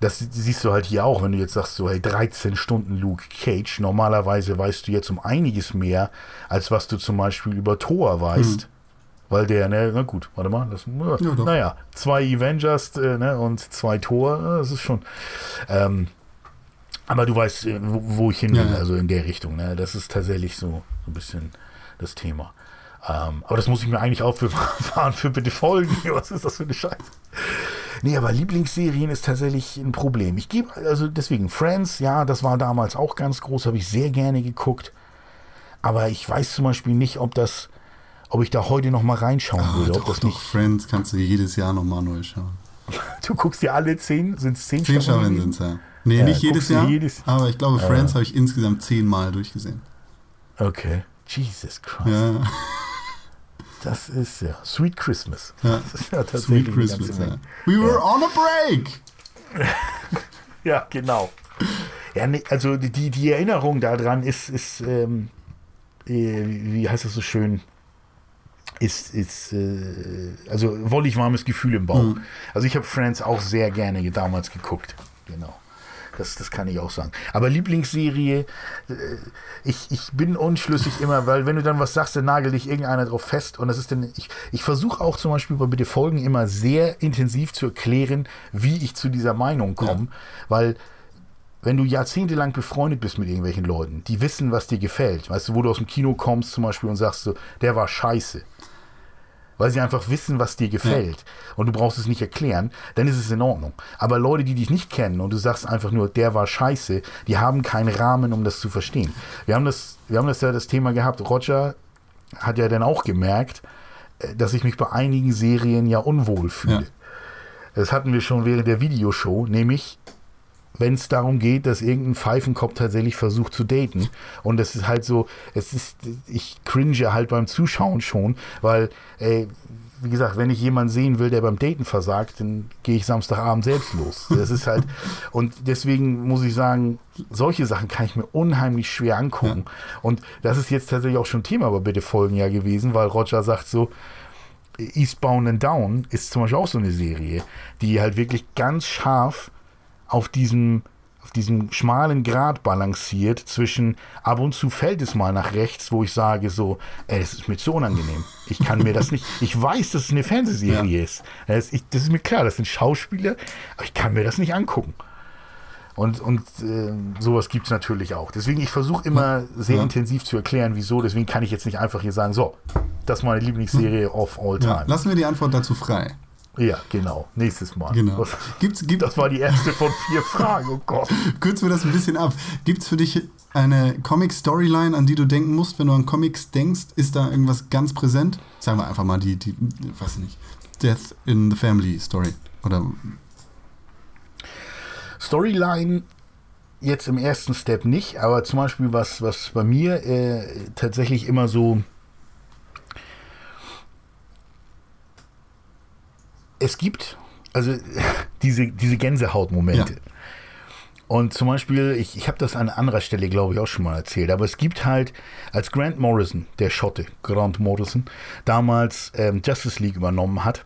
das siehst du halt hier auch, wenn du jetzt sagst, so, hey, 13 Stunden Luke Cage. Normalerweise weißt du jetzt um einiges mehr, als was du zum Beispiel über Thor weißt. Weil der, ne, na gut, warte mal, das, Ja, doch. naja, zwei Avengers äh, ne, und zwei Thor, äh, das ist schon. Ähm, aber du weißt, äh, wo, wo ich hin will, Ja, ja. also in der Richtung. Ne? Das ist tatsächlich so, so ein bisschen das Thema. Ähm, aber das muss ich mir eigentlich aufbewahren für bitte Folgen. Was ist das für eine Scheiße? Nee, aber Lieblingsserien ist tatsächlich ein Problem. Ich gebe, also deswegen, Friends, ja, das war damals auch ganz groß, habe ich sehr gerne geguckt. Aber ich weiß zum Beispiel nicht, ob das, ob ich da heute noch mal reinschauen Ah, würde. doch, ob das doch, nicht. Friends kannst du jedes Jahr nochmal neu schauen. Du guckst dir alle zehn, sind es zehn, Zehn Staffeln sind es ja. Nee, Ja, nicht jedes Jahr, jedes- aber ich glaube, Friends habe ich insgesamt zehnmal durchgesehen. Okay. Jesus Christ. Ja, Das ist ja Sweet Christmas. Ja. Das ist ja tatsächlich Sweet Christmas. Ja. We were on a break! Ja, genau. Ja, also die, die Erinnerung daran ist, ist ähm, äh, wie heißt das so schön? Ist, ist äh, also wollig warmes Gefühl im Bauch. Also ich habe Friends auch sehr gerne damals geguckt. Genau. Das, das kann ich auch sagen. Aber Lieblingsserie, äh, ich, ich bin unschlüssig immer, weil wenn du dann was sagst, dann nagelt dich irgendeiner drauf fest. Und das ist dann, ich, ich versuche auch zum Beispiel bei Bitte Folgen immer sehr intensiv zu erklären, wie ich zu dieser Meinung komme. Weil wenn du jahrzehntelang befreundet bist mit irgendwelchen Leuten, die wissen, was dir gefällt, weißt du, wo du aus dem Kino kommst zum Beispiel und sagst so, der war scheiße, weil sie einfach wissen, was dir gefällt und du brauchst es nicht erklären, dann ist es in Ordnung. Aber Leute, die dich nicht kennen und du sagst einfach nur, der war scheiße, die haben keinen Rahmen, um das zu verstehen. Wir haben das, wir haben das ja das Thema gehabt, Roger hat ja dann auch gemerkt, äh, dass ich mich bei einigen Serien ja unwohl fühle. Ja. Das hatten wir schon während der Videoshow, nämlich wenn es darum geht, dass irgendein Pfeifenkopf tatsächlich versucht zu daten. Und das ist halt so, es ist, ich cringe halt beim Zuschauen schon, weil, ey, wie gesagt, wenn ich jemanden sehen will, der beim Daten versagt, dann gehe ich Samstagabend selbst los. Das ist halt, und deswegen muss ich sagen, solche Sachen kann ich mir unheimlich schwer angucken. Ja. Und das ist jetzt tatsächlich auch schon Thema bei Bitte Folgen ja gewesen, weil Roger sagt so, Eastbound and Down ist zum Beispiel auch so eine Serie, die halt wirklich ganz scharf auf diesem, auf diesem schmalen Grat balanciert zwischen ab und zu fällt es mal nach rechts, wo ich sage so, ey, das ist mir zu unangenehm. Ich kann mir das nicht, ich weiß, dass es eine Fernsehserie ja. ist. Das, ich, das ist mir klar, das sind Schauspieler, aber ich kann mir das nicht angucken. Und, und äh, sowas gibt es natürlich auch. Deswegen, ich versuche immer sehr ja. intensiv zu erklären, wieso. Deswegen kann ich jetzt nicht einfach hier sagen, so, das ist meine Lieblingsserie hm. of all time. Ja, lassen wir die Antwort dazu frei. Ja, genau. Nächstes Mal. Genau. Was, gibt's, gibt, das war die erste von vier Fragen. Oh Gott. Kürzen wir das ein bisschen ab. Gibt es für dich eine Comic-Storyline, an die du denken musst, wenn du an Comics denkst? Ist da irgendwas ganz präsent? Sagen wir einfach mal die, die weiß nicht, Death in the Family Story. Oder. Storyline jetzt im ersten Step nicht, aber zum Beispiel was, was bei mir äh, tatsächlich immer so es gibt also diese, diese Gänsehautmomente. Ja. Und zum Beispiel, ich, ich habe das an anderer Stelle, glaube ich, auch schon mal erzählt, aber es gibt halt, als Grant Morrison, der Schotte, Grant Morrison, damals ähm, Justice League übernommen hat,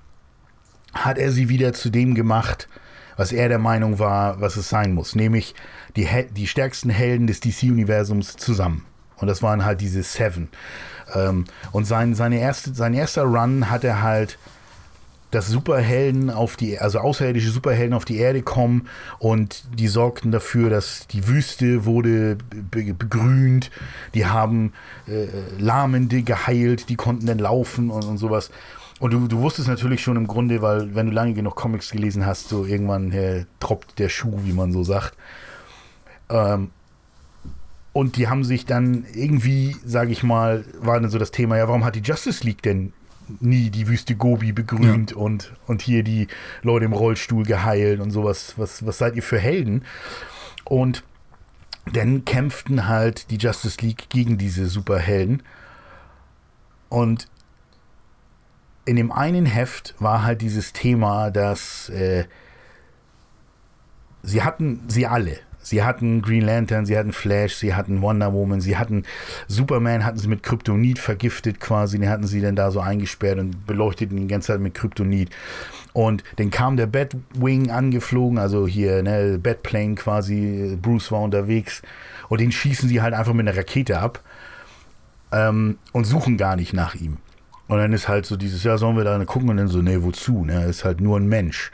hat er sie wieder zu dem gemacht, was er der Meinung war, was es sein muss, nämlich die, die stärksten Helden des DC-Universums zusammen. Und das waren halt diese Seven. Ähm, und sein, seine erste, sein erster Run hat er halt dass Superhelden auf die, also außerirdische Superhelden auf die Erde kommen und die sorgten dafür, dass die Wüste wurde begrünt, die haben äh, Lahmende geheilt, die konnten dann laufen und, und sowas. Und du, du wusstest natürlich schon im Grunde, weil wenn du lange genug Comics gelesen hast, so irgendwann äh, troppt der Schuh, wie man so sagt. Ähm, und die haben sich dann irgendwie, sage ich mal, war dann so das Thema, ja, warum hat die Justice League denn nie die Wüste Gobi begrünt ja. und, und hier die Leute im Rollstuhl geheilt und sowas. Was, was seid ihr für Helden? Und dann kämpften halt die Justice League gegen diese Superhelden. Und in dem einen Heft war halt dieses Thema, dass äh, sie hatten, sie alle, Sie hatten Green Lantern, sie hatten Flash, sie hatten Wonder Woman, sie hatten Superman, hatten sie mit Kryptonit vergiftet quasi, den hatten sie dann da so eingesperrt und beleuchteten die ganze Zeit mit Kryptonit. Und dann kam der Batwing angeflogen, also hier, ne, Batplane quasi, Bruce war unterwegs und den schießen sie halt einfach mit einer Rakete ab ähm, und suchen gar nicht nach ihm. Und dann ist halt so dieses, ja, sollen wir da gucken und dann so, nee, wozu, ne, ist halt nur ein Mensch.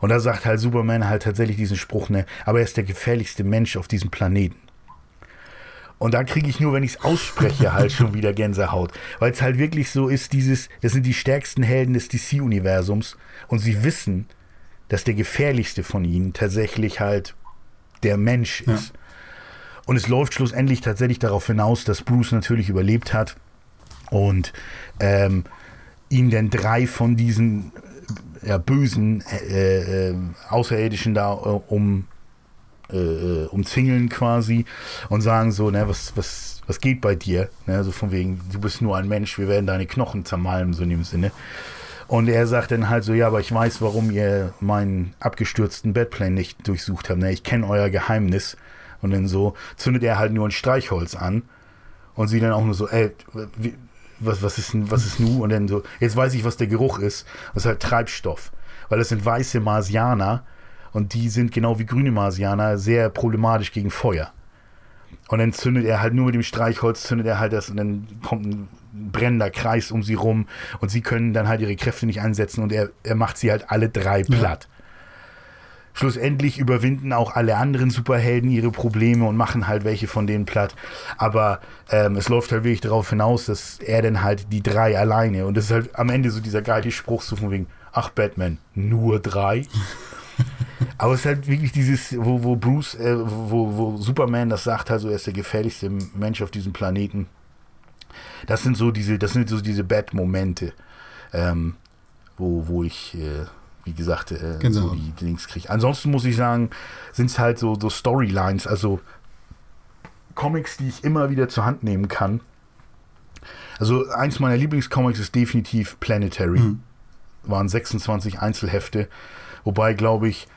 Und da sagt halt Superman halt tatsächlich diesen Spruch, ne, aber er ist der gefährlichste Mensch auf diesem Planeten. Und da kriege ich nur, wenn ich es ausspreche, halt schon wieder Gänsehaut. Weil es halt wirklich so ist, dieses, das sind die stärksten Helden des DC-Universums und sie wissen, dass der gefährlichste von ihnen tatsächlich halt der Mensch ist. Ja. Und es läuft schlussendlich tatsächlich darauf hinaus, dass Bruce natürlich überlebt hat und ähm, ihm dann drei von diesen ja, bösen äh, äh, Außerirdischen da äh, um äh, äh, umzingeln quasi und sagen so, ne, was, was, was geht bei dir? Ne, so von wegen, du bist nur ein Mensch, wir werden deine Knochen zermalmen, so in dem Sinne. Und er sagt dann halt so, ja, aber ich weiß, warum ihr meinen abgestürzten Bedplan nicht durchsucht habt. Ne? Ich kenne euer Geheimnis. Und dann so zündet er halt nur ein Streichholz an. Und sie dann auch nur so, ey, wie, was, was ist was ist nu? Und dann so, jetzt weiß ich, was der Geruch ist. Das ist halt Treibstoff. Weil das sind weiße Marsianer und die sind genau wie grüne Marsianer sehr problematisch gegen Feuer. Und dann zündet er halt nur mit dem Streichholz, zündet er halt das und dann kommt ein brennender Kreis um sie rum und sie können dann halt ihre Kräfte nicht einsetzen und er, er macht sie halt alle drei platt. Ja. Schlussendlich überwinden auch alle anderen Superhelden ihre Probleme und machen halt welche von denen platt. Aber ähm, es läuft halt wirklich darauf hinaus, dass er dann halt die drei alleine und das ist halt am Ende so dieser geile Spruch so von wegen, ach Batman, nur drei? Aber es ist halt wirklich dieses, wo, wo Bruce, äh, wo, wo Superman das sagt, also er ist der gefährlichste Mensch auf diesem Planeten. Das sind so diese, das sind so diese Bad-Momente, ähm, wo, wo ich, äh, wie gesagt, äh, Genau. so die, Links kriege. Ansonsten muss ich sagen, sind es halt so, so Storylines, also Comics, die ich immer wieder zur Hand nehmen kann. Also eins meiner Lieblingscomics ist definitiv Planetary. Mhm. Waren 26 Einzelhefte, wobei, glaube ich,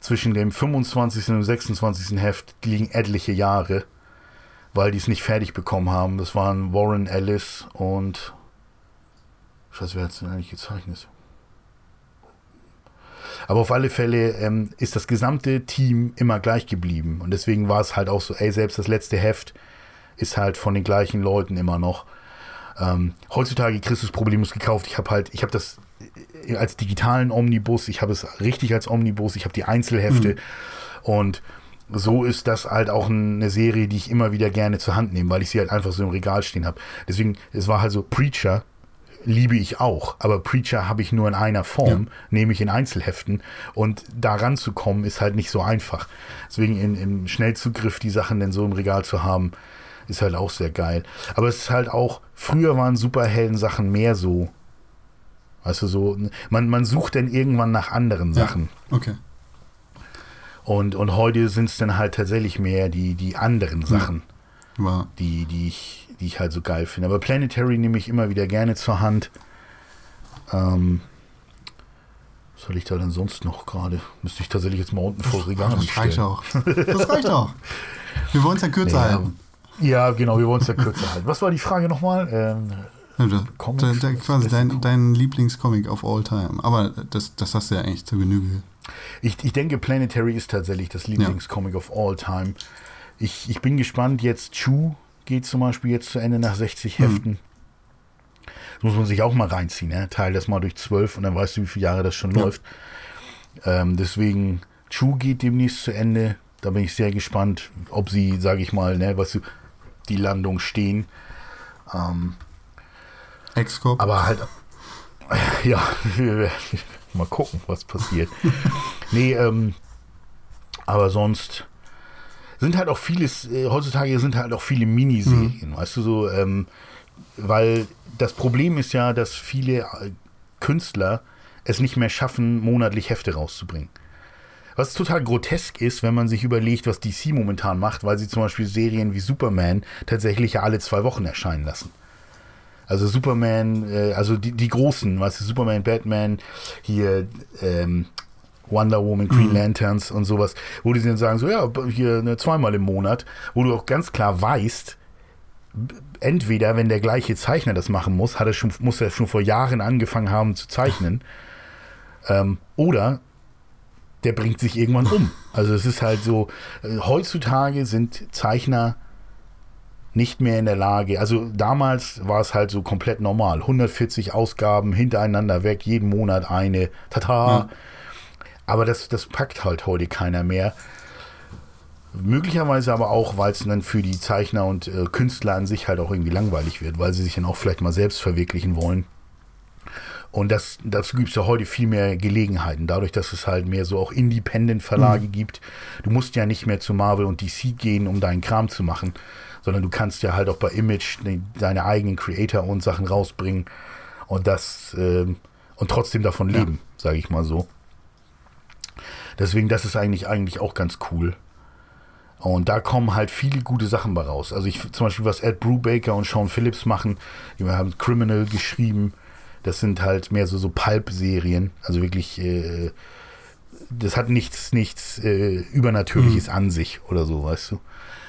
zwischen dem 25. und dem 26. Heft liegen etliche Jahre, weil die es nicht fertig bekommen haben. Das waren Warren Ellis und Scheiße, wer hat es denn eigentlich gezeichnet? Aber auf alle Fälle ähm, ist das gesamte Team immer gleich geblieben. Und deswegen war es halt auch so, ey, selbst das letzte Heft ist halt von den gleichen Leuten immer noch. Ähm, heutzutage das Problemlos gekauft. Ich habe halt, ich habe das äh, als digitalen Omnibus, ich habe es richtig als Omnibus, ich habe die Einzelhefte und so ist das halt auch eine Serie, die ich immer wieder gerne zur Hand nehme, weil ich sie halt einfach so im Regal stehen habe. Deswegen, es war halt so, Preacher liebe ich auch, aber Preacher habe ich nur in einer Form, nämlich in Einzelheften und da ranzukommen ist halt nicht so einfach. Deswegen in, im Schnellzugriff die Sachen denn so im Regal zu haben, ist halt auch sehr geil. Aber es ist halt auch, früher waren Superhelden-Sachen mehr so, weißt du, so, man, man sucht dann irgendwann nach anderen Sachen. Okay. Und, und heute sind es dann halt tatsächlich mehr die, die anderen Sachen, War. die, die, ich, die ich halt so geil finde. Aber Planetary nehme ich immer wieder gerne zur Hand. Ähm, was soll ich da denn sonst noch gerade? Müsste ich tatsächlich jetzt mal unten vor das Regal Das reicht stellen. auch. Das reicht auch. Wir wollen es ja kürzer Ja. halten. Ja, genau, wir wollen es ja kürzer halten. Was war die Frage nochmal? Ähm, Ja, da- Comics, da- da- was quasi dein, dein Lieblingscomic of all time. Aber das, das hast du ja eigentlich zur Genüge. Ich, ich denke, Planetary ist tatsächlich das Lieblingscomic of all time. Ich, ich bin gespannt, jetzt Chu geht zum Beispiel jetzt zu Ende nach 60 Heften. Das muss man sich auch mal reinziehen, ne? Teil das mal durch 12 und dann weißt du, wie viele Jahre das schon Ja. läuft. Ähm, deswegen, Chu geht demnächst zu Ende. Da bin ich sehr gespannt, ob sie, sage ich mal, ne, weißt du, die Landung stehen. Ähm, Ex-Cop. aber halt, ja, mal gucken, was passiert. nee, ähm, aber sonst sind halt auch vieles, äh, heutzutage sind halt auch viele Miniserien, weißt du, so, ähm, weil das Problem ist ja, dass viele äh, Künstler es nicht mehr schaffen, monatlich Hefte rauszubringen. Was total grotesk ist, wenn man sich überlegt, was DC momentan macht, weil sie zum Beispiel Serien wie Superman tatsächlich ja alle zwei Wochen erscheinen lassen. Also Superman, äh, also die, die großen, weißt du, Superman, Batman, hier ähm, Wonder Woman, Green Lanterns und sowas, wo die dann sagen, so ja, hier ne, zweimal im Monat, wo du auch ganz klar weißt, entweder, wenn der gleiche Zeichner das machen muss, hat er schon, muss er schon vor Jahren angefangen haben zu zeichnen, ähm, oder der bringt sich irgendwann um. Also es ist halt so, äh, heutzutage sind Zeichner nicht mehr in der Lage. Also damals war es halt so komplett normal. 140 Ausgaben hintereinander weg, jeden Monat eine. Tata. Ja. Aber das, das packt halt heute keiner mehr. Möglicherweise aber auch, weil es dann für die Zeichner und äh, Künstler an sich halt auch irgendwie langweilig wird, weil sie sich dann auch vielleicht mal selbst verwirklichen wollen. Und das, dazu gibt es ja heute viel mehr Gelegenheiten, dadurch, dass es halt mehr so auch Independent-Verlage gibt. Du musst ja nicht mehr zu Marvel und DC gehen, um deinen Kram zu machen, sondern du kannst ja halt auch bei Image de, deine eigenen Creator und Sachen rausbringen und das ähm, und trotzdem davon Ja. leben, sage ich mal so. Deswegen, das ist eigentlich eigentlich auch ganz cool. Und da kommen halt viele gute Sachen bei raus. Also ich zum Beispiel, was Ed Brubaker und Sean Phillips machen, die haben Criminal geschrieben. Das sind halt mehr so, so Pulp-Serien. Also wirklich, äh, das hat nichts, nichts äh, Übernatürliches an sich oder so, weißt du.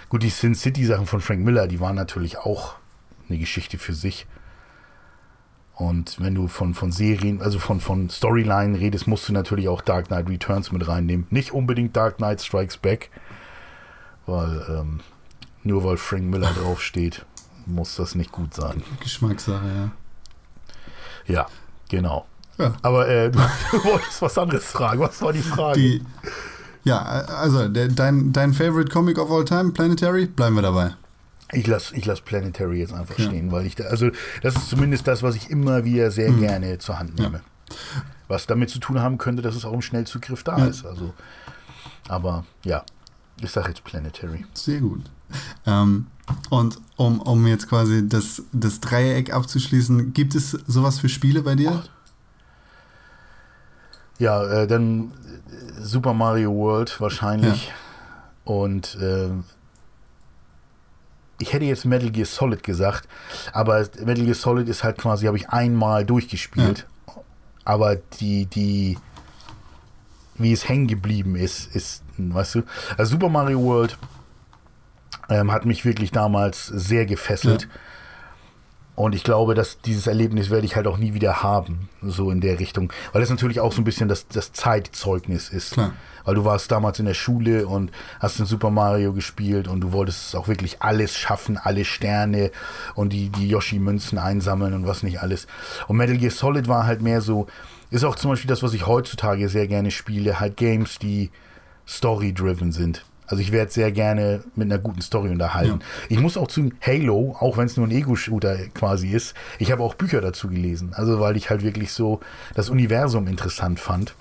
Gut, die Sin City-Sachen von Frank Miller, die waren natürlich auch eine Geschichte für sich. Und wenn du von, von Serien, also von, von Storyline redest, musst du natürlich auch Dark Knight Returns mit reinnehmen. Nicht unbedingt Dark Knight Strikes Back, weil ähm, nur weil Frank Miller draufsteht, muss das nicht gut sein. Geschmackssache, ja. Ja, genau. Ja. Aber äh, du, wolltest was anderes fragen. Was war die Frage? Die, ja, also der, dein, dein Favorite Comic of all time, Planetary, bleiben wir dabei. Ich lasse ich lass Planetary jetzt einfach Ja. stehen, weil ich da, also das ist zumindest das, was ich immer wieder sehr Mhm. gerne zur Hand nehme. Was damit zu tun haben könnte, dass es auch im Schnellzugriff da Ja. ist. Also, aber ja, ich sage jetzt Planetary. Sehr gut. Ähm, und um, um jetzt quasi das, das Dreieck abzuschließen, gibt es sowas für Spiele bei dir? Ja, äh, dann Super Mario World wahrscheinlich. Und äh, ich hätte jetzt Metal Gear Solid gesagt, aber Metal Gear Solid ist halt quasi, habe ich einmal durchgespielt. Aber die, die, wie es hängen geblieben ist, ist, weißt du, also Super Mario World ähm, hat mich wirklich damals sehr gefesselt. Ja. Und ich glaube, dass dieses Erlebnis werde ich halt auch nie wieder haben, so in der Richtung. Weil das natürlich auch so ein bisschen das, das Zeitzeugnis ist. Klar. Weil du warst damals in der Schule und hast in Super Mario gespielt und du wolltest auch wirklich alles schaffen, alle Sterne und die, die Yoshi-Münzen einsammeln und was nicht alles. Und Metal Gear Solid war halt mehr so, ist auch zum Beispiel das, was ich heutzutage sehr gerne spiele, halt Games, die story-driven sind. Also ich werde sehr gerne mit einer guten Story unterhalten. Ich muss auch zu Halo, auch wenn es nur ein Ego-Shooter quasi ist, ich habe auch Bücher dazu gelesen. Also weil ich halt wirklich so das Universum interessant fand.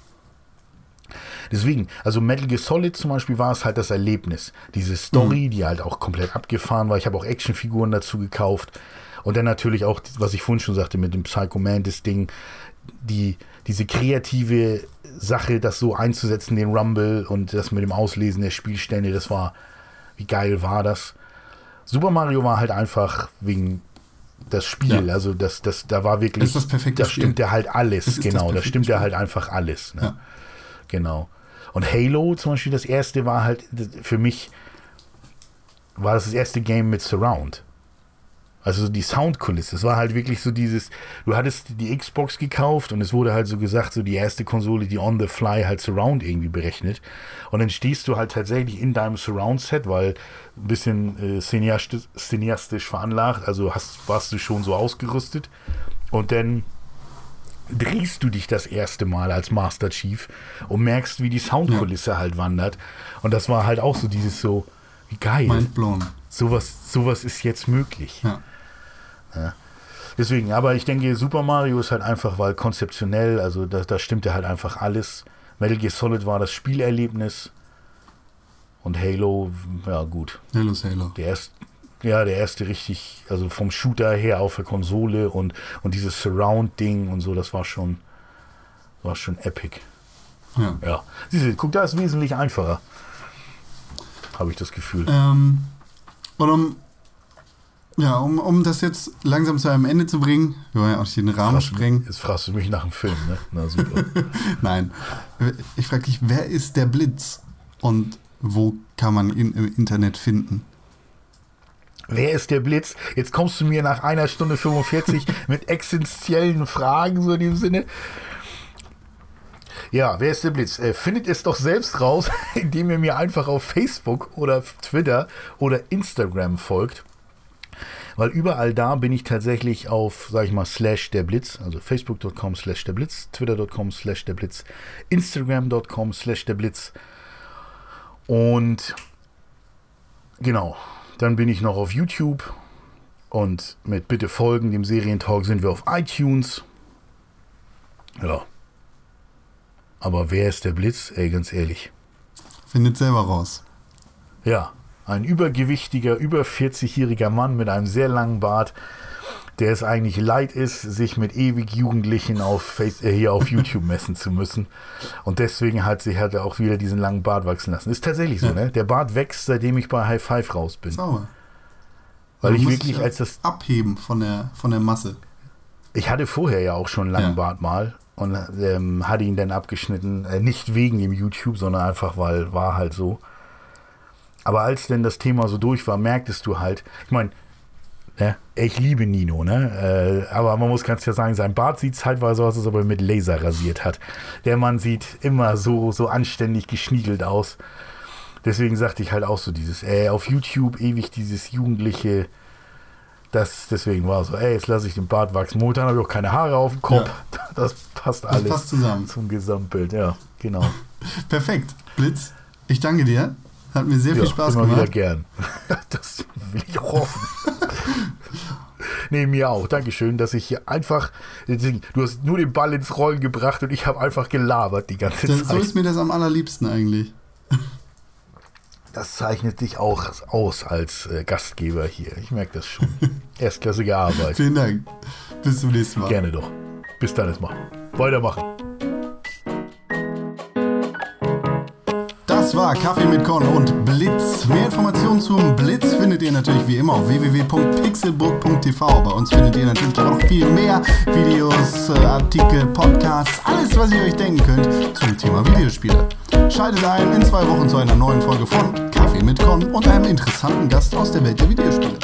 Deswegen, also Metal Gear Solid zum Beispiel war es halt das Erlebnis. Diese Story, die halt auch komplett abgefahren war. Ich habe auch Actionfiguren dazu gekauft. Und dann natürlich auch, was ich vorhin schon sagte, mit dem Psycho Mantis-Ding, die, diese kreative Sache, das so einzusetzen, den Rumble und das mit dem Auslesen der Spielstände, das war, wie geil war das? Super Mario war halt einfach wegen das Spiel, Ja. also das, das, da war wirklich, Das ist das perfekte da stimmt ja halt alles, Das das genau, da perfekte stimmt ja Spiel. halt einfach alles. Ne? Ja. Genau. Und Halo zum Beispiel, das erste war halt, für mich war das das erste Game mit Surround. Also so die Soundkulisse. Es war halt wirklich so dieses, du hattest die Xbox gekauft und es wurde halt so gesagt, so die erste Konsole, die on the fly halt Surround irgendwie berechnet. Und dann stehst du halt tatsächlich in deinem Surround-Set, weil ein bisschen äh, cineastisch, cineastisch veranlagt, also hast, warst du schon so ausgerüstet. Und dann drehst du dich das erste Mal als Master Chief und merkst, wie die Soundkulisse halt wandert. Und das war halt auch so dieses so, wie geil. Mind blown. Sowas, sowas ist jetzt möglich. Ja. Deswegen, aber ich denke, Super Mario ist halt einfach, weil konzeptionell, also da, da stimmte halt einfach alles. Metal Gear Solid war das Spielerlebnis und Halo, ja gut, Halo ist Halo. der erste, ja, der erste richtig, also vom Shooter her auf der Konsole und, und dieses Surround-Ding und so, das war schon, war schon epic. Ja. Ja. Siehst du, guck, da ist wesentlich einfacher. Habe ich das Gefühl. Ähm, und um, ja, um, um das jetzt langsam zu einem Ende zu bringen, wir wollen ja auch nicht den Rahmen Fragst sprengen. Jetzt fragst du mich nach dem Film, ne? Na super. Nein. Ich frage dich, wer ist der Blitz und wo kann man ihn im Internet finden? Wer ist der Blitz? Jetzt kommst du mir nach einer Stunde 45 mit existenziellen Fragen, so in dem Sinne. Ja, wer ist der Blitz? Äh, findet es doch selbst raus, indem ihr mir einfach auf Facebook oder Twitter oder Instagram folgt. Weil überall da bin ich tatsächlich auf, sag ich mal, slash der Blitz, also facebook.com slash der Blitz, twitter.com slash der Blitz, instagram.com slash der Blitz. Und genau, dann bin ich noch auf YouTube und mit Bitte folgen, dem Serientalk, sind wir auf iTunes. Ja. Aber wer ist der Blitz? Ey, ganz ehrlich. Findet selber raus. Ja, ein übergewichtiger, über 40-jähriger Mann mit einem sehr langen Bart, der es eigentlich leid ist, sich mit ewig Jugendlichen auf, Face äh, hier auf YouTube messen zu müssen. Und deswegen hat sich hat er auch wieder diesen langen Bart wachsen lassen. Ist tatsächlich so, Ja. ne? Der Bart wächst, seitdem ich bei High Five raus bin. Sauber. Weil ich wirklich als das abheben von der, von der Masse. Ich hatte vorher ja auch schon einen langen Ja. Bart mal und ähm, hatte ihn dann abgeschnitten, äh, nicht wegen dem YouTube, sondern einfach, weil war halt so. Aber als denn das Thema so durch war, merktest du halt, ich meine, ne, ich liebe Nino, ne? Äh, aber man muss ganz klar sagen, sein Bart sieht zeitweise aus, als ob er mit Laser rasiert hat. Der Mann sieht immer so, so anständig geschniegelt aus. Deswegen sagte ich halt auch so dieses, ey, auf YouTube ewig dieses jugendliche, das, deswegen war so, ey, jetzt lasse ich den Bart wachsen. Momentan habe ich auch keine Haare auf dem Kopf. Das passt Das alles passt zusammen. zum Gesamtbild, ja, genau. Perfekt. Blitz, ich danke dir. Hat mir sehr ja, viel Spaß immer wieder gemacht. gern. Das will ich auch hoffen. nee, mir auch. Dankeschön, dass ich hier einfach. Du hast nur den Ball ins Rollen gebracht und ich habe einfach gelabert die ganze Das, so Zeit. ist mir das am allerliebsten eigentlich. Das zeichnet dich auch aus als äh, Gastgeber hier. Ich merke das schon. Erstklassige Arbeit. Vielen Dank. Bis zum nächsten Mal. Gerne doch. Bis dann erstmal. Weitermachen. Das war Kaffee mit Con und Blitz. Mehr Informationen zum Blitz findet ihr natürlich wie immer auf www.pixelburg.tv. Bei uns findet ihr natürlich auch noch viel mehr Videos, äh, Artikel, Podcasts, alles, was ihr euch denken könnt zum Thema Videospiele. Schaltet ein in zwei Wochen zu einer neuen Folge von Kaffee mit Con und einem interessanten Gast aus der Welt der Videospiele.